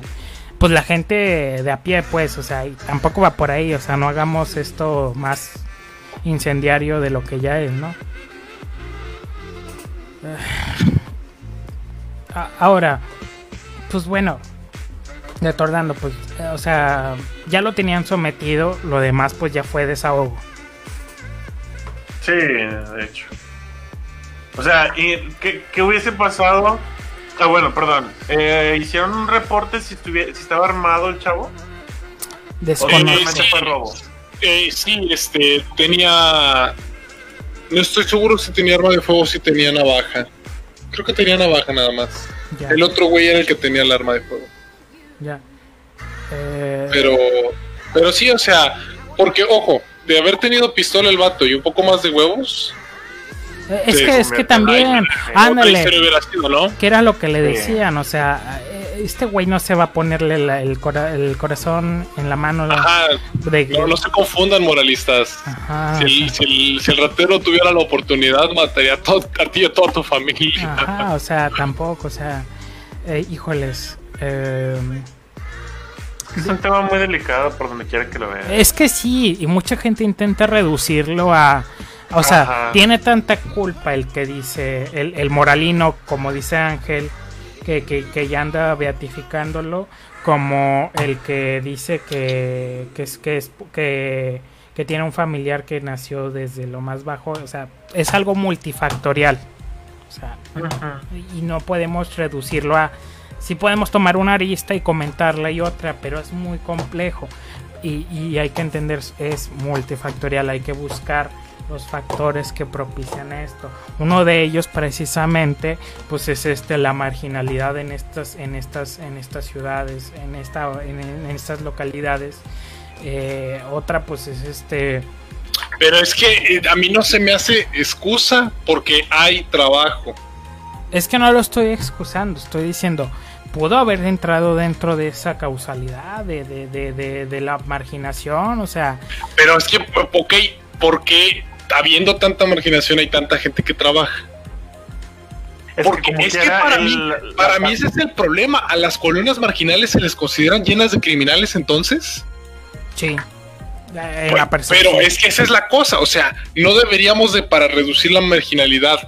pues la gente de a pie, pues, o sea, tampoco va por ahí, o sea, no hagamos esto más incendiario de lo que ya es, ¿no? Ah, Ahora, pues bueno, retornando, pues, o sea, ya lo tenían sometido, lo demás pues ya fue desahogo. Sí, de hecho. O sea, ¿y qué, qué hubiese pasado? Ah, bueno, perdón. Eh, ¿Hicieron un reporte si, si estaba armado el chavo? ¿O Descono- solamente sí. fue robo? Eh, sí, este, tenía. No estoy seguro si tenía arma de fuego o si tenía navaja. Creo que tenía navaja nada más. ya, El otro güey era el que tenía el arma de fuego. ya. Eh, Pero, pero sí, o sea, porque ojo, de haber tenido pistola el vato y un poco más de huevos, eh, es que es que también, ándale, que era lo que le decían, o sea, eh, este güey no se va a ponerle la- el, cora- el corazón en la mano la- Ajá, de, no, no se confundan moralistas. Ajá, Si el, si, el, si el ratero tuviera la oportunidad, mataría a, todo, a ti y a toda tu familia. Ajá, o sea, tampoco, o sea, eh, híjoles. eh, Es un tema muy delicado por donde quiera que lo vean. es que sí, y mucha gente intenta reducirlo a... O sea, Ajá. tiene tanta culpa el que dice, el, el moralino, como dice Ángel, que, que, que ya anda beatificándolo, como el que dice que, que, es, que, es, que, que tiene un familiar que nació desde lo más bajo. O sea, es algo multifactorial. O sea, y no podemos reducirlo a sí podemos tomar una arista y comentarla y otra pero es muy complejo y, y hay que entender es multifactorial hay que buscar los factores que propician esto uno de ellos precisamente pues es este la marginalidad en estas en estas en estas ciudades en esta en, en estas localidades Eh, otra pues es este Pero es que eh, a mí no se me hace excusa porque hay trabajo. Es que no lo estoy excusando, estoy diciendo, pudo haber entrado dentro de esa causalidad, de, de, de, de, de la marginación, o sea, Pero es que, ok, ¿por qué habiendo tanta marginación hay tanta gente que trabaja? Es Porque como es que para el- mí, la- para mí ese es el problema. ¿A las colonias marginales se les consideran llenas de criminales entonces? sí. eh, Pues, pero es que esa es la cosa, o sea, no deberíamos de para reducir la marginalidad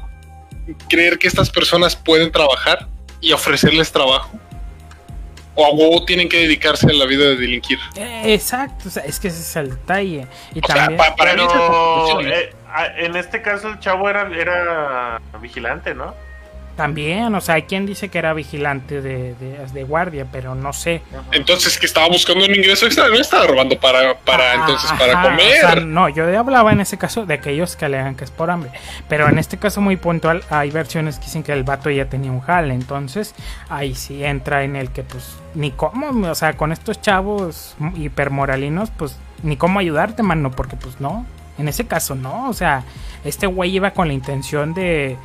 creer que estas personas pueden trabajar y ofrecerles trabajo. O a huevo tienen que dedicarse a la vida de delinquir. Eh, exacto, o sea, es que ese es el detalle. Y O sea, pa- para mí es Pero ¿no? eh, en este caso el chavo era, era vigilante, ¿no? También, o sea, hay quien dice que era vigilante de, de, de guardia, pero no sé. Entonces que estaba buscando un ingreso extra, no estaba robando para, para Ah, entonces para ajá, comer. o sea, no, yo hablaba en ese caso de aquellos que alegan que es por hambre. Pero en este caso muy puntual hay versiones que dicen que el vato ya tenía un jale. Entonces ahí sí entra en el que pues ni cómo, o sea, con estos chavos hipermoralinos pues ni cómo ayudarte, mano, porque pues no. En ese caso no, o sea, este güey iba con la intención de...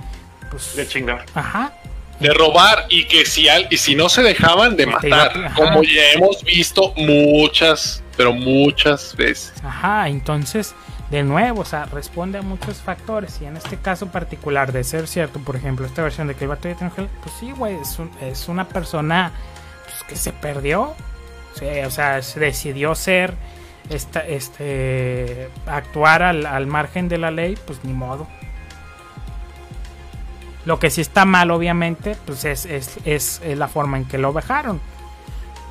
Pues, De chingar. Ajá, de robar y que si al, y si no se dejaban de iba- matar, como ya hemos visto muchas, pero muchas veces. Ajá, entonces, de nuevo, o sea, responde a muchos factores. Y en este caso particular, de ser cierto, por ejemplo, esta versión de que el vato ya tiene un gel, pues sí, güey, es, un- es una persona pues, que se perdió. Sí, o sea, se decidió ser, esta, este, actuar al, al margen de la ley, pues ni modo. Lo que sí está mal, obviamente, pues es, es, es, la forma en que lo bajaron.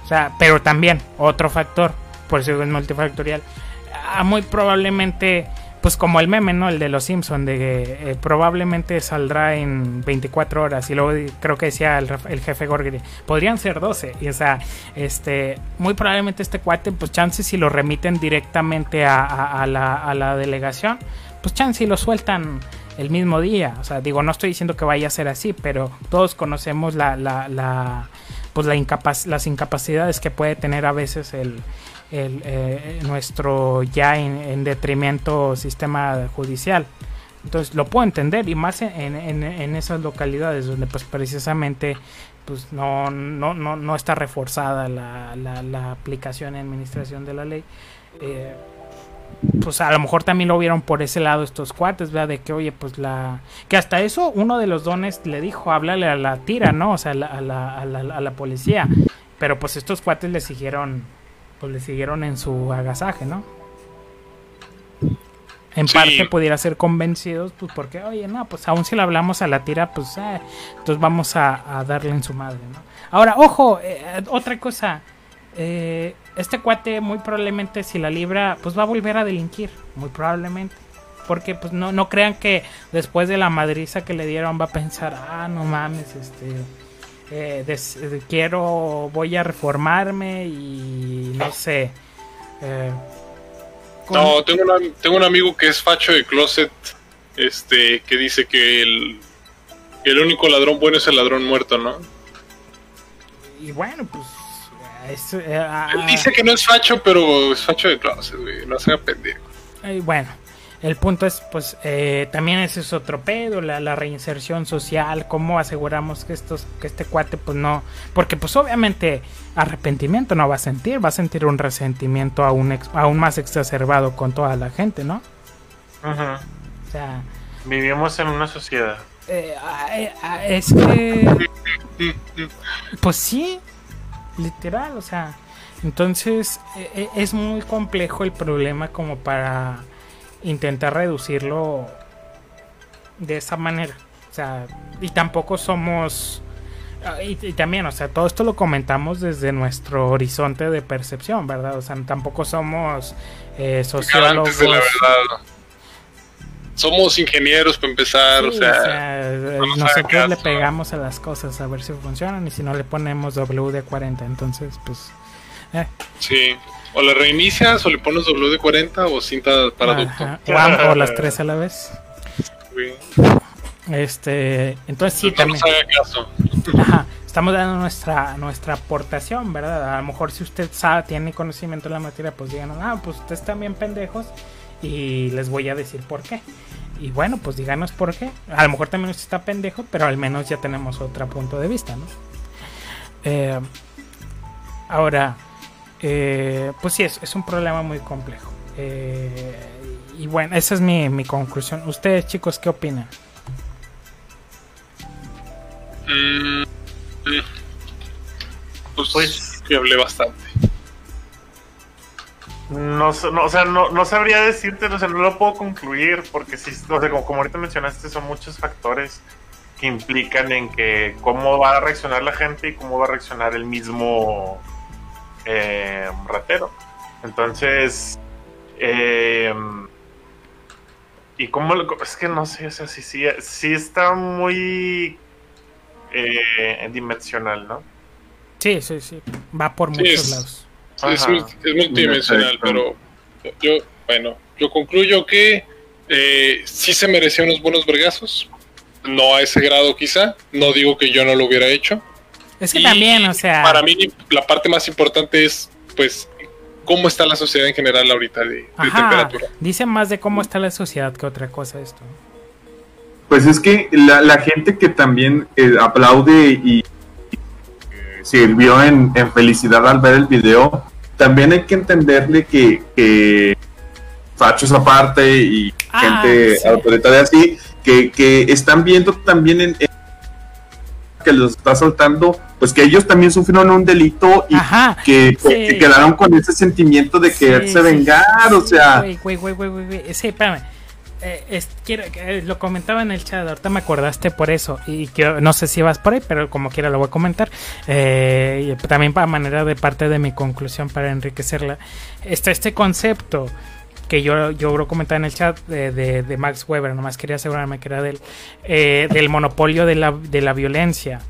O sea, pero también, otro factor, por eso es multifactorial. Ah, muy probablemente, pues como el meme, ¿no? El de los Simpson de que eh, probablemente saldrá en 24 horas y luego creo que decía el, el jefe Gorgri, podrían ser 12 y o sea, este, muy probablemente este cuate, pues chance si lo remiten directamente a, a- a la, a la delegación, pues chance si lo sueltan el mismo día, o sea, digo, no estoy diciendo que vaya a ser así, pero todos conocemos la, la, pues la incapac- las incapacidades que puede tener a veces el, el, eh, nuestro ya en, en detrimento sistema judicial. Entonces lo puedo entender y más en, en- esas localidades donde pues precisamente pues no, no, no, no está reforzada la, la, la aplicación y administración de la ley. Eh, pues a lo mejor también lo vieron por ese lado estos cuates, ¿verdad? De que, oye, pues la... Que hasta eso uno de los dones le dijo, háblale a la tira, ¿no? O sea, a la, a la, a la, a la policía. Pero pues estos cuates le siguieron, pues le siguieron en su agasaje, ¿no? En Sí. parte pudiera ser convencidos, pues porque, oye, no, pues aún si le hablamos a la tira, pues, eh, entonces vamos a, a darle en su madre, ¿no? Ahora, ojo, eh, otra cosa, eh, este cuate muy probablemente si la libra, pues va a volver a delinquir, muy probablemente. Porque pues no, no crean que después de la madriza que le dieron va a pensar, ah, no mames, este, eh, des- eh, quiero, voy a reformarme y no sé. eh, con- No, tengo, una- tengo un amigo que es facho de closet, este, que dice que el, el único ladrón bueno es el ladrón muerto, ¿no? Y bueno, pues... es, eh, ah, Él dice que no es facho, pero es facho de closet, güey, no sea pendejo. Eh, bueno, el punto es, pues, eh, también ese es otro pedo, la, la reinserción social, cómo aseguramos que estos, que este cuate, pues no, porque pues obviamente arrepentimiento no va a sentir, va a sentir un resentimiento aún, ex- aún más exacerbado con toda la gente, ¿no? Ujú. O sea, Vivimos en una sociedad. eh, ah, eh, ah, es que, pues sí, literal, o sea, entonces eh, eh, es muy complejo el problema como para intentar reducirlo de esa manera. O sea, y tampoco somos... ah, Y, y también, o sea, todo esto lo comentamos desde nuestro horizonte de percepción, ¿verdad? O sea, tampoco somos eh, sociólogos. Garantes de la verdad. Somos ingenieros para empezar, Sí, o sea, no nos haga nosotros le pegamos a las cosas a ver si funcionan y si no le ponemos WD-40, entonces pues... eh, sí. O le reinicias, o le pones W40 o cinta para adulto. ajá, o am- o las tres a la vez. Este, entonces sí, también. caso. Ajá, estamos dando nuestra nuestra aportación, ¿verdad? A lo mejor si usted sabe, tiene conocimiento de la materia, pues digan, ah, pues ustedes están bien pendejos y les voy a decir por qué. Y bueno, pues díganos por qué. A lo mejor también usted está pendejo, pero al menos ya tenemos otro punto de vista, ¿no? Eh, ahora, eh, pues sí, es, es un problema muy complejo. Eh, y bueno, esa es mi, mi conclusión. Ustedes, chicos, ¿qué opinan? Mm, mm. Pues, Pues- que hablé bastante. No, sé- no, o sea, no, no sabría decirte, o sea, no lo puedo concluir porque sí, o sea, como, como ahorita mencionaste, son muchos factores que implican en que cómo va a reaccionar la gente y cómo va a reaccionar el mismo eh, ratero. Entonces, eh, y cómo, lo- es que no sé, o sea, sí, sí, sí está muy eh, dimensional, ¿no? Sí, sí, sí. Va por Sí, muchos es- lados. Es, multidimensional, pero yo, bueno, yo concluyo que eh, sí se merecía unos buenos vergazos. No a ese grado quizá. No digo que yo no lo hubiera hecho. Es que Y también, o sea. Para mí la parte más importante es, pues, cómo está la sociedad en general ahorita de, temperatura. dice más de cómo está la sociedad que otra cosa esto. Pues es que la, la gente que también eh, aplaude y, sirvió en, en felicidad al ver el video, también hay que entenderle que, que fachos aparte y Ah, gente sí. autoritaria así, que, que están viendo también en, en- que los está soltando, pues que ellos también sufrieron un delito y Ajá. que, sí. que quedaron con ese sentimiento de quererse sí, vengar, o sea, Güey, güey, güey, güey, güey, güey. Sí, espérame. Eh, quiero, eh, lo comentaba en el chat, ahorita me acordaste por eso. Y quiero- no sé si vas por ahí, pero como quiera lo voy a comentar. Eh, también para manera de parte de mi conclusión para enriquecerla. Está este concepto que yo, yo lo comentaba en el chat de, de, de Max Weber, nomás quería asegurarme que era del, eh, del monopolio de la, de la violencia.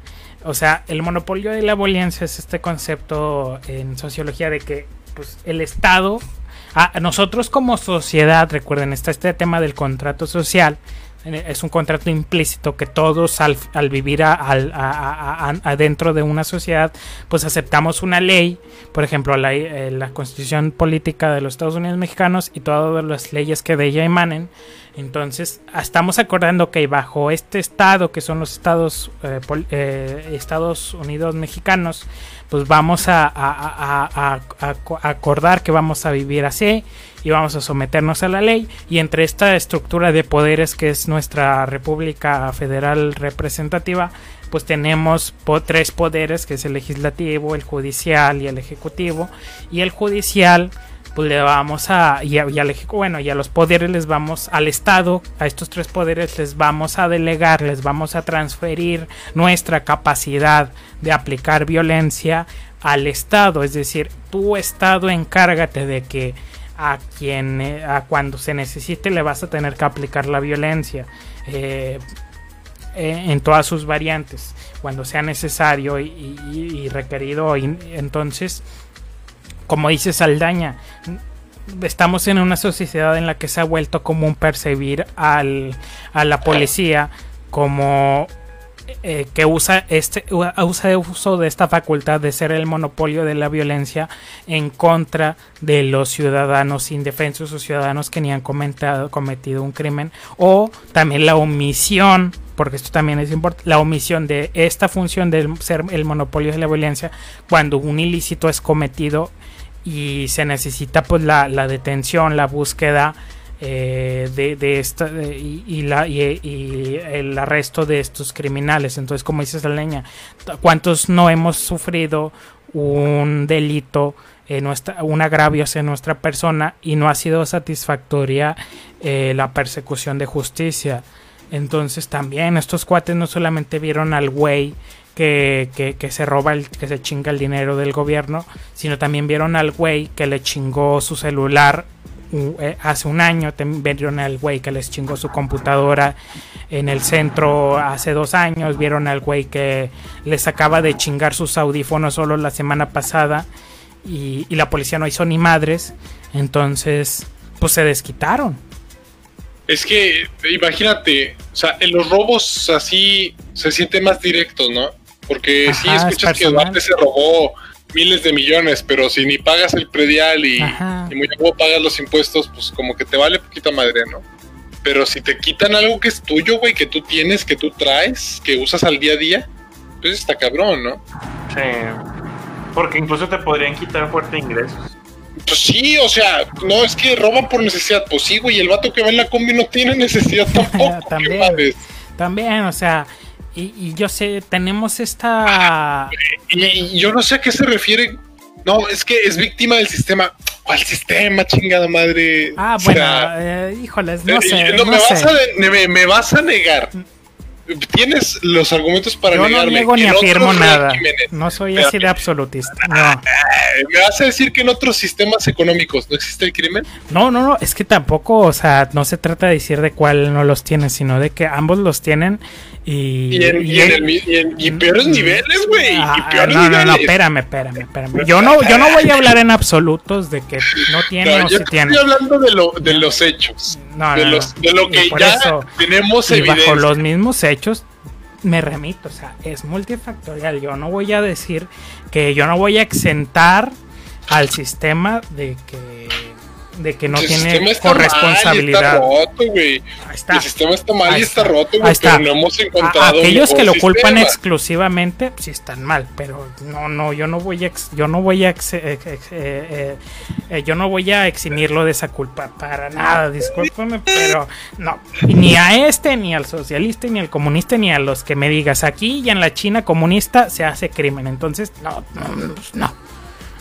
O sea, el monopolio de la violencia es este concepto en sociología de que pues, el Estado, a nosotros como sociedad, recuerden, está este tema del contrato social, es un contrato implícito que todos al, al vivir adentro de una sociedad pues aceptamos una ley por ejemplo la, eh, la, constitución política de los Estados Unidos mexicanos y todas las leyes que de ella emanen entonces estamos acordando que bajo este estado que son los estados eh, eh, Unidos mexicanos pues vamos a, acordar que vamos a vivir así y vamos a someternos a la ley. Y entre esta estructura de poderes que es nuestra República Federal Representativa pues tenemos tres poderes que es el legislativo, el judicial y el ejecutivo. Y el judicial pues le vamos a y, al bueno y a los poderes les vamos al estado a estos tres poderes les vamos a delegar les vamos a transferir nuestra capacidad de aplicar violencia al estado. Es decir tu estado encárgate de que a quien eh, a cuando se necesite le vas a tener que aplicar la violencia eh, en todas sus variantes cuando sea necesario y, requerido entonces como dice Saldaña estamos en una sociedad en la que se ha vuelto común percibir al, a la policía como eh, que usa este usa uso de esta facultad de ser el monopolio de la violencia en contra de los ciudadanos indefensos o ciudadanos que ni han cometido un crimen o también la omisión porque esto también es importante, la omisión de esta función de ser el monopolio de la violencia cuando un ilícito es cometido y se necesita pues la, detención, la búsqueda eh, de, esta y, la, y, el arresto de estos criminales. Entonces, como dices la leña, ¿cuántos no hemos sufrido un delito, en nuestra, un agravio hacia nuestra persona y no ha sido satisfactoria eh, la persecución de justicia? Entonces también estos cuates no solamente vieron al güey que, que, se roba, el, que se chinga el dinero del gobierno, sino también vieron al güey que le chingó su celular eh, hace un año vieron al güey que les chingó su computadora en el centro hace dos años, vieron al güey que les acaba de chingar sus audífonos solo la semana pasada y, la policía no hizo ni madres, entonces pues se desquitaron. Es que imagínate, o sea, en los robos así se siente más directos, ¿no? Porque si escuchas que Duarte se robó miles de millones, pero si ni pagas el predial y, muy poco pagas los impuestos, pues como que te vale poquita madre, ¿no? Pero si te quitan algo que es tuyo, güey, que tú tienes, que tú traes, que usas al día a día, pues está cabrón, ¿no? Sí. Porque incluso te podrían quitar fuerte ingresos. Pues sí, o sea, no es que roban por necesidad. Pues sí, güey, el vato que va en la combi no tiene necesidad tampoco. también, también, o sea, y, yo sé, tenemos esta... Y, yo no sé a qué se refiere. No, es que es víctima del sistema. ¿Cuál sistema, chingada madre? Ah, bueno, eh, híjoles, no eh, sé. me, Vas a, me, vas a negar tienes los argumentos para Yo negarme. no niego ni afirmo nada. No soy así de absolutista. No. ¿Me vas a decir que en otros sistemas económicos no existe el crimen? No, no, no. Es que tampoco, o sea, no se trata de decir de cuál no los tiene, sino de que ambos los tienen y. Y en, peores niveles, güey. Ah, no, no, no, espérame, espérame, espérame. Yo no, yo no voy a hablar en absolutos de que no tiene o si tiene. Estoy hablando de, lo, de los hechos. No, de, los, de lo que ya tenemos y bajo los mismos hechos me remito, o sea, es multifactorial. Yo no voy a decir que yo no voy a exentar al sistema de que de que no tiene corresponsabilidad. El sistema está mal y está roto, güey, pero no hemos encontrado aquellos que lo culpan exclusivamente sí están mal, pero no no yo no voy a yo no voy a eh, eh, eh, yo no voy a eximirlo de esa culpa para nada, discúlpame, pero no, ni a este ni al socialista ni al comunista ni a los que me digas aquí y en la China comunista se hace crimen, entonces no no, no.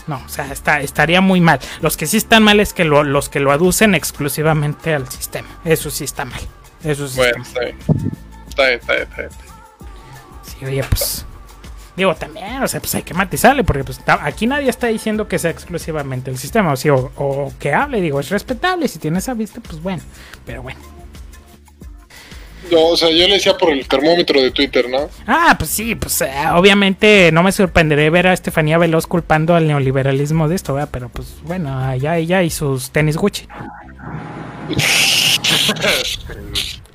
No, o sea, está, estaría muy mal. Los que sí están mal es que los que lo aducen exclusivamente al sistema. Eso sí está mal. Eso sí bueno, está, bien. está bien. Está bien, Sí, oye, pues. Digo, también, o sea, pues hay que matizarle, porque pues aquí nadie está diciendo que sea exclusivamente el sistema, o, sí, o, o que hable, digo, es respetable, si tiene esa vista, pues bueno, pero bueno. No, o sea, yo le decía por el termómetro de Twitter, ¿no? Ah, pues sí, pues eh, obviamente no me sorprenderé ver a Estefanía Veloz culpando al neoliberalismo de esto, ¿verdad? Pero pues bueno, allá ella y sus tenis Gucci.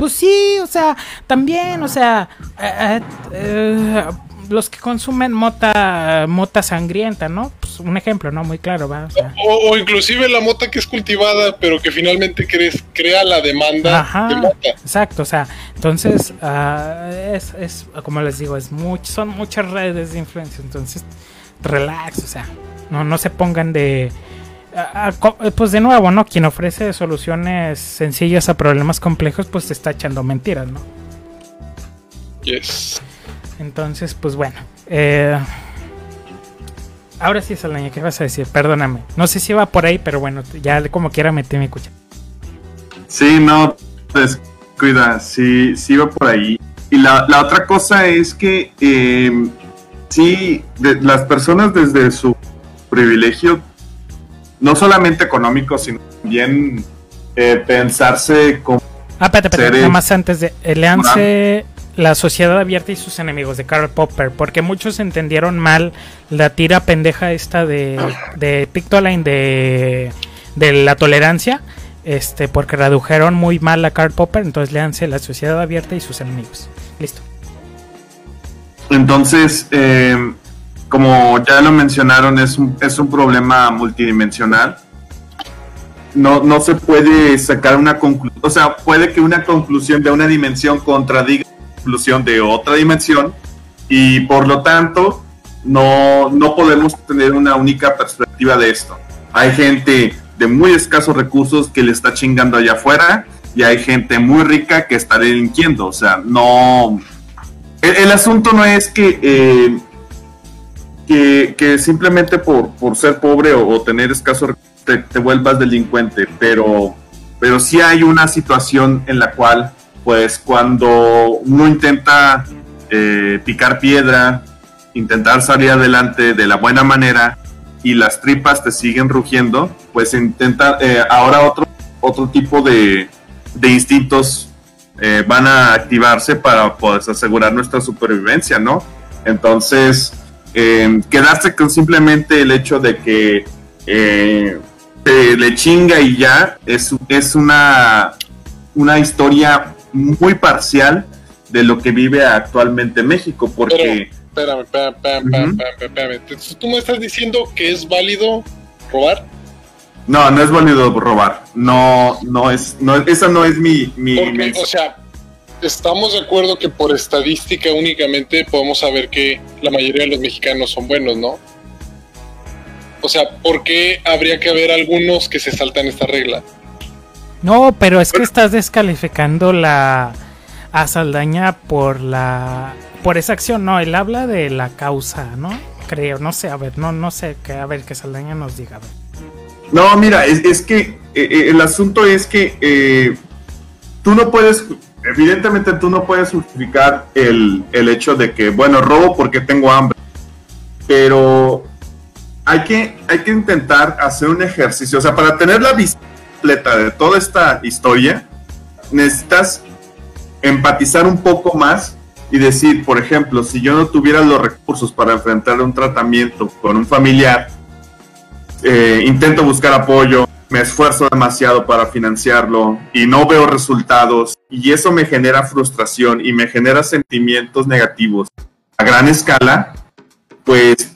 Pues sí, o sea, también, o sea, eh, eh, eh, los que consumen mota, mota sangrienta, ¿no? Pues un ejemplo, ¿no? Muy claro, ¿va? O sea, O, o inclusive la mota que es cultivada, pero que finalmente crees, crea la demanda Ajá, de mota. exacto, o sea, entonces, ah, es, es, como les digo, es much, son muchas redes de influencia, entonces, relax, o sea, no, no se pongan de... ah, ah, co- pues de nuevo, ¿no? Quien ofrece soluciones sencillas a problemas complejos, pues te está echando mentiras, ¿no? Yes. Entonces, pues bueno. eh, ahora sí, Salaña, ¿qué vas a decir? Perdóname. No sé si va por ahí, pero bueno, ya como quiera metí mi cucha. Sí, no, pues cuida, sí, sí va por ahí. Y la, la otra cosa es que eh, sí, de- las personas desde su privilegio, no solamente económico, sino también eh, pensarse como... Ah, espérate, espérate, nada más antes de. Leanse La Sociedad Abierta y sus enemigos de Karl Popper, porque muchos entendieron mal la tira pendeja esta de, de Pictoline de, de la tolerancia, este, porque redujeron muy mal a Karl Popper, entonces leanse La Sociedad Abierta y sus enemigos. Listo. Entonces, eh, como ya lo mencionaron, es un, es un problema multidimensional. No, no se puede sacar una conclusión, o sea, puede que una conclusión de una dimensión contradiga la conclusión de otra dimensión y por lo tanto no, no podemos tener una única perspectiva de esto. Hay gente de muy escasos recursos que le está chingando allá afuera y hay gente muy rica que está delinquiendo, o sea, no, el, asunto no es que, eh, que, que simplemente por, por ser pobre o, tener escaso recursos te, te vuelvas delincuente, pero, pero sí hay una situación en la cual, pues cuando uno intenta eh, picar piedra, intentar salir adelante de la buena manera y las tripas te siguen rugiendo, pues intenta eh, ahora otro, otro tipo de, de instintos eh, van a activarse para pues, asegurar nuestra supervivencia, ¿no? Entonces, eh, quedarse con simplemente el hecho de que te le chinga y ya es, es una, una historia muy parcial de lo que vive actualmente México, porque... Espérame, espérame, espérame, espérame, ¿Tú me estás diciendo que es válido robar? No, no es válido robar. No, no es, no, esa no es mi, mi Porque, mensaje. o sea, estamos de acuerdo que por estadística únicamente podemos saber que la mayoría de los mexicanos son buenos, ¿no? O sea, ¿por qué habría que haber algunos que se saltan esta regla? No, pero es que estás descalificando la a Saldaña por la por esa acción, no, él habla de la causa, ¿no? Creo, no sé, a ver, no no sé, a ver que Saldaña nos diga. a ver. No, mira, es, es que eh, eh, el asunto es que eh, tú no puedes, evidentemente tú no puedes justificar el, el hecho de que, bueno, robo porque tengo hambre, pero hay que, hay que intentar hacer un ejercicio, o sea, para tener la visión de toda esta historia, necesitas empatizar un poco más y decir, por ejemplo, si yo no tuviera los recursos para enfrentar un tratamiento con un familiar, eh, intento buscar apoyo, me esfuerzo demasiado para financiarlo y no veo resultados y eso me genera frustración y me genera sentimientos negativos a gran escala, pues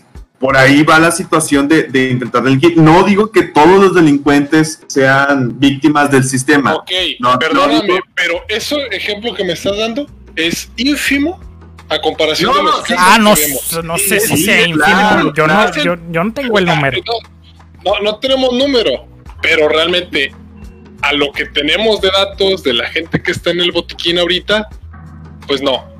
por ahí va la situación de, de intentar delinquir. No digo que todos los delincuentes sean víctimas del sistema. Ok, No, perdóname, no pero ese ejemplo que me estás dando es ínfimo a comparación No, de los no, casos Ah, no, que sé si Sí, sea claro, no, yo, yo no tengo el número. No, no tenemos número, pero realmente a lo que tenemos de datos de la gente que está en el botiquín ahorita, pues no.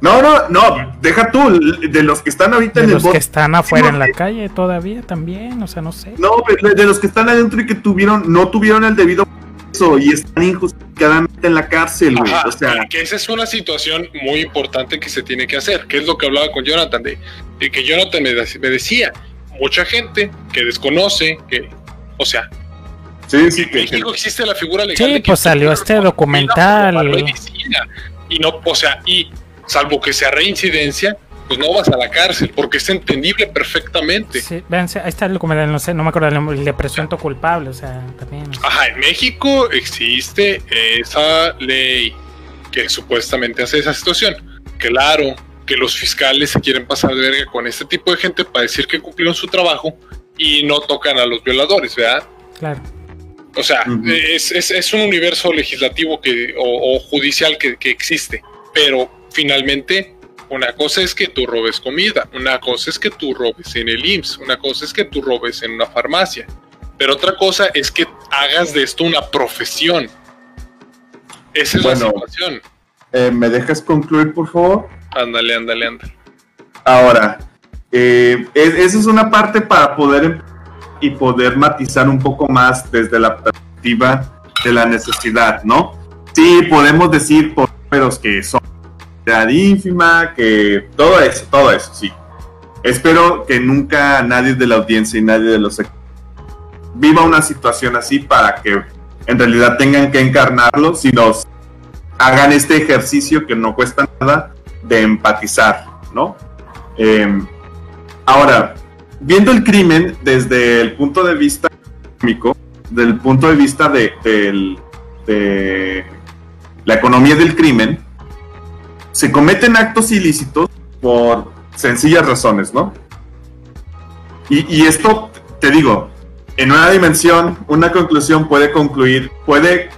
No, no, no, deja tú, de los que están ahorita De en el los que están afuera en la Sí, calle todavía también, o sea, no sé. No, de, de los que están adentro y que tuvieron, no tuvieron el debido proceso y están injustificadamente en la cárcel, güey. O sea, que esa es una situación muy importante que se tiene que hacer, que es lo que hablaba con Jonathan, de, de que Jonathan me, de- me decía, mucha gente que desconoce, que, o sea, sí, sí, en que, México existe la figura legal. Sí, de que pues salió este documental. y no, o sea, y salvo que sea reincidencia, pues no vas a la cárcel, porque es entendible perfectamente. Sí, véanse, ahí está el documental, no sé, no me acuerdo el nombre, el de presunto culpable, o sea, también. Ajá, en México existe esa ley que supuestamente hace esa situación. Claro que los fiscales se quieren pasar de verga con este tipo de gente para decir que cumplieron su trabajo y no tocan a los violadores, ¿verdad? Claro. O sea, es, es- es un universo legislativo que, o, o judicial que, que existe, pero finalmente una cosa es que tú robes comida, una cosa es que tú robes en el IMSS, una cosa es que tú robes en una farmacia, pero otra cosa es que hagas de esto una profesión. Esa es Bueno. la situación. eh, ¿me dejas concluir, por favor? Ándale, ándale, ándale. Ahora, eh, es- esa es una parte para poder em- y poder matizar un poco más desde la perspectiva de la necesidad, ¿no? Sí, podemos decir por números que son ínfima, que todo eso, todo eso, sí. Espero que nunca nadie de la audiencia y nadie de los viva una situación así para que en realidad tengan que encarnarlo, sino hagan este ejercicio que no cuesta nada de empatizar, ¿no? Eh, ahora, viendo el crimen desde el punto de vista económico, del punto de vista de, del- de la economía del crimen, se cometen actos ilícitos por sencillas razones, ¿no? Y, esto, te digo, en una dimensión, una conclusión puede concluir, puede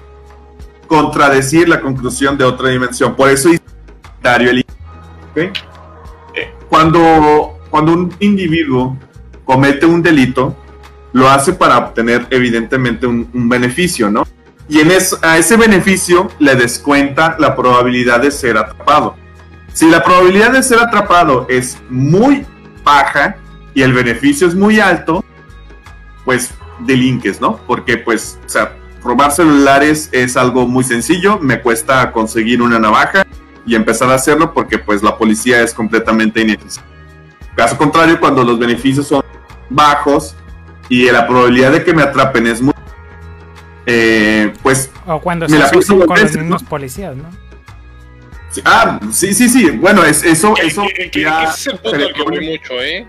contradecir la conclusión de otra dimensión. Por eso es Dario el. Eh, Cuando, cuando un individuo comete un delito, lo hace para obtener evidentemente un beneficio, ¿no? Y en a ese beneficio le descuenta la probabilidad de ser atrapado. Si la probabilidad de ser atrapado es muy baja y el beneficio es muy alto, pues delinques, ¿no? Porque pues, o sea, robar celulares es algo muy sencillo, me cuesta conseguir una navaja y empezar a hacerlo porque pues la policía es completamente ineficiente. Caso contrario, cuando los beneficios son bajos y la probabilidad de que me atrapen es muy... eh, pues... O cuando Me se la asocian con los mismos ¿no? policías, ¿no? sí, Ah, sí, sí, sí. Bueno, es, eso... Que- eso que- que- ya que ese es el punto al que voy mucho, ¿eh?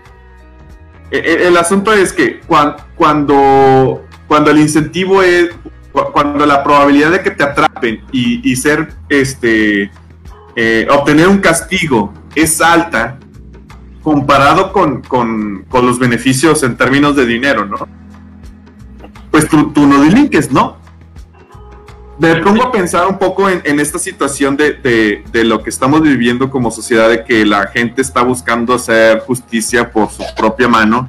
Eh, eh, el asunto es que cuan- cuando, cuando el incentivo es cu- cuando la probabilidad de que te atrapen y, y ser este eh, obtener un castigo es alta comparado con, con- con los beneficios en términos de dinero, ¿no? Pues tú, tú no delinques, ¿no? Me pongo a pensar un poco en, en esta situación de, de- de lo que estamos viviendo como sociedad, de que la gente está buscando hacer justicia por su propia mano.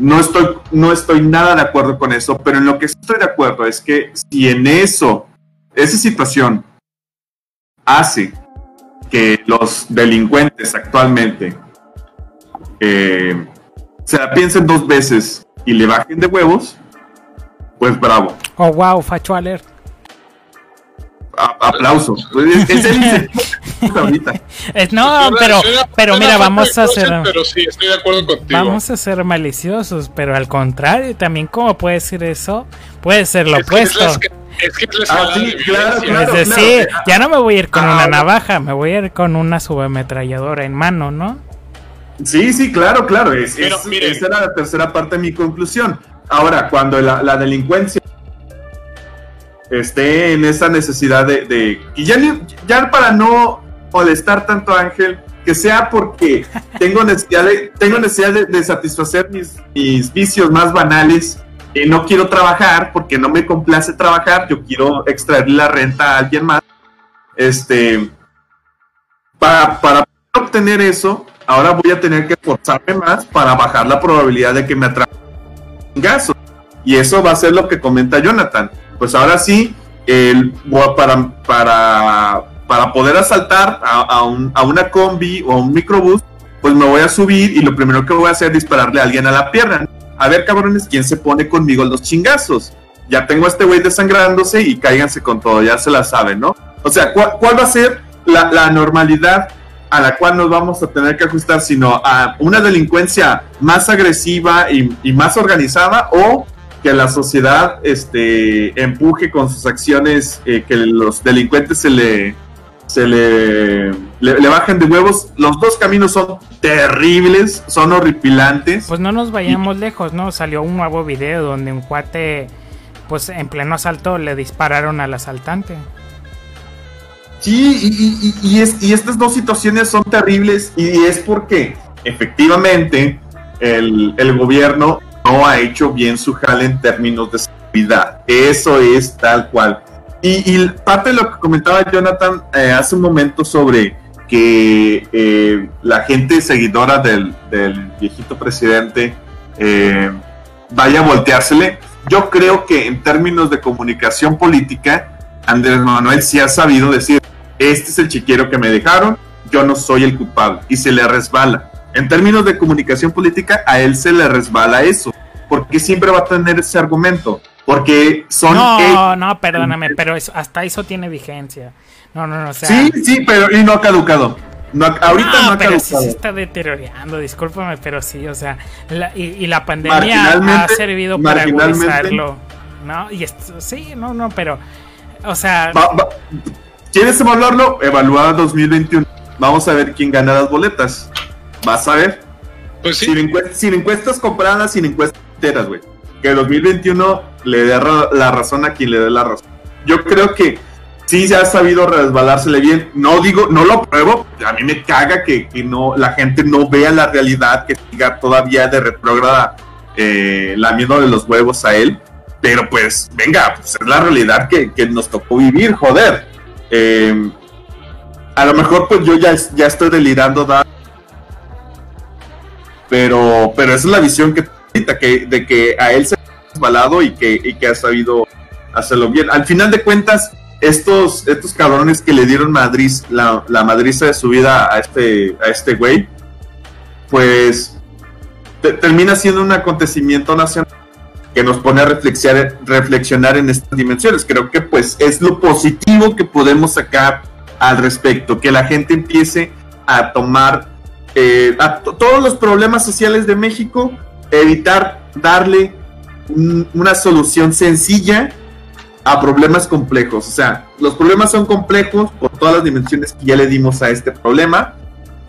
No estoy, no estoy nada de acuerdo con eso, pero en lo que estoy de acuerdo es que si en eso, esa situación hace que los delincuentes actualmente eh, se la piensen dos veces y le bajen de huevos, pues bravo. Oh, wow, Facho Alert. A- aplauso. Es, el ahorita. No, pero, pero mira, vamos a de closet, hacer... Pero sí, estoy de acuerdo contigo. Vamos a ser maliciosos, pero al contrario, también como puede ser eso, puede ser lo Es que es la opuesto. es que es la Ah, sí, de claro, violencia. claro. es decir, ya no me voy a ir con Ah, una navaja, me voy a ir con una subametralladora en mano, ¿no? Sí, sí, claro, claro. Es, Pero, es- esa era la tercera parte de mi conclusión. Ahora, cuando la, la delincuencia esté en esa necesidad de... de- y ya, para no molestar tanto a Ángel, que sea porque tengo necesidad de, tengo necesidad de, de satisfacer mis, mis vicios más banales. y no quiero trabajar porque no me complace trabajar. Yo quiero extraer la renta a alguien más. Este, para, para obtener eso, ahora voy a tener que esforzarme más para bajar la probabilidad de que me atrape un gaso. Y eso va a ser lo que comenta Jonathan. Pues ahora sí, el, para, para, para poder asaltar a, un- a una combi o a un microbús, pues me voy a subir y lo primero que voy a hacer es dispararle a alguien a la pierna. A ver, cabrones, ¿quién se pone conmigo los chingazos? ya tengo a este güey desangrándose y cáiganse con todo, ya se la saben, ¿no? O sea, ¿cuál, cuál va a ser la, la normalidad a la cual nos vamos a tener que ajustar, sino a una delincuencia más agresiva y, y más organizada o que la sociedad este, empuje con sus acciones, eh, que los delincuentes se le, se le, le, le bajen de huevos. Los dos caminos son terribles, son horripilantes. Pues no nos vayamos lejos, ¿no? Salió un nuevo video donde un cuate, pues en pleno asalto le dispararon al asaltante. Sí, y, es, y estas dos situaciones son terribles y es porque efectivamente el, gobierno no ha hecho bien su jale en términos de seguridad. Eso es tal cual. Y, parte de lo que comentaba Jonathan eh, hace un momento sobre que eh, la gente seguidora del, del viejito presidente eh, vaya a volteársele, yo creo que en términos de comunicación política, Andrés Manuel sí ha sabido decir, este es el chiquero que me dejaron, yo no soy el culpable, y se le resbala. En términos de comunicación política, a él se le resbala eso, porque siempre va a tener ese argumento, porque son... No, ellos- no, perdóname, pero eso- hasta eso tiene vigencia. No, no, no, o sea. Sí, sí, pero y no ha caducado. No ahorita no, ha pero sí se está deteriorando, discúlpame, pero sí, o sea, la- y, y la pandemia ha servido para agudizarlo, ¿no? Y esto, sí, no, no, pero, o sea, Va- va- ¿Quieres evaluarlo? Evaluada 2021. Vamos a ver quién gana las boletas. Vas a ver. Pues sí, Sin, encuestas, sin encuestas compradas, sin encuestas enteras, güey. Que el 2021 le dé la razón a quien le dé la razón. Yo creo que sí se ha sabido resbalársele bien. No digo, no lo pruebo. A mí me caga que, que no, la gente no vea la realidad, que siga todavía de retrógrada eh, lamiendo de los huevos a él. Pero pues, venga, pues es la realidad que, que nos tocó vivir, joder. Eh, a lo mejor pues yo ya, ya estoy delirando, da- pero, pero esa es la visión que que, de que a él se ha resbalado y que, y que ha sabido hacerlo bien. Al final de cuentas, estos, estos cabrones que le dieron Madrid, la, la madriza de su vida a este, a este güey, pues te- termina siendo un acontecimiento nacional que nos pone a reflexionar, reflexionar en estas dimensiones. Creo que pues es lo positivo que podemos sacar al respecto, que la gente empiece a tomar eh, a to- todos los problemas sociales de México, evitar darle un- una solución sencilla a problemas complejos. O sea, los problemas son complejos por todas las dimensiones que ya le dimos a este problema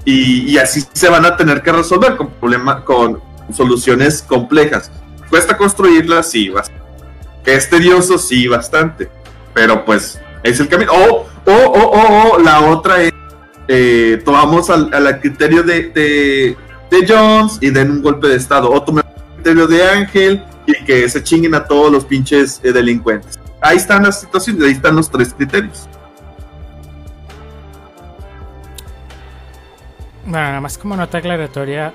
y, y así se van a tener que resolver con, problema, con soluciones complejas. Cuesta construirlas, sí, bastante. Es tedioso, sí, bastante. Pero pues es el camino. O, o, o, o, o, la otra es eh, tomamos al, al criterio de, de, de Jones y den un golpe de estado. O tomamos el criterio de Ángel y que se chinguen a todos los pinches eh, delincuentes. Ahí están las situaciones, ahí están los tres criterios. Nada más como nota aclaratoria,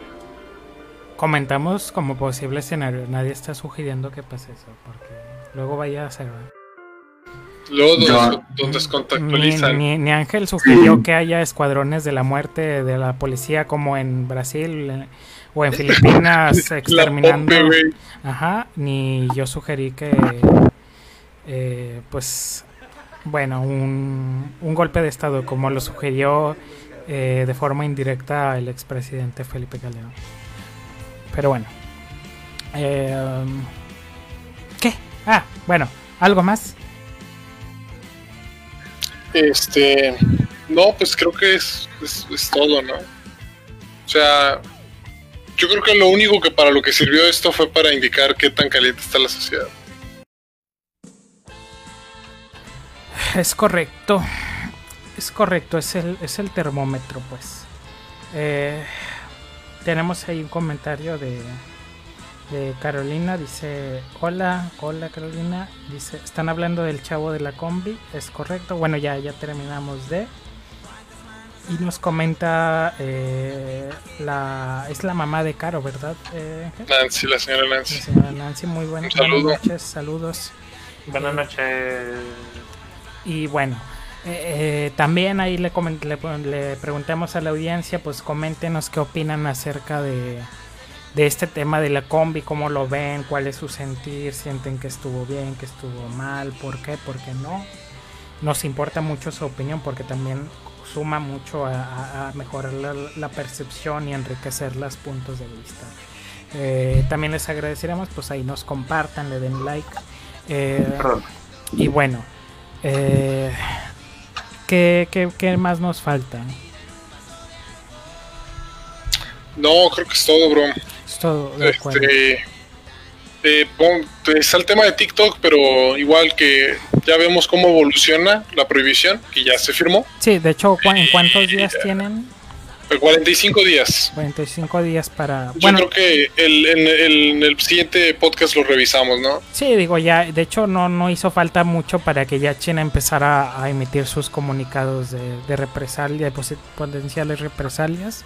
comentamos como posible escenario. Nadie está sugiriendo que pase eso, porque luego vaya a ser. luego Ni, descontactualizan. ni- ni Ángel sugirió Sí. que haya escuadrones de la muerte de la policía como en Brasil o en Filipinas exterminando. pompe. Ajá, ni yo sugerí que, eh, pues, bueno, un, un golpe de Estado, como lo sugirió eh, de forma indirecta el expresidente Felipe Calderón. Pero bueno. Eh, ¿Qué? Ah, bueno, ¿algo más? Este, no, pues creo que es, es, es todo, ¿no? O sea, yo creo que lo único que para lo que sirvió esto fue para indicar qué tan caliente está la sociedad. Es correcto. Es correcto, es el, es el termómetro, pues. Eh, tenemos ahí un comentario de, de Carolina. Dice: Hola, hola Carolina. Dice: Están hablando del chavo de la combi. Es correcto. Bueno, ya, ya terminamos de. Y nos comenta: eh, la, Es la mamá de Caro, ¿verdad? Eh? Nancy, la señora la Nancy. señora Nancy, muy buena- Un buenas noches, saludos. Buenas noches. Y bueno, eh, eh, también ahí le, le, le preguntamos a la audiencia, pues coméntenos qué opinan acerca de, de este tema de la combi, cómo lo ven, cuál es su sentir, sienten que estuvo bien, que estuvo mal, por qué, por qué no. Nos importa mucho su opinión porque también suma mucho a, mejorar la, percepción y enriquecer los puntos de vista. Eh, también les agradeceremos, pues ahí nos compartan, le den like. Eh, y bueno, eh, ¿qué, qué, más nos falta? No, creo que es todo, bro. Es todo, de este, eh, está el tema de TikTok, pero igual que ya vemos cómo evoluciona la prohibición, que ya se firmó. Sí, de hecho, ¿en cuántos días tienen? 45 días. 45 días para... Yo creo que el, en, el, siguiente podcast lo revisamos, ¿no? Sí, digo, ya, de hecho no, no hizo falta mucho para que ya China empezara a, emitir sus comunicados de, de represalia, de potenciales represalias.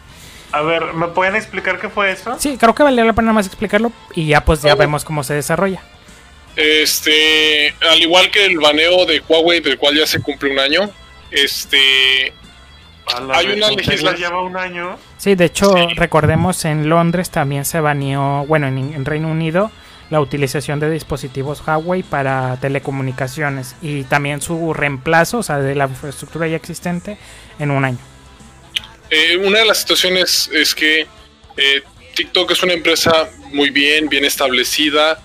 A ver, ¿me pueden explicar qué fue eso? Sí, creo que valía la pena más explicarlo y ya pues ya vemos cómo se desarrolla. Este, al igual que el baneo de Huawei, del cual ya se cumple un año, este, hay una legislación. lleva un año. Sí, de hecho, recordemos en Londres también se baneó, bueno, en, Reino Unido, la utilización de dispositivos Huawei para telecomunicaciones y también su reemplazo, o sea, de la infraestructura ya existente, en un año. Eh, una de las situaciones es que eh, TikTok es una empresa muy bien, bien establecida.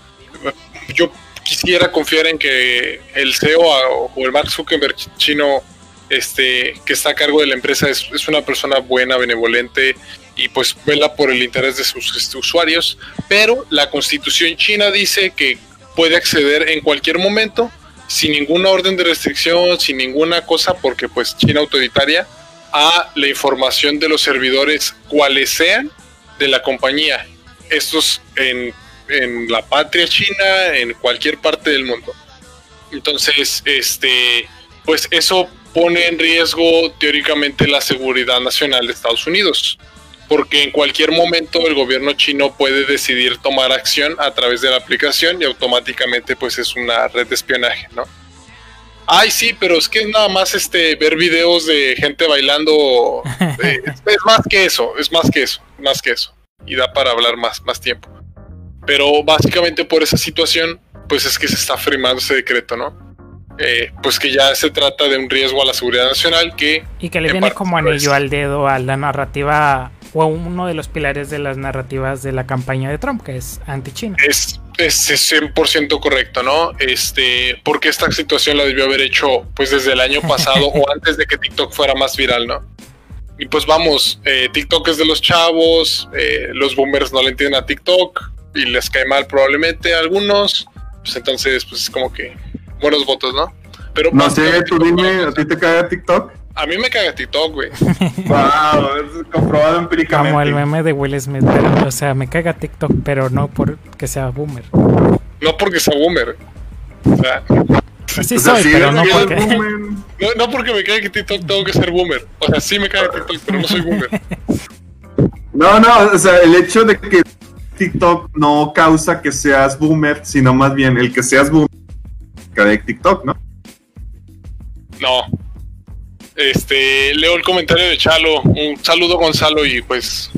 Yo quisiera confiar en que el CEO o el Mark Zuckerberg chino este, que está a cargo de la empresa es, una persona buena, benevolente y pues vela por el interés de sus este, usuarios. Pero la constitución china dice que puede acceder en cualquier momento sin ninguna orden de restricción, sin ninguna cosa, porque pues China autoritaria a la información de los servidores, cuales sean, de la compañía. Estos en, en la patria china, en cualquier parte del mundo. Entonces, este, pues eso pone en riesgo teóricamente la seguridad nacional de Estados Unidos, porque en cualquier momento el gobierno chino puede decidir tomar acción a través de la aplicación y automáticamente pues es una red de espionaje, ¿no? Ay, sí, pero es que es nada más este ver videos de gente bailando. Eh, es, más que eso, es más que eso, más que eso. Y da para hablar más, más tiempo. Pero básicamente por esa situación, pues es que se está firmando ese decreto, ¿no? Eh, pues que ya se trata de un riesgo a la seguridad nacional que... Y que le viene como anillo al dedo a la narrativa o a uno de los pilares de las narrativas de la campaña de Trump, que es anti-China. Es es, 100% correcto, ¿no? Este, porque esta situación la debió haber hecho pues desde el año pasado o antes de que TikTok fuera más viral, ¿no? Y pues vamos, eh, TikTok es de los chavos, eh, los boomers no le entienden a TikTok y les cae mal probablemente a algunos, pues entonces pues es como que buenos votos, ¿no? Pero no sé, tú dime, ¿a ti te cae TikTok? A mí me caga TikTok, güey. wow, es comprobado empíricamente. Como el meme de Will Smith, o sea, me caga TikTok, pero no porque sea boomer. No porque sea boomer. O sea, sí soy, pero no porque... No, no, porque me caga que TikTok tengo que ser boomer. O sea, sí me caga TikTok, pero no soy boomer. No, no, o sea, el hecho de que TikTok no causa que seas boomer, sino más bien el que seas boomer de TikTok, ¿no? No, este, leo el comentario de Chalo. Un saludo, Gonzalo, y pues,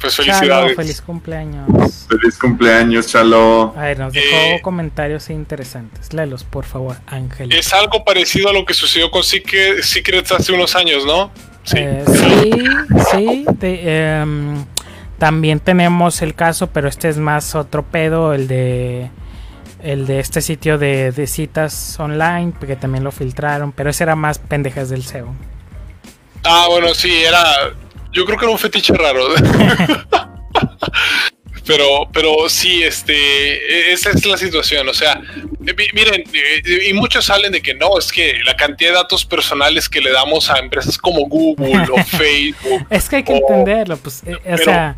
pues felicidades. feliz cumpleaños. Feliz cumpleaños, Chalo. A ver, nos dejó eh, comentarios interesantes. Léelos, por favor, Ángel. Es algo parecido a lo que sucedió con Secret, hace unos años, ¿no? Sí, eh, sí. Em, también tenemos el caso, pero este es más otro pedo, el de el de este sitio de, citas online, porque también lo filtraron, pero ese era más pendejas del SEO. Ah, bueno, sí, era. Yo creo que era un fetiche raro. pero, pero sí, este, esa es la situación. O sea, miren, y muchos salen de que no, es que la cantidad de datos personales que le damos a empresas como Google o Facebook. Es que hay que entenderlo, pues, eh, o sea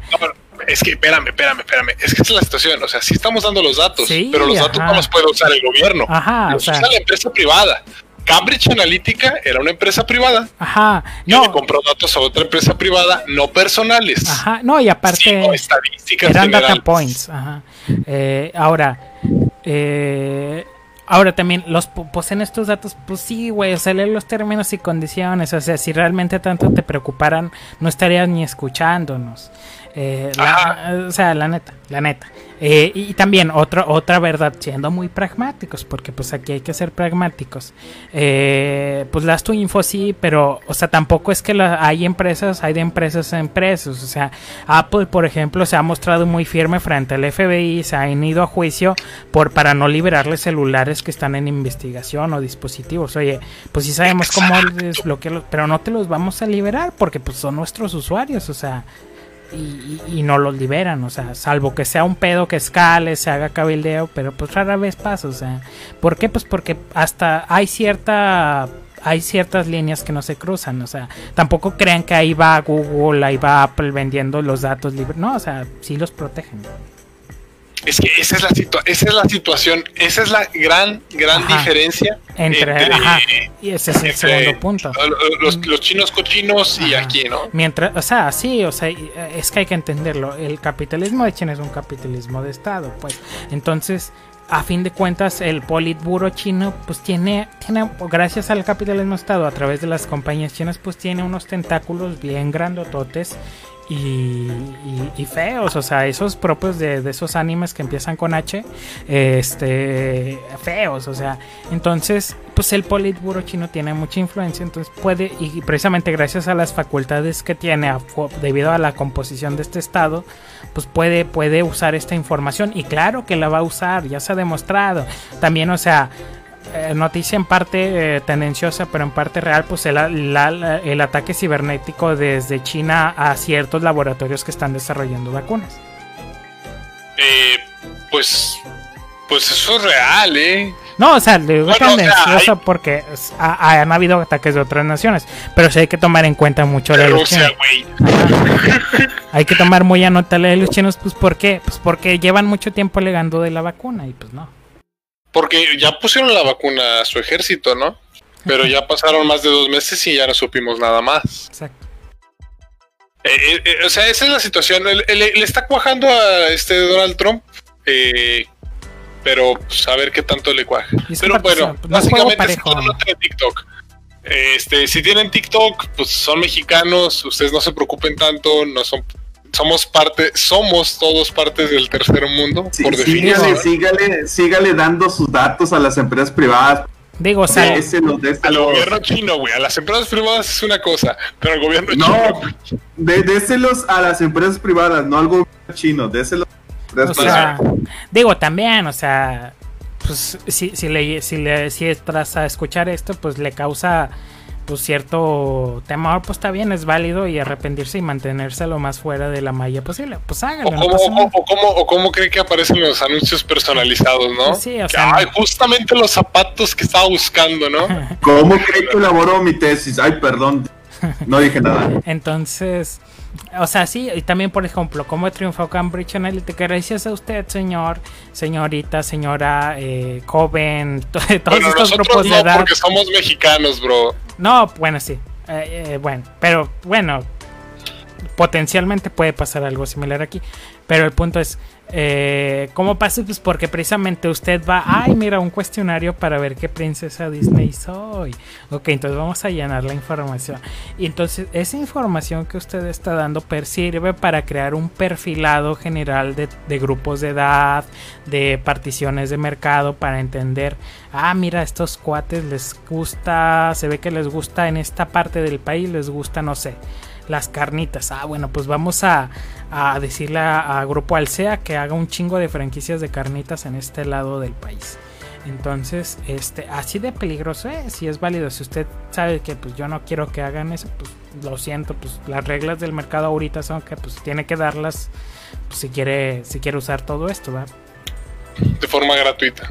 es que espérame, espérame, espérame. Es que esa es la situación. O sea, sí estamos dando los datos, pero los datos no los puede usar el gobierno. Ajá. Los usa la empresa privada. Cambridge Analytica era una empresa privada. Ajá. No. le compró datos a otra empresa privada, no personales. Ajá. No, y aparte. estadísticas eran data points. Ajá. Eh, ahora. Eh, Ahora también, los poseen estos datos, pues sí, güey, o sea, leer los términos y condiciones, o sea, si realmente tanto te preocuparan, no estarías ni escuchándonos. Eh, la- o sea, la neta, la neta. Eh, y también otra otra verdad, siendo muy pragmáticos, porque pues aquí hay que ser pragmáticos. Eh, pues las tu info sí, pero o sea, tampoco es que la- hay empresas, hay de empresas a empresas. O sea, Apple, por ejemplo, se ha mostrado muy firme frente al FBI, se han ido a juicio por para no liberarle celulares que están en investigación o dispositivos. Oye, pues sí sabemos cómo desbloquearlos, pero no te los vamos a liberar porque pues son nuestros usuarios, o sea, y, y- no los liberan, o sea, salvo que sea un pedo que escale, se haga cabildeo, pero pues rara vez pasa, o sea, ¿por qué? Pues porque hasta hay cierta hay ciertas líneas que no se cruzan, o sea, tampoco crean que ahí va Google, ahí va Apple vendiendo los datos libres, no, o sea, sí los protegen. Es que esa es la situa- esa es la situación, esa es la gran, gran Ajá. diferencia Entre, entre, ajá, y ese es el segundo punto. Los, los chinos cochinos y aquí, ¿no? Mientras, o sea, sí, o sea, eh, es que hay que entenderlo. El capitalismo de China es un capitalismo de Estado, pues. Entonces, a fin de cuentas, el Politburo chino, pues tiene, tiene, gracias al capitalismo de Estado, a través de las compañías chinas, pues tiene unos tentáculos bien grandototes y, y- feos, o sea, esos propios de, esos animes que empiezan con H, este, feos, o sea, entonces, pues el Politburo chino tiene mucha influencia, entonces puede, y precisamente gracias a las facultades que tiene, debido a la composición de este estado, pues puede, puede usar esta información, y claro que la va a usar, ya se ha demostrado, también, o sea, eh, noticia en parte eh, tendenciosa, pero en parte real, pues el, la- la- el ataque cibernético desde China a ciertos laboratorios que están desarrollando vacunas. Eh, pues, pues eso es real, ¿eh? No, o sea, le digo Bueno, o sea, tendencioso hay- porque ha- han habido ataques de otras naciones, pero sí hay que tomar en cuenta mucho la De los chinos. Hay que tomar muy a nota la de los chinos, pues ¿por qué? Pues porque llevan mucho tiempo alegando de la vacuna y pues no. Porque ya pusieron la vacuna a su ejército, ¿no? Pero ya pasaron más de dos meses y ya no supimos nada más. Exacto. Eh, eh, eh, o sea, esa es la situación. Le, le- le está cuajando a este Donald Trump. eh, pero pues, a ver qué tanto le cuaja. Pero bueno, no básicamente es de TikTok. Este, si tienen TikTok, pues son mexicanos, ustedes no se preocupen tanto, no son somos parte, somos todos partes del tercer mundo, Sí, por sígale, definición. sígale, sígale dando sus datos a las empresas privadas. Digo, o sea, Al gobierno chino, güey. A las empresas privadas es una cosa, pero al gobierno No, chino. de- déselos a las empresas privadas, no al gobierno chino. Déselos a las o empresas sea, digo también, o sea, pues si, si le si le si tras a escuchar esto, pues le causa pues cierto temor, pues está bien, es válido y arrepentirse y mantenerse lo más fuera de la malla posible. Pues hágalo, O no cómo, o, cómo, o cómo cree que aparecen los anuncios personalizados, ¿no? Sí, o Que, sea, ay, justamente los zapatos que estaba buscando, ¿no? ¿Cómo cree que elaboró mi tesis? Ay, perdón. No dije nada. Entonces, o sea, sí, y también, por ejemplo, cómo triunfó Cambridge Analytica, gracias a usted, señor, señorita, señora, eh, joven, to- todos bueno, estos grupos de no, edad. porque somos mexicanos, bro. No, bueno, sí. Eh, eh, bueno, pero bueno, potencialmente puede pasar algo similar aquí. Pero el punto es, eh, ¿cómo pasa? Pues porque precisamente usted va, ay, mira, un cuestionario para ver qué princesa Disney soy. Ok, entonces vamos a llenar la información. Y entonces esa información que usted está dando per- sirve para crear un perfilado general de, de grupos de edad, de particiones de mercado, para entender, ah, mira, estos cuates les gusta, se ve que les gusta en esta parte del país, les gusta, no sé las carnitas. Ah, bueno, pues vamos a, a decirle a, a Grupo Alsea que haga un chingo de franquicias de carnitas en este lado del país. Entonces, este, así de peligroso es, si es válido. Si usted sabe que pues yo no quiero que hagan eso, pues lo siento, pues las reglas del mercado ahorita son que pues tiene que darlas pues, si quiere, si quiere usar todo esto, ¿verdad? De forma gratuita.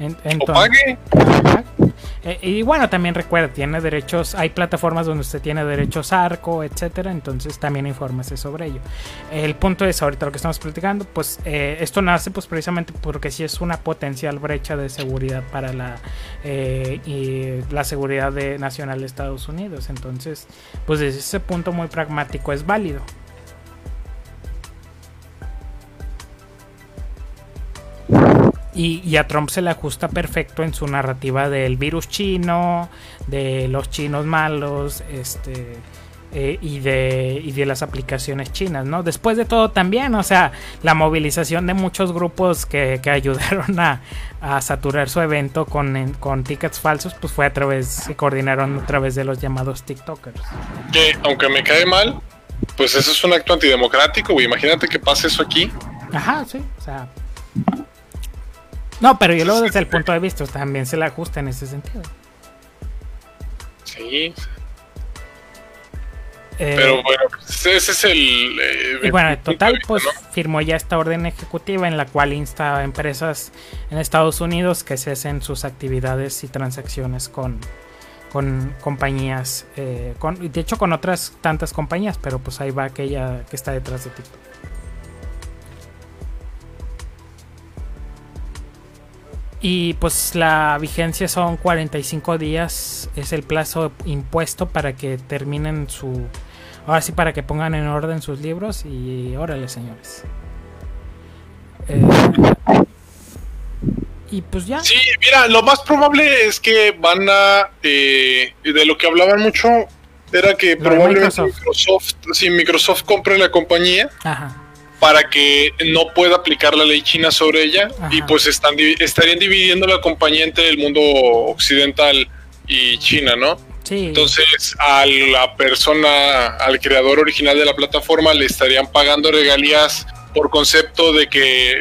O entonces- pague. Eh, y bueno, también recuerda, tiene derechos, hay plataformas donde usted tiene derechos ARCO, etcétera, entonces también infórmese sobre ello. El punto es, ahorita lo que estamos platicando, pues eh, esto nace pues precisamente porque sí es una potencial brecha de seguridad para la, eh, y la seguridad de- nacional de Estados Unidos, entonces pues desde ese punto muy pragmático es válido. Y, y a Trump se le ajusta perfecto en su narrativa del virus chino, de los chinos malos, este eh, y, de, y de las aplicaciones chinas, ¿no? Después de todo también, o sea, la movilización de muchos grupos que, que ayudaron a, a, saturar su evento con, con tickets falsos, pues fue a través, se coordinaron a través de los llamados TikTokers. Que aunque me cae mal, pues eso es un acto antidemocrático, güey. Imagínate que pase eso aquí. Ajá, sí, o sea. No, pero yo lo desde el punto de vista también se le ajusta en ese sentido. Sí, eh, Pero bueno, pues, ese es el. Eh, y bueno, en total, pues firmó ya esta orden ejecutiva en la cual insta a empresas en Estados Unidos que cesen sus actividades y transacciones con, con compañías, eh, con, de hecho con otras tantas compañías, pero pues ahí va aquella que está detrás de TikTok. Y pues la vigencia son 45 días, es el plazo impuesto para que terminen su, Ahora sí, para que pongan en orden sus libros y órale, señores. Eh, y pues ya. Sí, mira, lo más probable es que van a. Eh, de lo que hablaban mucho era que probablemente Microsoft. si Microsoft compre la compañía. Para que no pueda aplicar la ley china sobre ella. Y pues están, estarían dividiendo la compañía entre el mundo occidental y China, ¿no? Entonces, a la persona, al creador original de la plataforma, le estarían pagando regalías por concepto de que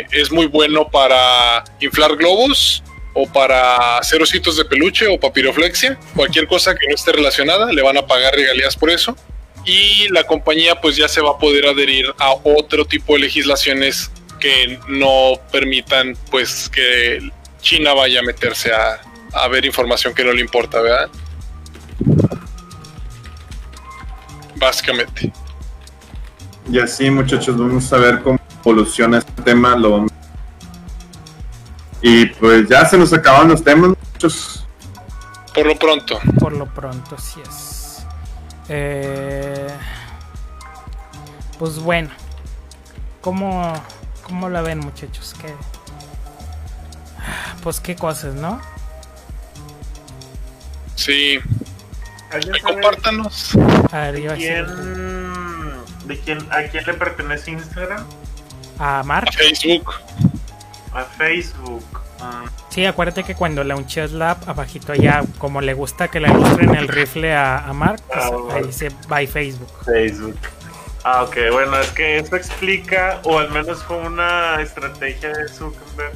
eh, es muy bueno para inflar globos o para hacer ositos de peluche o papiroflexia, cualquier cosa que no esté relacionada, le van a pagar regalías por eso. Y la compañía pues ya se va a poder adherir a otro tipo de legislaciones que no permitan pues que China vaya a meterse a, a ver información que no le importa, ¿verdad? Básicamente. Y así, muchachos, vamos a ver cómo evoluciona este tema. Lo... Y pues ya se nos acaban los temas, muchachos. Por lo pronto. Por lo pronto, sí es. Eh... Pues bueno. ¿Cómo, ¿Cómo la ven, muchachos? ¿Qué... Pues qué cosas, ¿no? Sí, compártanos. ¿De quién, ¿De quién, ¿A quién le pertenece Instagram? A Mark. A Facebook. A Facebook. Ah. Sí, acuérdate que cuando launches Lab, abajito ya, como le gusta que le ilustren el rifle a, a Mark, pues ah, ahí dice by Facebook. Facebook. Ah, ok, bueno, es que eso explica, o al menos fue una estrategia de Zuckerberg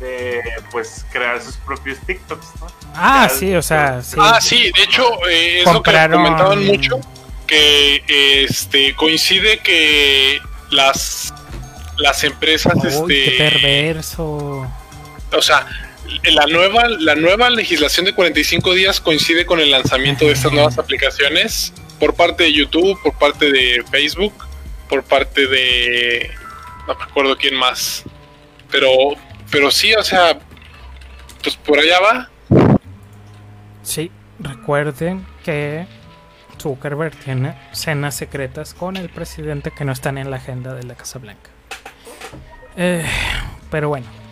de pues crear sus propios TikToks, ¿no? Ah, sí, o sea, sí. Ah, sí, de hecho, eh, eso que comentaban mucho, que este coincide que las las empresas este perverso. O sea, la nueva la nueva legislación de 45 días coincide con el lanzamiento de estas nuevas aplicaciones por parte de YouTube, por parte de Facebook, por parte de no me acuerdo quién más. Pero pero sí, o sea, pues por allá va. Sí, recuerden que Zuckerberg tiene cenas secretas con el presidente que no están en la agenda de la Casa Blanca. Eh, pero bueno.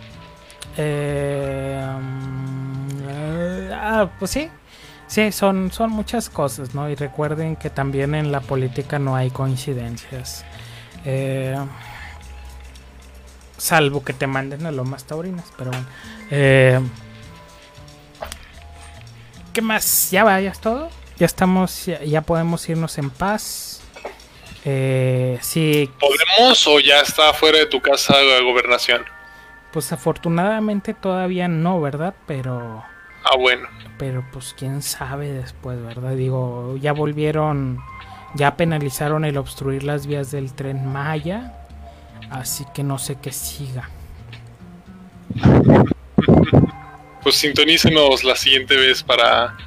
Eh, ah, pues sí. Sí, son, son muchas cosas, ¿no? Y recuerden que también en la política no hay coincidencias. Eh, Salvo que te manden a lo más taurinas, pero bueno. Eh, ¿Qué más? ¿Ya vayas todo? Ya estamos, ya, podemos irnos en paz. Eh, sí. ¿Podemos o ya está fuera de tu casa la gobernación? Pues afortunadamente todavía no, ¿verdad? Pero... Ah, bueno. Pero pues quién sabe después, ¿verdad? Digo, ya volvieron, ya penalizaron el obstruir las vías del tren Maya Así que no sé qué siga. Pues sintonícenos la siguiente vez para.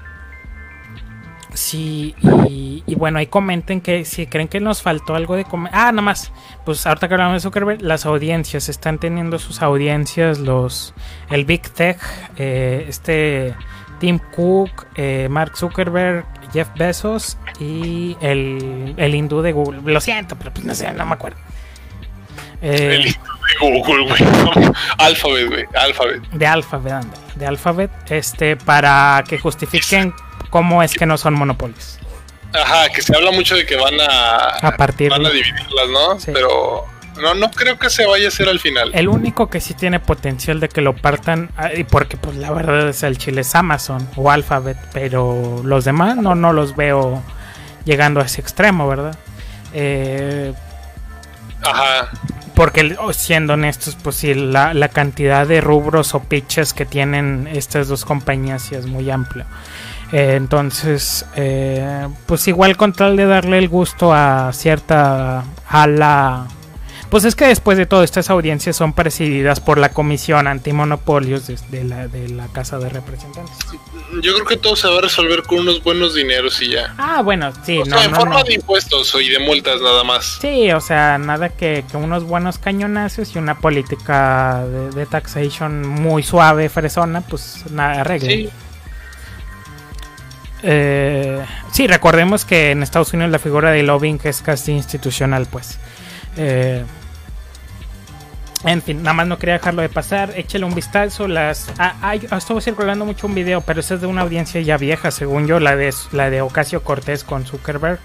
Sí, y, bueno, ahí comenten que si creen que nos faltó algo de comer. Ah, nada más. Pues ahorita que hablamos de Zuckerberg, las audiencias están teniendo sus audiencias, los el Big Tech, eh, este Tim Cook, eh, Mark Zuckerberg, Jeff Bezos y el, el hindú de Google. Lo siento, pero pues no sé, no me acuerdo. Eh, de Google, güey. Alphabet, güey. Alphabet. De Alphabet, De Alphabet. Este, para que justifiquen cómo es que no son monopolios. Ajá, que se habla mucho de que van a, A partir van a de- dividirlas, ¿no? Sí. Pero no, no creo que se vaya a hacer al final. El único que sí tiene potencial de que lo partan, ah, y porque pues la verdad es el chile es Amazon o Alphabet, pero los demás no, no los veo llegando a ese extremo, ¿verdad? Eh, Ajá. porque oh, siendo honestos, pues sí, la, la cantidad de rubros o pitches que tienen estas dos compañías sí es muy amplia. Eh, entonces, eh, pues igual con tal de darle el gusto a cierta ala... Pues es que después de todo, estas audiencias son presididas por la Comisión Antimonopolios de, de la, de la Casa de Representantes. Yo creo que todo se va a resolver con unos buenos dineros y ya. Ah, bueno, sí, o no, sea, en no, forma no. de impuestos y de multas nada más. Sí, o sea, nada que, que unos buenos cañonazos y una política de, de taxation muy suave, fresona, pues nada arregle. Sí. Eh, sí, recordemos que en Estados Unidos la figura de lobbying es casi institucional, pues. Eh, en fin, nada más no quería dejarlo de pasar. Échale un vistazo. Las, ah, ay, estuvo circulando mucho un video, pero ese es de una audiencia ya vieja, según yo, la de, la de Ocasio Cortés con Zuckerberg.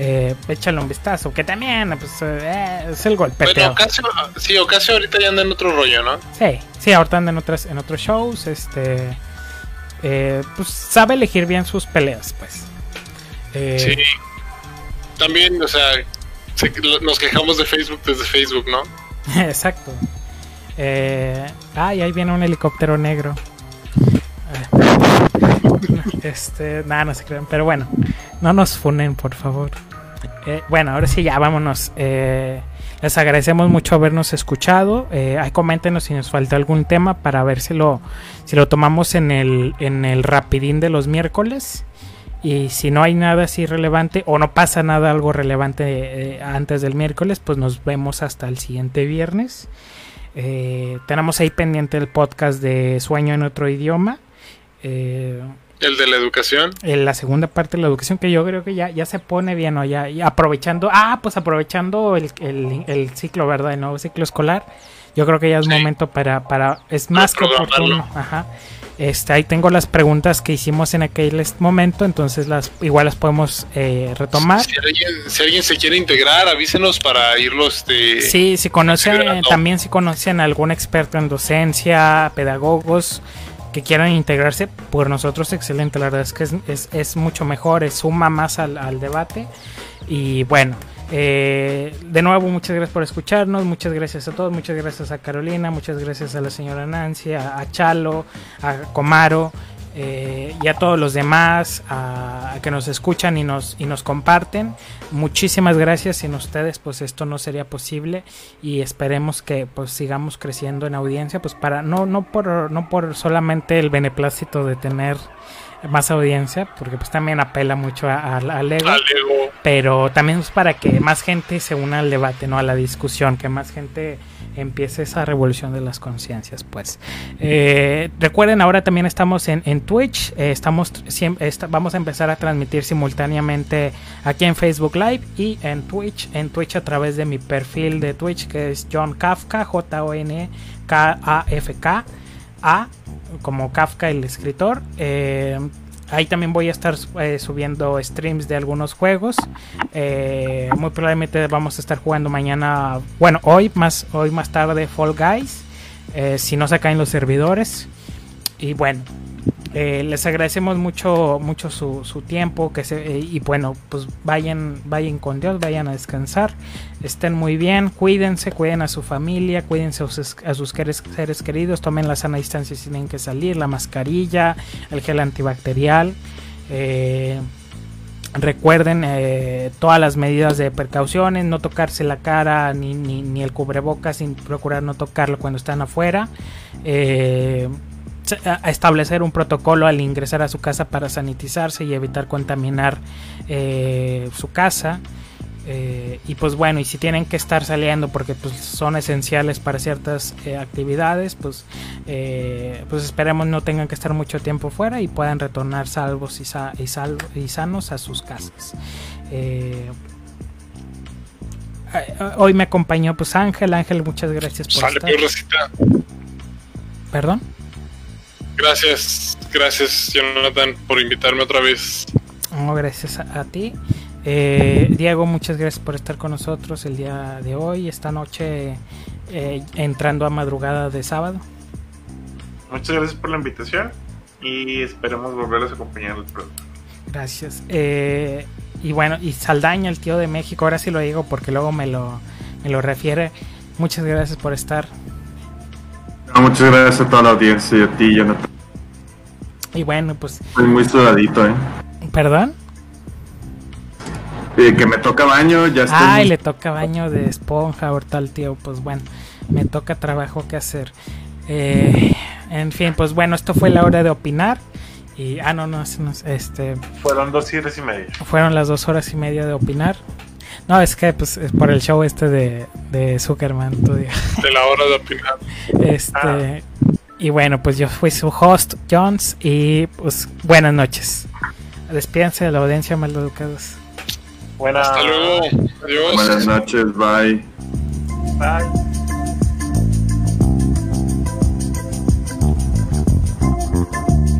Eh, échale un vistazo, que también pues, eh, es el Bueno, golpeteo. Ocasio, sí, Ocasio ahorita ya anda en otro rollo, ¿no? Sí, sí, ahorita anda en, otras, en otros shows. Este, eh, pues sabe elegir bien sus peleas, pues. Eh, Sí. También, o sea, se- nos quejamos de Facebook desde Facebook, ¿no? Exacto. Eh, ay, ahí viene un helicóptero negro. Eh, Este, nada, no se crean. Pero bueno, no nos funen, por favor. Eh, bueno, ahora sí, ya vámonos. Eh, les agradecemos mucho habernos escuchado. Eh, ahí coméntenos si nos falta algún tema para ver si lo, si lo tomamos en el, en el rapidín de los miércoles. Y si no hay nada así relevante o no pasa nada algo relevante eh, antes del miércoles, pues nos vemos hasta el siguiente viernes. Eh, tenemos ahí pendiente el podcast de Sueño en otro idioma. Eh, El de la educación. en la segunda parte de la educación que yo creo que ya, ya se pone bien, ¿no? Ya, ya aprovechando, ah, pues aprovechando el, el- el ciclo, ¿verdad? El nuevo ciclo escolar. Yo creo que ya es Sí. momento para, para, es más que oportuno. Ajá. Este, ahí tengo las preguntas que hicimos en aquel momento, entonces las igual las podemos eh, retomar. Si alguien, si alguien se quiere integrar, avísenos para irlo este, Sí, si conocen, también si conocen algún experto en docencia, pedagogos que quieran integrarse, por nosotros excelente, la verdad es que es, es, es mucho mejor, es suma más al, al debate. Y bueno, eh, de nuevo muchas gracias por escucharnos, muchas gracias a todos, muchas gracias a Carolina, muchas gracias a la señora Nancy, a, a Chalo, a Comaro. Eh, y a todos los demás a, a que nos escuchan y nos, y nos comparten. Muchísimas gracias. Sin ustedes, pues esto no sería posible. Y esperemos que pues sigamos creciendo en audiencia. Pues para, no, no por, no por solamente el beneplácito de tener más audiencia, porque pues también apela mucho a- ego. pero también es para que más gente se una al debate, no a la discusión, que más gente empiece esa revolución de las conciencias, pues. Eh, recuerden, ahora también estamos en, en Twitch, eh, estamos vamos a empezar a transmitir simultáneamente aquí en Facebook Live y en Twitch, en Twitch a través de mi perfil de Twitch que es John Kafka, J-O-N K-A-F-K, A, como Kafka el escritor. Eh, Ahí también voy a estar eh, subiendo streams de algunos juegos. Eh, muy probablemente vamos a estar jugando mañana, bueno, hoy más, hoy más tarde Fall Guys. eh, si no se caen los servidores. Y bueno, eh, les agradecemos mucho, mucho su, su tiempo. Que se, eh, y bueno, pues vayan, vayan con Dios, vayan a descansar. Estén muy bien, cuídense, cuiden a su familia, cuídense a sus, seres, queridos, tomen la sana distancia si tienen que salir, la mascarilla, el gel antibacterial. Eh, recuerden todas las medidas de precauciones, no tocarse la cara ni, ni, ni el cubrebocas, sin procurar no tocarlo cuando están afuera. Eh, a- establecer un protocolo al ingresar a su casa para sanitizarse y evitar contaminar eh, su casa. Eh, y pues bueno, y si tienen que estar saliendo porque pues, son esenciales para ciertas eh, actividades, pues, eh, pues esperemos no tengan que estar mucho tiempo fuera y puedan retornar salvos y, sa- y, sal- y sanos a sus casas. Hoy me acompañó pues Ángel, Ángel, muchas gracias por Sale, estar. Perdón. Gracias, gracias, Jonathan, por invitarme otra vez. No, gracias a, a ti. Eh, Diego, muchas gracias por estar con nosotros el día de hoy, esta noche, eh, entrando a madrugada de sábado. Muchas gracias por la invitación y esperemos volverlos a acompañar pronto. Gracias. Eh, y bueno, y Saldaña, el tío de México, ahora sí lo digo porque luego me lo, me lo refiere. Muchas gracias por estar. No, muchas gracias a toda la audiencia y a ti, Jonathan. Y bueno, pues, Estoy muy sudadito, ¿eh? perdón. Eh, que me toca baño, ya estoy. Ay, muy- le toca baño de esponja ahorita al tío. Pues bueno, me toca trabajo que hacer. Eh, en fin, pues bueno, esto fue la hora de opinar. Y, ah, no, no, este, Fueron dos horas y media. fueron las dos horas y media de opinar. No, es que pues es por el show este de, de Zuckerman, tú digas. De la hora de opinar. Este, y bueno, pues yo fui su host, Jones, y pues buenas noches. Despídense de la audiencia maleducados. Buenas. Hasta luego. Adiós. Buenas noches, bye. Bye.